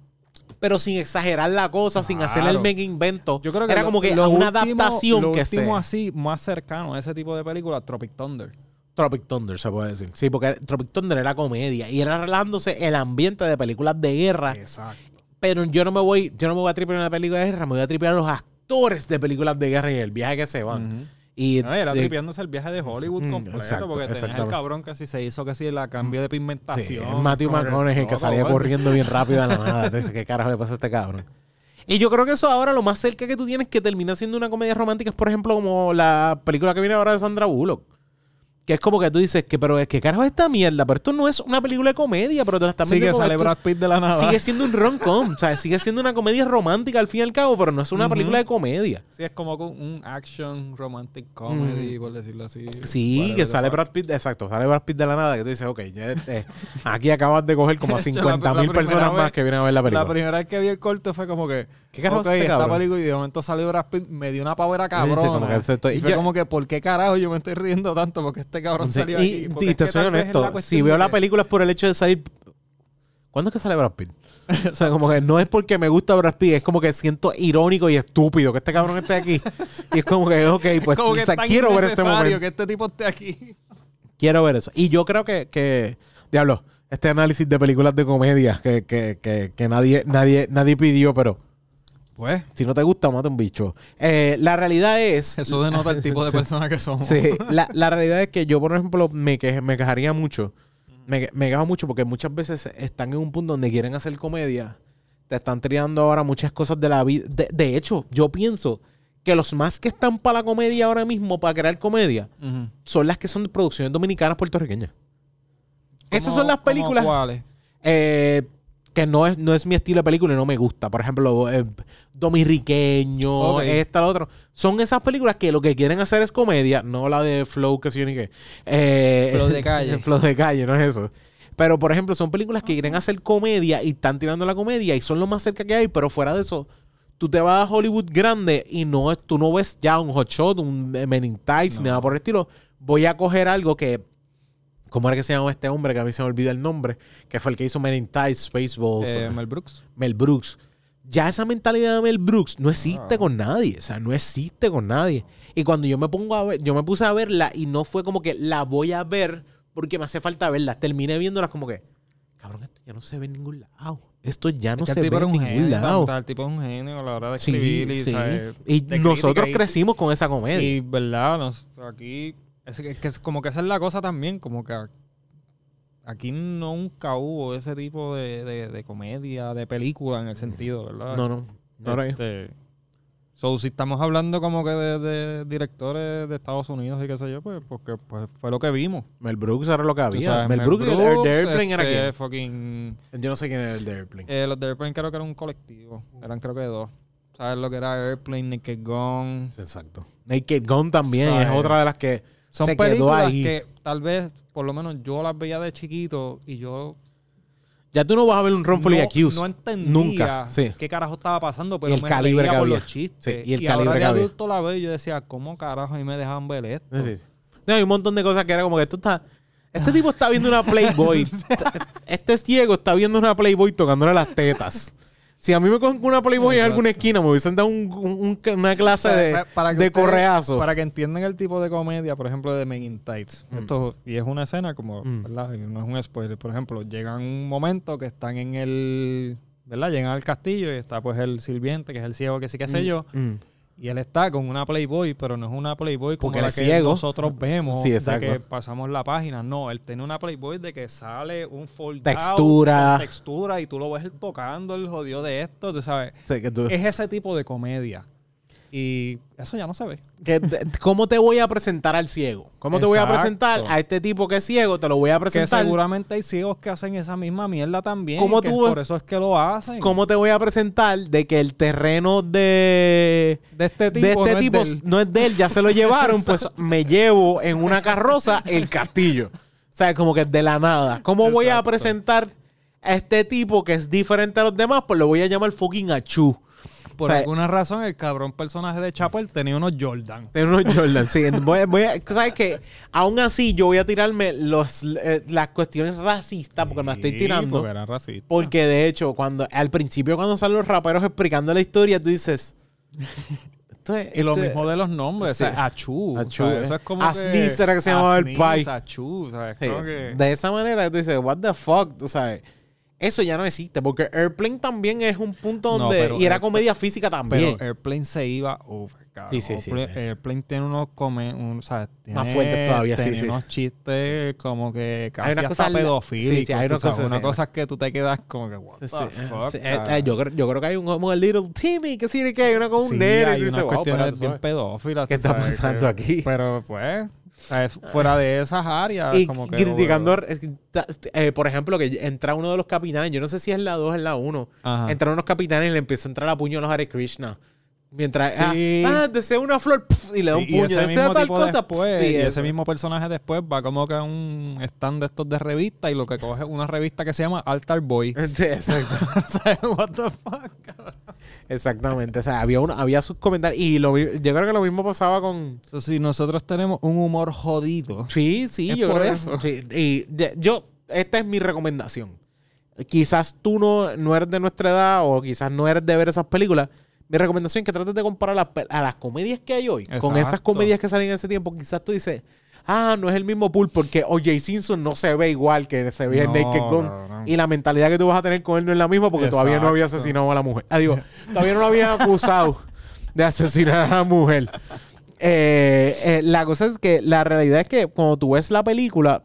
Pero sin exagerar la cosa, sin hacer el mega invento. Yo creo que era lo- como que lo una último- adaptación lo que último así, más cercano a ese tipo de películas, Tropic Thunder. Tropic Thunder, se puede decir. Sí, porque Tropic Thunder era comedia y era relajándose el ambiente de películas de guerra. Exacto. Pero yo no me voy, yo no me voy a tripear una película de guerra, me voy a tripear a los actores de películas de guerra y el viaje que se van. Y No, era de- tripeándose el viaje de Hollywood Mm, completo, exacto, porque tenías el cabrón que si se hizo que si la cambio de sí, pigmentación. Matthew como McConaughey que loco, salía corriendo bien rápido de la nada. Entonces, ¿qué carajo le pasa a este cabrón? Y yo creo que eso ahora lo más cerca que tú tienes que termina siendo una comedia romántica es, por ejemplo, como la película que viene ahora de Sandra Bullock. Que es como que tú dices que, pero es que carajo es esta mierda, pero esto no es una película de comedia, pero están Sí, que sale Brad Pitt de la nada. Sigue siendo un rom-com, o sea, sigue siendo una comedia romántica al fin y al cabo, pero no es una película de comedia. Sí, es como un action romantic comedy, por decirlo así. Sí, que sale. Brad Pitt, exacto, sale Brad Pitt de la nada, que tú dices, ok, ya, este, aquí acabas de coger como a De hecho, 50 la- mil personas más que vienen a ver la película. La primera vez que vi el corto fue como que. ¿Qué carajo ok, es este esta cabrón? película y de momento salió Brad Pitt, me dio una pavera Sí, cabrona. como que se estoy- y fue yo- como que, ¿por qué carajo yo me estoy riendo tanto? Porque este cabrón Sí, salió y, aquí. Te soy honesto, si veo la película es por el hecho de salir... ¿Cuándo es que sale Brad Pitt? o sea, como que no es porque me gusta Brad Pitt, es como que siento irónico y estúpido que este cabrón esté aquí. y es como que, ok, pues como que o sea, es tan quiero ver este momento. que este tipo esté aquí. Quiero ver eso. Y yo creo que, que diablo, este análisis de películas de comedia que, que, que, que nadie, nadie, nadie pidió, pero Pues, si no te gusta, mata un bicho. Eh, la realidad es... eso denota el tipo de persona que somos. Sí, la, la realidad es que yo, por ejemplo, me, que, me quejaría mucho. Me, me quejo mucho porque muchas veces están en un punto donde quieren hacer comedia. Te están tirando ahora muchas cosas de la vida. De, de hecho, yo pienso que los más que están para la comedia ahora mismo, para crear comedia, son las que son de producciones dominicanas puertorriqueñas. Esas ¿Cómo- son las películas cuáles? eh, que no es, no es mi estilo de película y no me gusta. Por ejemplo, eh, Dominiqueño, Ok. esta, lo otro. Son esas películas que lo que quieren hacer es comedia, no la de Flow, que sí ni qué. Eh, Flow de calle. Flow de calle, no es eso. Pero, por ejemplo, son películas que quieren hacer comedia y están tirando la comedia y son lo más cerca que hay, pero fuera de eso, tú te vas a Hollywood grande y no tú no ves ya un Hot Shot, un Men in Tights, ni nada por el estilo. Voy a coger algo que ¿Cómo era que se llamaba este hombre? Que a mí se me olvida el nombre. Que fue el que hizo Men in Tights, Spaceballs. Eh, eh, Mel Brooks. Mel Brooks. Ya esa mentalidad de Mel Brooks no existe con nadie. O sea, no existe con nadie. Y cuando yo me pongo a ver, yo me puse a verla y no fue como que la voy a ver porque me hace falta verla. Terminé viéndolas como que, cabrón, esto ya no se ve en ningún lado. Esto ya no Es que se ve en ningún genio, lado. el tipo es un genio a la hora de Sí, escribir y, sí. ¿sabes? Y nosotros y- crecimos con esa comedia. Y, verdad, nos- aquí es que, es como que esa es la cosa también, como que aquí nunca hubo ese tipo de, de- de comedia, de película en el sentido, ¿verdad? no, no. No. Este, so, si estamos hablando como que de, de directores de Estados Unidos y qué sé yo, pues porque pues, fue lo que vimos. Mel Brooks era lo que había. sabes, Mel Brooks, y el- el de Airplane era este, quién. fucking- Yo no sé quién era el de Airplane. eh, los de Airplane creo que era un colectivo. Eran creo que dos. ¿Sabes lo que era Airplane, Naked Gun? Exacto. Naked Gun también ¿Sabes? es otra de las que Son se quedó películas ahí. que tal vez, por lo menos yo las veía de chiquito y yo Ya tú no vas a ver un Wrongfully no, Accused. no entendía Nunca. Sí. qué carajo estaba pasando, pero el me calibre reía que por había. los chistes. Sí, y el ahora calibre de que había. adulto la veo y yo decía, ¿cómo carajo a mí me dejaban ver esto? Sí, sí. No, hay un montón de cosas que era como que esto está. Este tipo está viendo una Playboy. este ciego está viendo una Playboy tocándole las tetas. Si a mí me cogen con una Playboy en alguna esquina, me hubiesen dado un- un- un- una clase de, Pa- para que de ustedes- correazo. Para que entiendan el tipo de comedia, por ejemplo, de Men in Tights. Mm. Esto, y es una escena como, Mm. ¿verdad? No es un spoiler. Por ejemplo, llegan un momento que están en el, ¿verdad? Llegan al castillo y está pues el sirviente, que es el ciego, que sí que sé yo. Y él está con una Playboy, pero no es una Playboy como Porque la que ciego. nosotros vemos Sí, de que pasamos la página. No, él tiene una Playboy de que sale un fold Textura. textura y tú lo ves tocando el jodido de esto, tú sabes. Sí, que tú- Es ese tipo de comedia. Y eso ya no se ve. que te- ¿Cómo te voy a presentar al ciego? ¿Cómo te voy a presentar a este tipo que es ciego? Te lo voy a Que presentar. seguramente hay ciegos que hacen esa misma mierda también. ¿Cómo que tú por eso es que lo hacen. ¿Cómo te voy a presentar de que el terreno de, De este tipo. de este no es tipo no es de él, ya se lo llevaron, pues me llevo en una carroza el castillo. O sea, como que de la nada. ¿Cómo voy a presentar a este tipo que es diferente a los demás? Pues lo voy a llamar fucking Achu. Por o sea, alguna razón, el cabrón personaje de Chapel tenía unos Jordan. De unos Jordan, sí. Voy, a- voy a- ¿Sabes qué? Aún así, yo voy a tirarme los, eh, las cuestiones racistas porque me estoy Sí, tirando. Porque de hecho, cuando al principio cuando salen los raperos explicando la historia, tú dices. Esto es, Y lo mismo de los nombres, Sí. o sea, o sea, eh. eso es como Asnis que... era que se llamaba el pai. Achú, ¿sabes? Sí, que- De esa manera tú dices, what the fuck, tú sabes. Eso ya no existe, porque Airplane también es un punto donde. y era comedia física también. Pero Airplane se iba over, cabrón. Sí, sí, sí, Airplane, sí. Airplane tiene unos come, un, o sea, tiene- Más fuertes todavía, sí, tiene sí. unos chistes como que casi unas hasta cosas la- pedofílicos. hay sí. cosas que tú te quedas como que, what the fuck, eh, eh, yo, creo, yo creo que hay un como el Little Timmy, que sí, que hay una con un nene. hay unas wow, cuestiones bien pedófilas. ¿Qué está sabes, pasando que- aquí? Pero pues, o sea, es fuera de esas áreas, y como que... criticando, eh, eh, por ejemplo, que entra uno de los capitanes, yo no sé si es la 2 o es la 1, Ajá. entran unos capitanes y le empieza a entrar a puño a los Hare Krishna. Mientras, Sí. ah, ah, desea una flor pf, y le da un Sí, puño, ese desea tal cosa. después, pf, y ese mismo personaje después va como que a un stand de estos de revista y lo que coge es una revista que se llama Altar Boy. Exacto. What the fuck. Exactamente. O sea, había, uno, había sus comentarios. Y lo, yo creo que lo mismo pasaba con. So, si nosotros tenemos un humor jodido. Sí, sí, Es yo por creo que- sí. Y de- yo, esta es mi recomendación. Quizás tú no, no eres de nuestra edad o quizás no eres de ver esas películas. Mi recomendación es que trates de comparar a las comedias que hay hoy con estas comedias que salen en ese tiempo. Quizás tú dices, ah, no es el mismo pool porque O.J. Simpson no se ve igual que se ve en No, Naked Gun. Y la mentalidad que tú vas a tener con él no es la misma porque todavía no había asesinado a la mujer. Ah, digo, todavía no lo habían acusado de asesinar a la mujer. Eh, eh, la cosa es que la realidad es que cuando tú ves la película,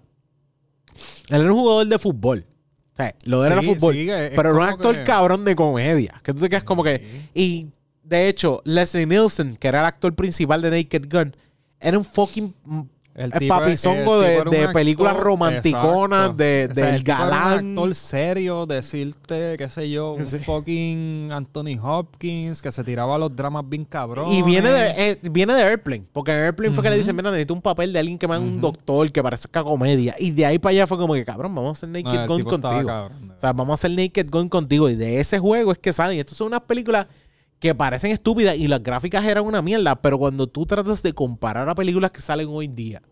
él era un jugador de fútbol. O sea, lo de él era Sí, fútbol. sí, pero era un actor que- cabrón de comedia. Que tú te quedas como que. Y de hecho, Leslie Nielsen, que era el actor principal de Naked Gun, era un fucking El tipo- papizongo el de- de actor- películas romanticonas, exacto. de- del el galán. Un actor serio, decirte, qué sé yo, un Sí. fucking Anthony Hopkins que se tiraba los dramas bien cabrón. Y viene de, eh, viene de Airplane. Porque en Airplane fue que le dicen, mira, necesito un papel de alguien que me haga un doctor, que parezca comedia. Y de ahí para allá fue como que, cabrón, vamos a hacer Naked Gun contigo. O sea, vamos a hacer Naked Gun contigo. Y de ese juego es que salen. Estas son unas películas que parecen estúpidas y las gráficas eran una mierda. Pero cuando tú tratas de comparar a películas que salen hoy en día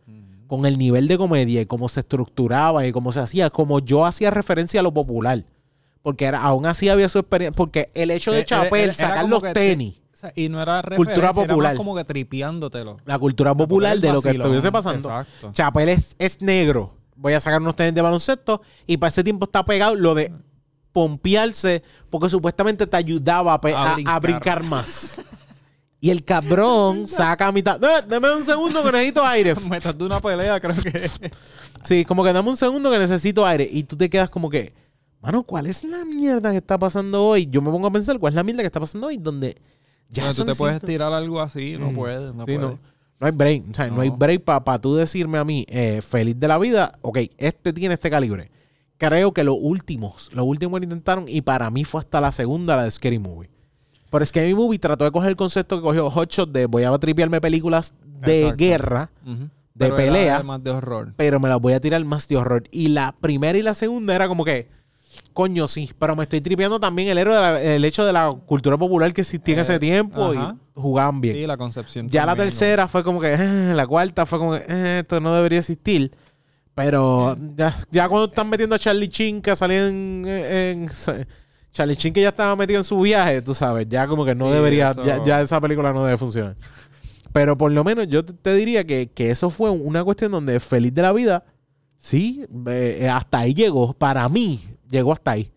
con el nivel de comedia y cómo se estructuraba y cómo se hacía, como yo hacía referencia a lo popular. Porque era, aún así había su experiencia. Porque el hecho de era- Chapel sacar los tenis, y no era Cultura era popular. como que tripiándotelo. la cultura popular de lo que estuviese pasando. Exacto. Chapel es, es negro. Voy a sacar unos tenis de baloncesto. Y para ese tiempo está pegado lo de pompearse. Porque supuestamente te ayudaba a, brincar. más. Y el cabrón saca a mitad. "Eh, Dame un segundo que necesito aire. Metas de una pelea, creo que. Sí, como que dame un segundo que necesito aire. Y tú te quedas como que, mano, ¿cuál es la mierda que está pasando hoy? Yo me pongo a pensar, ¿cuál es la mierda que está pasando hoy? Donde ya Bueno, tú te puedes tirar algo así, no Mm. puedes, no Sí, puedes. no. No hay break. O sea, no, No. hay break para tú decirme a mí, eh, feliz de la vida, ok, este tiene este calibre. Creo que los últimos, los últimos que lo intentaron, y para mí fue hasta la segunda, la de Scary Movie. Pero Scary Movie trató de coger el concepto que cogió Hotshot de voy a tripearme películas de Exacto. guerra, de Pero pelea. más de horror. pero me las voy a tirar más de horror. Y la primera y la segunda era como que, coño, sí, pero me estoy tripeando también el, héroe de la- el hecho de la cultura popular que existía en Eh, ese tiempo ajá. y jugaban bien. Sí, la concepción. ya la tercera fue como que, eh, la cuarta fue como que, eh, esto no debería existir. Pero ya, ya cuando están metiendo a Charlie Chin, que salía en, en- Charlie Chin que ya estaba metido en su viaje, tú sabes, ya como que no Sí, debería, ya, ya esa película no debe funcionar. Pero por lo menos yo te, te diría que, que eso fue una cuestión donde feliz de la vida, sí, eh, hasta ahí llegó. Para mí, llegó hasta ahí.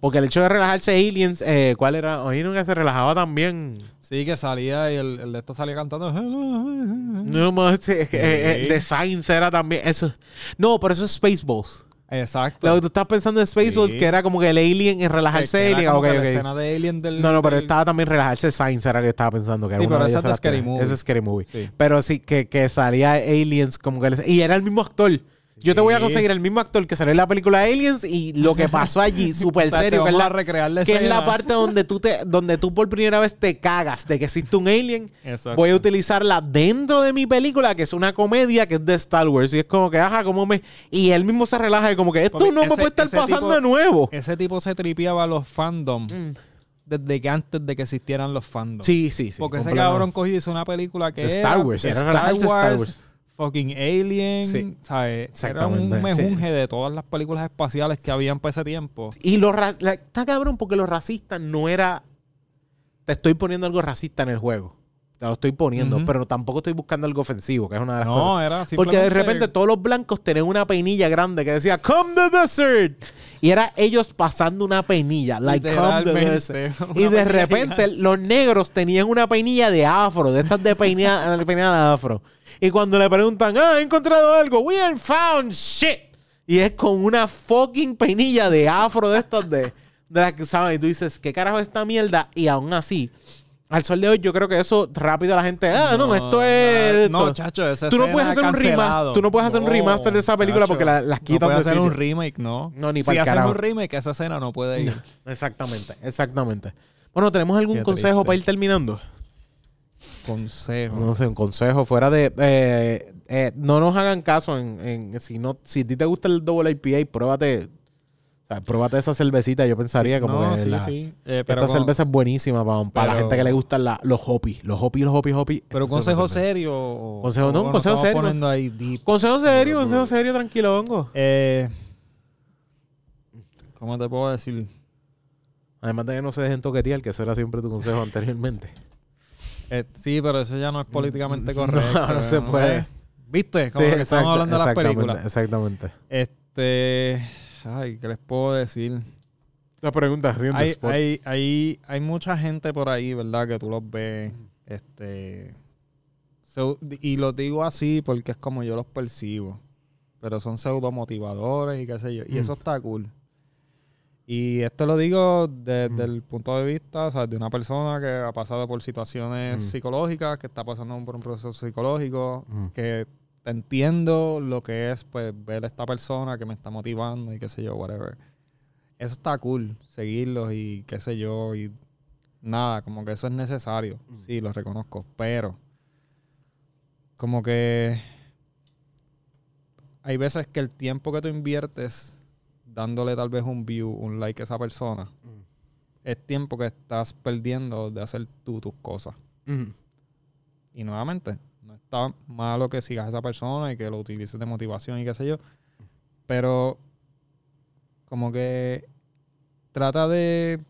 Porque el hecho de relajarse Aliens, eh, ¿cuál era? Oyeron que se relajaba también. Sí, que salía y el, el de esto salía cantando. No más, eh, eh, eh, The Science era también. Eso. No, pero eso es Spaceballs. Exacto. Lo que tú estás pensando en Spaceballs, Sí. que era como que el Alien en relajarse Alien. como Ok, que la escena de Alien del. No, no, pero del- estaba también relajarse Science, era que estaba pensando que era Sí, pero de esa es de Scary Movie. Ese es Scary Movie. Sí. Pero sí, que, que salía Aliens como que... les- Y era el mismo actor. Yo te voy a conseguir el mismo actor que salió en la película Aliens y lo que pasó allí, súper serio, que es la, recrear la que es la parte donde tú, te, donde tú por primera vez te cagas de que existe un alien. Exacto. Voy a utilizarla dentro de mi película, que es una comedia que es de Star Wars. Y es como que, ajá, como me... Y él mismo se relaja y como que esto Porque no me puede estar pasando tipo- de nuevo. Ese tipo se tripeaba a los fandom Mm. desde que antes de que existieran los fandom. Sí, sí, sí. Porque ese cabrón cogió y hizo una película que era Star Wars, era Star Wars, Star Wars. Fucking Alien, Sí, ¿sabes? Era un exactamente, sí. de todas las películas espaciales que habían para ese tiempo. Y lo ra- la- está cabrón porque lo racista no era. Te estoy poniendo algo racista en el juego. Te lo estoy poniendo, Ujú. pero tampoco estoy buscando algo ofensivo, que es una de las cosas. No, era Porque de repente todos los blancos tenían una peinilla grande que decía Come the desert. Y era ellos pasando una peinilla, like come the desert. Y de repente los negros tenían una peinilla de afro, de estas de peinada, de peinada de afro. Y cuando le preguntan, ah, he encontrado algo, we ain't found shit. Y es con una fucking peinilla de afro de estas de, de las que usaban. Y tú dices, ¿qué carajo es esta mierda? Y aún así, al sol de hoy, yo creo que eso rápido la gente, ah, no, esto es. No, esto". chacho, esa Tú no puedes hacer un remaster, tú no puedes hacer un remaster de esa película porque la- las quitan No de hacer un remake, no. No, ni Si pa'l hacen un remake, esa escena no puede ir. Exactamente, exactamente. Bueno, ¿tenemos algún Qué consejo triste. para ir terminando? Consejo. No sé, un consejo fuera de... eh, eh, no nos hagan caso en... en- si, no, si a ti te gusta el double IPA, pruébate... O sea, pruébate esa cervecita. Yo pensaría como no, que sí, la- sí. Eh, pero esta con- cerveza es buenísima para, para la gente que le gustan la- los hopi. Los hopi, los hopi, hopi. Pero consejo serio. o- Consejo- no, un consejo serio. poniendo ahí deep. Consejo serio, consejo serio, tranquilo, hongo. Eh, ¿Cómo te puedo decir? Además de que no se dejen toquetear, que eso era siempre tu consejo anteriormente. Eh, sí, pero eso ya no es políticamente correcto. No, no se puede. ¿Viste? Como que estamos hablando de las películas. Exactamente. Este. Ay, ¿qué les puedo decir? La pregunta. Hay, spot. hay, hay, hay mucha gente por ahí, ¿verdad? Que tú los ves. Este. so- y los digo así porque es como yo los percibo. Pero son pseudo motivadores y qué sé yo. Y Mm. eso está cool. Y esto lo digo desde el punto de vista o sea, de una persona que ha pasado por situaciones Mm. psicológicas, que está pasando por un proceso psicológico, Mm. que entiendo lo que es pues ver a esta persona que me está motivando y qué sé yo, whatever. Eso está cool, seguirlos y qué sé yo, y nada, como que eso es necesario. Sí, lo reconozco, pero como que hay veces que el tiempo que tú inviertes dándole tal vez un view, un like a esa persona, Mm. es tiempo que estás perdiendo de hacer tú tus cosas. Mm. Y nuevamente, no está malo que sigas a esa persona y que lo utilices de motivación y qué sé yo. Pero como que trata de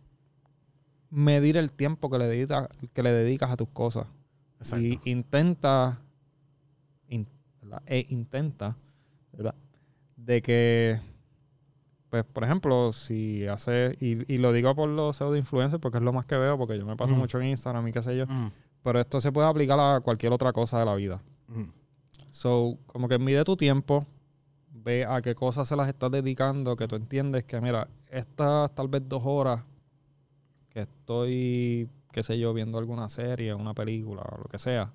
medir el tiempo que le, dedicas, que le dedicas a tus cosas. Exacto. Y intenta, e intenta, ¿verdad? De que, pues, por ejemplo, si hace, y, y lo digo por los pseudo influencers porque es lo más que veo, porque yo me paso Mm. mucho en Instagram y qué sé yo, Mm, pero esto se puede aplicar a cualquier otra cosa de la vida. mm. So, como que mide tu tiempo, ve a qué cosas se las estás dedicando, que tú entiendes que, mira, estas tal vez dos horas que estoy, qué sé yo, viendo alguna serie, una película o lo que sea,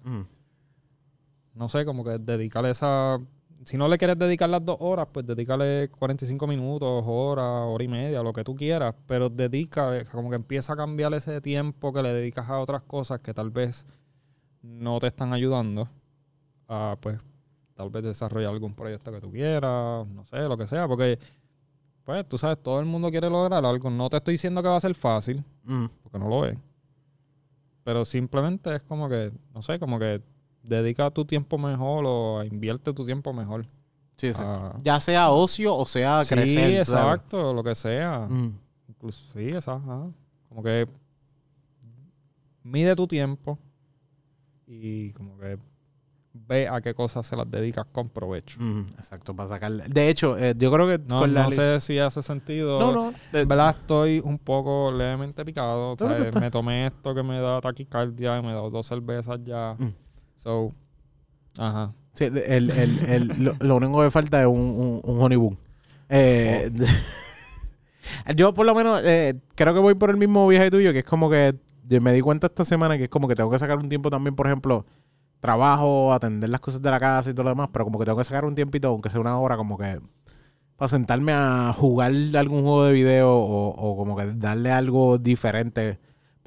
no sé, como que dedicarle esa... Si no le quieres dedicar las dos horas, pues dedícale 45 minutos, hora, hora y media, lo que tú quieras, pero dedica, como que empieza a cambiar ese tiempo que le dedicas a otras cosas que tal vez no te están ayudando a, pues, tal vez desarrollar algún proyecto que tú quieras, no sé, lo que sea, porque, pues, tú sabes, todo el mundo quiere lograr algo. No te estoy diciendo que va a ser fácil, Mm. porque no lo es. Pero simplemente es como que, no sé, como que dedica tu tiempo mejor o invierte tu tiempo mejor. Sí, exacto. Ah. Ya sea ocio o sea sí, crecer. ¿sabes? exacto, lo que sea. Mm. Incluso, sí, exacto. Como que mide tu tiempo y como que ve a qué cosas se las dedicas con provecho. Mm, exacto, para sacarle. De hecho, eh, yo creo que No, con no sé si hace sentido. No, no. de- En verdad estoy un poco levemente picado. Me tomé esto que me da taquicardia y me he dado dos cervezas ya. Mm. So, ajá. sí, el, el, el- lo, lo único que falta es un, un, un honey boom. Eh, yo por lo menos eh, creo que voy por el mismo viaje tuyo, que es como que yo me di cuenta esta semana que es como que tengo que sacar un tiempo también, por ejemplo, trabajo, atender las cosas de la casa y todo lo demás, pero como que tengo que sacar un tiempito, aunque sea una hora, como que para sentarme a jugar algún juego de video o, o como que darle algo diferente.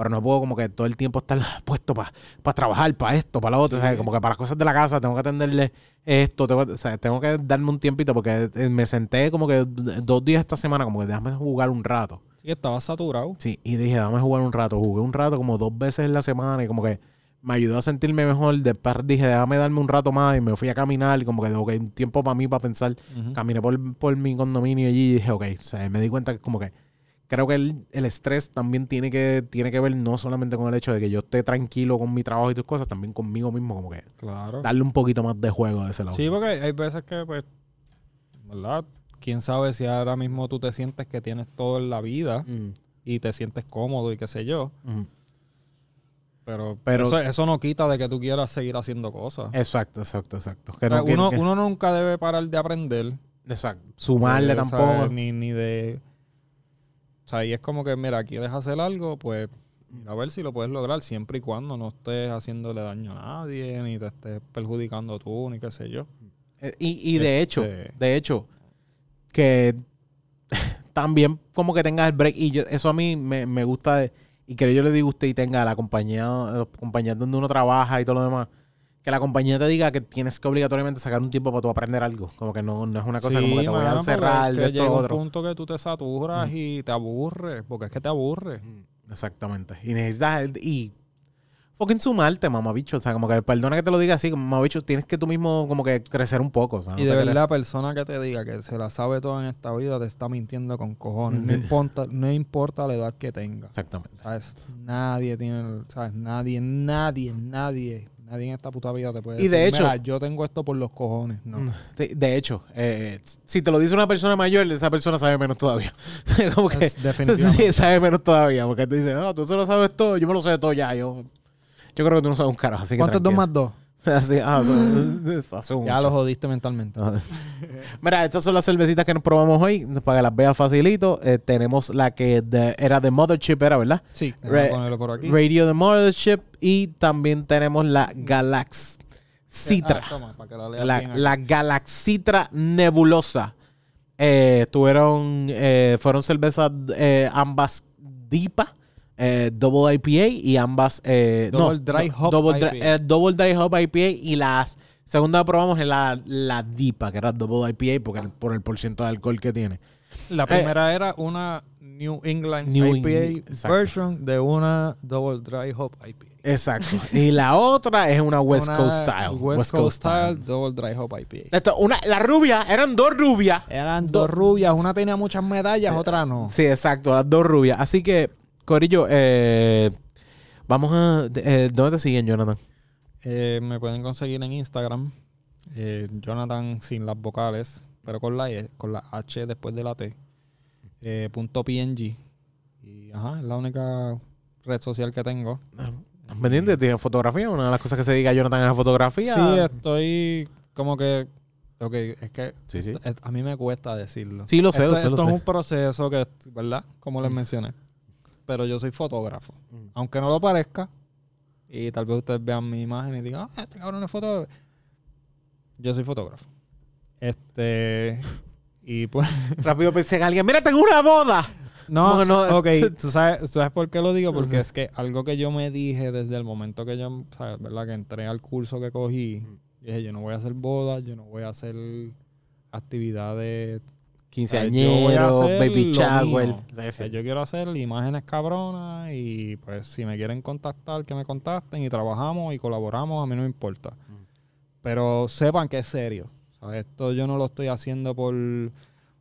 Pero no puedo como que todo el tiempo estar puesto para trabajar, para esto, para lo otro. Sí. o sea, Como que para las cosas de la casa tengo que atenderle esto. Tengo, que- o sea, tengo que darme un tiempito porque eh, me senté como que dos días esta semana, como que déjame jugar un rato. Sí, estaba saturado. Sí, y dije, dame jugar un rato. Jugué un rato como dos veces en la semana y como que me ayudó a sentirme mejor. Después dije, déjame darme un rato más y me fui a caminar y como que, ok, un tiempo para mí para pensar. Caminé por, por mi condominio allí y dije, ok, o sea, me di cuenta que como que creo que el, el estrés también tiene que, tiene que ver no solamente con el hecho de que yo esté tranquilo con mi trabajo y tus cosas, también conmigo mismo, como que Claro. darle un poquito más de juego de ese lado. Sí, porque hay veces que, pues, ¿verdad? Quién sabe si ahora mismo tú te sientes que tienes todo en la vida Mm, y te sientes cómodo y qué sé yo. mm. Pero, Pero- eso, eso no quita de que tú quieras seguir haciendo cosas. Exacto, exacto, exacto. Que O sea, no, uno, que- uno nunca debe parar de aprender. exacto. Sumarle Eh, o sea, tampoco. Ni, ni de... O sea, y es como que, mira, quieres hacer algo, pues a ver si lo puedes lograr siempre y cuando no estés haciéndole daño a nadie, ni te estés perjudicando tú, ni qué sé yo. Eh, Y, y de hecho, Este- de hecho, que también como que tengas el break. Y yo, eso a mí me, me gusta y que yo le digo a usted y tenga la compañía, la compañía donde uno trabaja y todo lo demás. Que la compañía te diga que tienes que obligatoriamente sacar un tiempo para tú aprender algo. Como que no, no es una cosa como que te voy a encerrar de esto lo un otro. punto que tú te saturas y te aburres, porque es que te aburres. Exactamente. Y necesitas. Y. Fucking sumarte, mamabicho. O sea, como que perdona que te lo diga así, mamabicho, tienes que tú mismo como que crecer un poco. o sea, no Y te de verdad, la persona que te diga que se la sabe toda en esta vida te está mintiendo con cojones. No importa, no importa la edad que tenga. Exactamente. ¿Sabes? Nadie tiene, ¿sabes? Nadie, nadie, nadie, nadie en esta puta vida te puede Y de decir, hecho- "Mira, yo tengo esto por los cojones. No. Mm, De, de hecho, eh, si te lo dice una persona mayor, esa persona sabe menos todavía. como que Es definitivamente. sí, sabe menos todavía. Porque tú dices, no, tú se lo sabes todo, yo me lo sé todo ya. Yo, yo creo que tú no sabes un carajo. Así que ¿Cuántos dos tranquilo. más dos? Así, ah, Ya lo jodiste mentalmente. Ah. Mira, estas son las cervecitas que nos probamos hoy. Para que las veas facilito. Eh, tenemos la que de- era de Mothership, era, ¿verdad? Sí, Re- voy a ponerlo por aquí. Radio de Mothership. Y también tenemos la Galax Citra. Ah, toma, para que la la, la Galaxitra Nebulosa. Eh, tuvieron, eh, fueron cervezas eh, ambas DIPA, eh, Double IPA y ambas... eh, Double no, Dry Hop double, dry, IPA. eh, double Dry Hop IPA y la segunda probamos es la, la DIPA, que era Double IPA porque el- por el porciento de alcohol que tiene. La primera era una New England New IPA England, version de una Double Dry Hop IPA. Exacto. y la otra es una West Una Coast Style. West, Coast Style Double Dry Hop IPA. Esto, una, la rubia, eran dos rubias. Eran dos rubias, una tenía muchas medallas, otra no. Sí, exacto, las dos rubias. Así que, Corillo, eh, vamos a... eh, ¿Dónde te siguen, Jonathan? Eh, me pueden conseguir en Instagram, eh, Jonathan sin las vocales, pero con la E, con la H después de la T, punto PNG. Y ajá, es la única red social que tengo. ¿Estás pendiente? ¿Tienes fotografía? Una de las cosas que se diga Jonathan es la fotografía. Sí, estoy como que. Ok, es que Sí, sí. a mí me cuesta decirlo. Sí, lo sé, esto, lo sé, lo esto sé. es un proceso que, ¿verdad? Como les mencioné. Pero yo soy fotógrafo. Mm. Aunque no lo parezca, y tal vez ustedes vean mi imagen y digan, ah, este cabrón es fotógrafo. Yo soy fotógrafo. Este. Y pues. Rápido pensé en alguien. ¡Mira, tengo una boda! No, no- ok. ¿tú sabes, tú sabes por qué lo digo? Porque es que algo que yo me dije desde el momento que yo, ¿sabes? ¿verdad? Que entré al curso que cogí, dije, yo no voy a hacer bodas, yo no voy a hacer actividades Quinceañero, hacer baby shower. O sea, sí. yo quiero hacer imágenes cabronas y pues si me quieren contactar, que me contacten y trabajamos y colaboramos, a mí no me importa. Mm. Pero sepan que es serio. O sea, esto yo no lo estoy haciendo por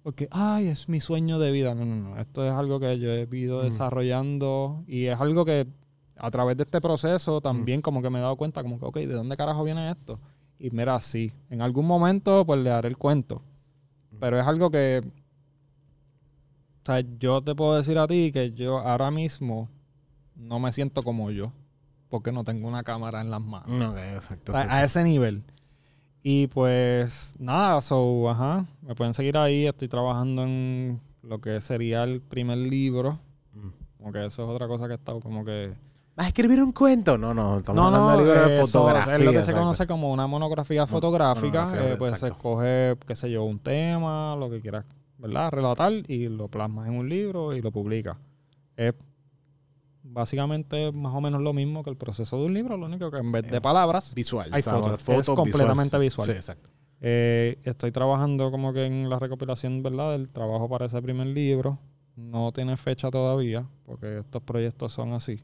porque, ay, es mi sueño de vida. No, no, no. Esto es algo que yo he ido Mm. desarrollando y es algo que a través de este proceso Mm. también como que me he dado cuenta como que, ok, ¿de dónde carajo viene esto? Y mira, sí, en algún momento pues le daré el cuento. Pero es algo que, o sea, yo te puedo decir a ti que yo ahora mismo no me siento como yo, porque no tengo una cámara en las manos. Ok, exacto. O sea, a ese nivel. Y pues nada, so, ajá, me pueden seguir ahí. Estoy trabajando en lo que sería el primer libro. Mm. Como que eso es otra cosa que he estado como que... ¿Vas a escribir un cuento? No, no, estamos No, hablando no, de libros de fotografía. Es lo que se conoce como una monografía fotográfica. monografía, eh, pues se escoge, qué sé yo, un tema, lo que quieras, ¿verdad? Relatar y lo plasmas en un libro y lo publicas. Es básicamente más o menos lo mismo que el proceso de un libro, lo único que en vez de palabras Visual. Hay fotos Es completamente visual. Sí, exacto. Eh, estoy trabajando como que en la recopilación, ¿verdad? Del trabajo para ese primer libro. No tiene fecha todavía, porque estos proyectos son así.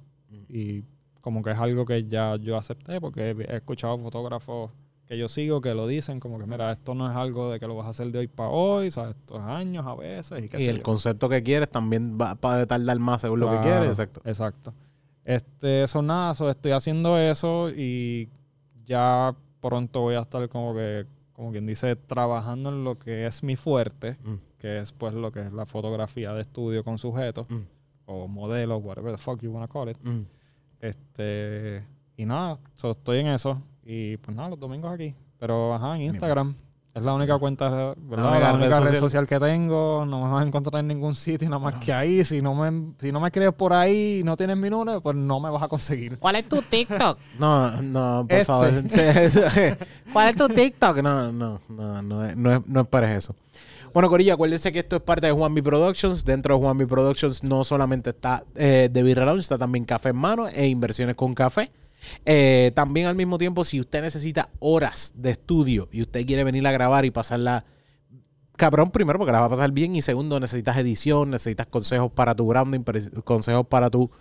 Y como que es algo que ya yo acepté, porque he, escuchado fotógrafos que yo sigo que lo dicen, como que mira, esto no es algo de que lo vas a hacer de hoy para hoy, ¿sabes? Estos años a veces y qué Y sé el yo. concepto que quieres también va a tardar más según lo que quieres. Exacto. Exacto. Este, eso nada, so, estoy haciendo eso y ya pronto voy a estar como que, como quien dice, trabajando en lo que es mi fuerte, Mm. que es pues lo que es la fotografía de estudio con sujetos Mm. O modelos, whatever the fuck you wanna call it. Mm. Este, y nada, so, estoy en eso y pues nada, los domingos aquí. Pero ajá, en Instagram. Es la única cuenta, ¿verdad? La La única red red, social. que tengo. No me vas a encontrar en ningún sitio, nada más que ahí. Si no me, si no me escribes por ahí y no tienes mi número, pues no me vas a conseguir. ¿Cuál es tu TikTok? No, no, por Este. favor. ¿Cuál es tu TikTok? No, no, no, no, es- no, es- no esperes eso. Bueno, Corilla, acuérdense que esto es parte de Juan B Productions. Dentro de Juan B Productions no solamente está eh, Lounge, está también Café en Mano e Inversiones con Café. Eh, también al mismo tiempo, si usted necesita horas de estudio y usted quiere venir a grabar y pasarla cabrón primero porque la va a pasar bien y segundo necesitas edición, necesitas consejos para tu branding, consejos para tu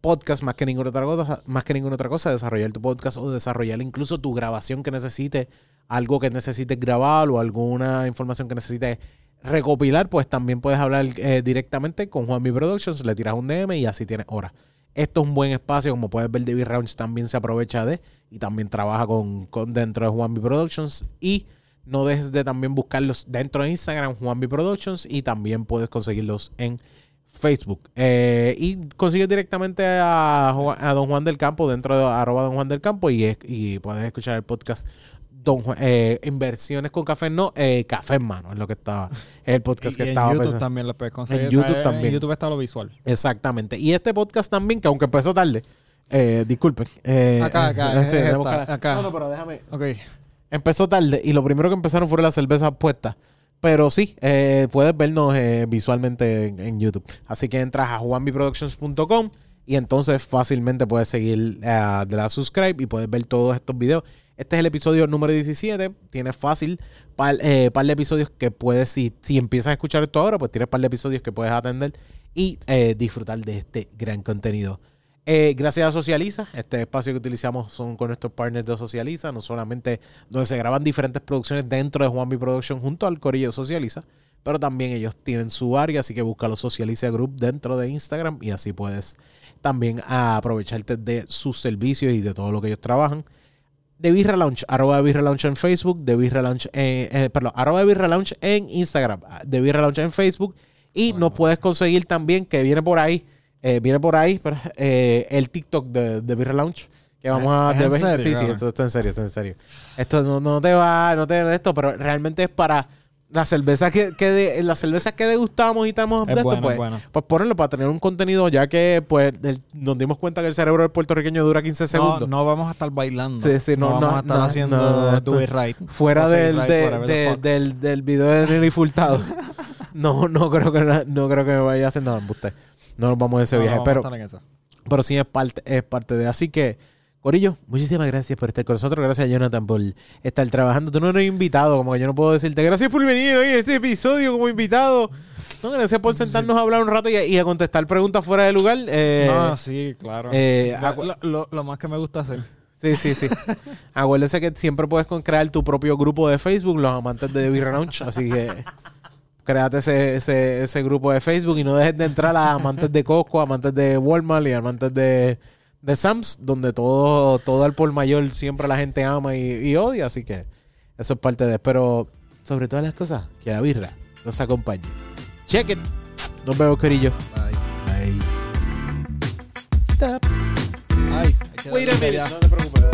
podcast más que ninguna otra cosa, más que ninguna otra cosa, desarrollar tu podcast o desarrollar incluso tu grabación que necesite, algo que necesites grabar o alguna información que necesites recopilar, pues también puedes hablar eh, directamente con Juan B Productions, le tiras un DM y así tienes horas. Esto es un buen espacio, como puedes ver, David Rounds también se aprovecha de y también trabaja con, con dentro de Juan B Productions y no dejes de también buscarlos dentro de Instagram, Juan B Productions, y también puedes conseguirlos en Facebook. Eh, y consigues directamente a, Don Juan del Campo dentro de arroba Don Juan del Campo y, y puedes escuchar el podcast Don Juan- eh, Inversiones con Café, no, eh, Café en Mano, es lo que estaba, es el podcast Y, que y en estaba YouTube pensando. también lo puedes conseguir. En YouTube también. En YouTube está lo visual. Exactamente. Y este podcast también, que aunque empezó tarde, eh, disculpen. eh, Acá, acá, es esta, acá. No, no, pero déjame. Ok. Empezó tarde y lo primero que empezaron fueron las cervezas puestas. Pero sí, puedes vernos eh, visualmente en, en YouTube. Así que entras a juanbiproductions.com y entonces fácilmente puedes seguir eh, de la subscribe y puedes ver todos estos videos. Este es el episodio número 17. Tienes fácil par, eh, par de episodios que puedes, si, si empiezas a escuchar esto ahora, pues tienes par de episodios que puedes atender y eh, disfrutar de este gran contenido. Eh, gracias a Socializa, este espacio que utilizamos son con nuestros partners de Socializa, no solamente donde se graban diferentes producciones dentro de Juanmi Production junto al Corillo Socializa, pero también ellos tienen su área, así que busca los Socializa Group dentro de Instagram y así puedes también aprovecharte de sus servicios y de todo lo que ellos trabajan. De Birra Lounge, arroba de Birra Lounge en Facebook, de Birra Lounge en, eh, perdón, arroba Birra Lounge en Instagram, de Birra Lounge en Facebook y nos puedes conseguir también, que viene por ahí, eh, viene por ahí pero, eh, el TikTok de, de Birra Lounge. Que vamos a. ¿Es en de- serio, sí, sí, esto, esto en serio, esto en serio. Esto no, no te va, no te esto, pero realmente es para las cervezas que, que de- las cervezas que degustamos y estamos Es de esto, bueno, pues, es bueno. pues ponerlo para tener un contenido, ya que pues el- nos dimos cuenta que el cerebro del puertorriqueño dura 15 No, segundos. no vamos a estar bailando. Sí, sí, no, no, vamos a estar no, haciendo no, do it right. Fuera del, right, de- de- del, del video de Nelly Furtado. no, no creo que no creo que me vaya a hacer nada, usted. No nos vamos a ese No, no viaje, pero estar en eso. pero sí es parte, es parte de. Así que, Corillo, muchísimas gracias por estar con nosotros. Gracias, Jonathan, por estar trabajando. Tú no eres invitado, como que yo no puedo decirte gracias por venir hoy a este episodio como invitado. No, gracias por sentarnos a hablar un rato y a, y a contestar preguntas fuera de lugar. Eh, no, sí, claro. eh, Lo- más que me gusta hacer. Sí, sí, sí. Acuérdese que siempre puedes crear tu propio grupo de Facebook, los amantes de Lounge. Así que créate ese, ese, ese grupo de Facebook y no dejes de entrar a amantes de Costco, amantes de Walmart y amantes de, de Sam's, donde todo, todo al por mayor siempre la gente ama y, y odia. Así que eso es parte de. Pero sobre todas las cosas, que la birra nos acompañe. Check it. Nos vemos, querillo. Ay, Bye. Stop. ay, Wait a minute. No te preocupes.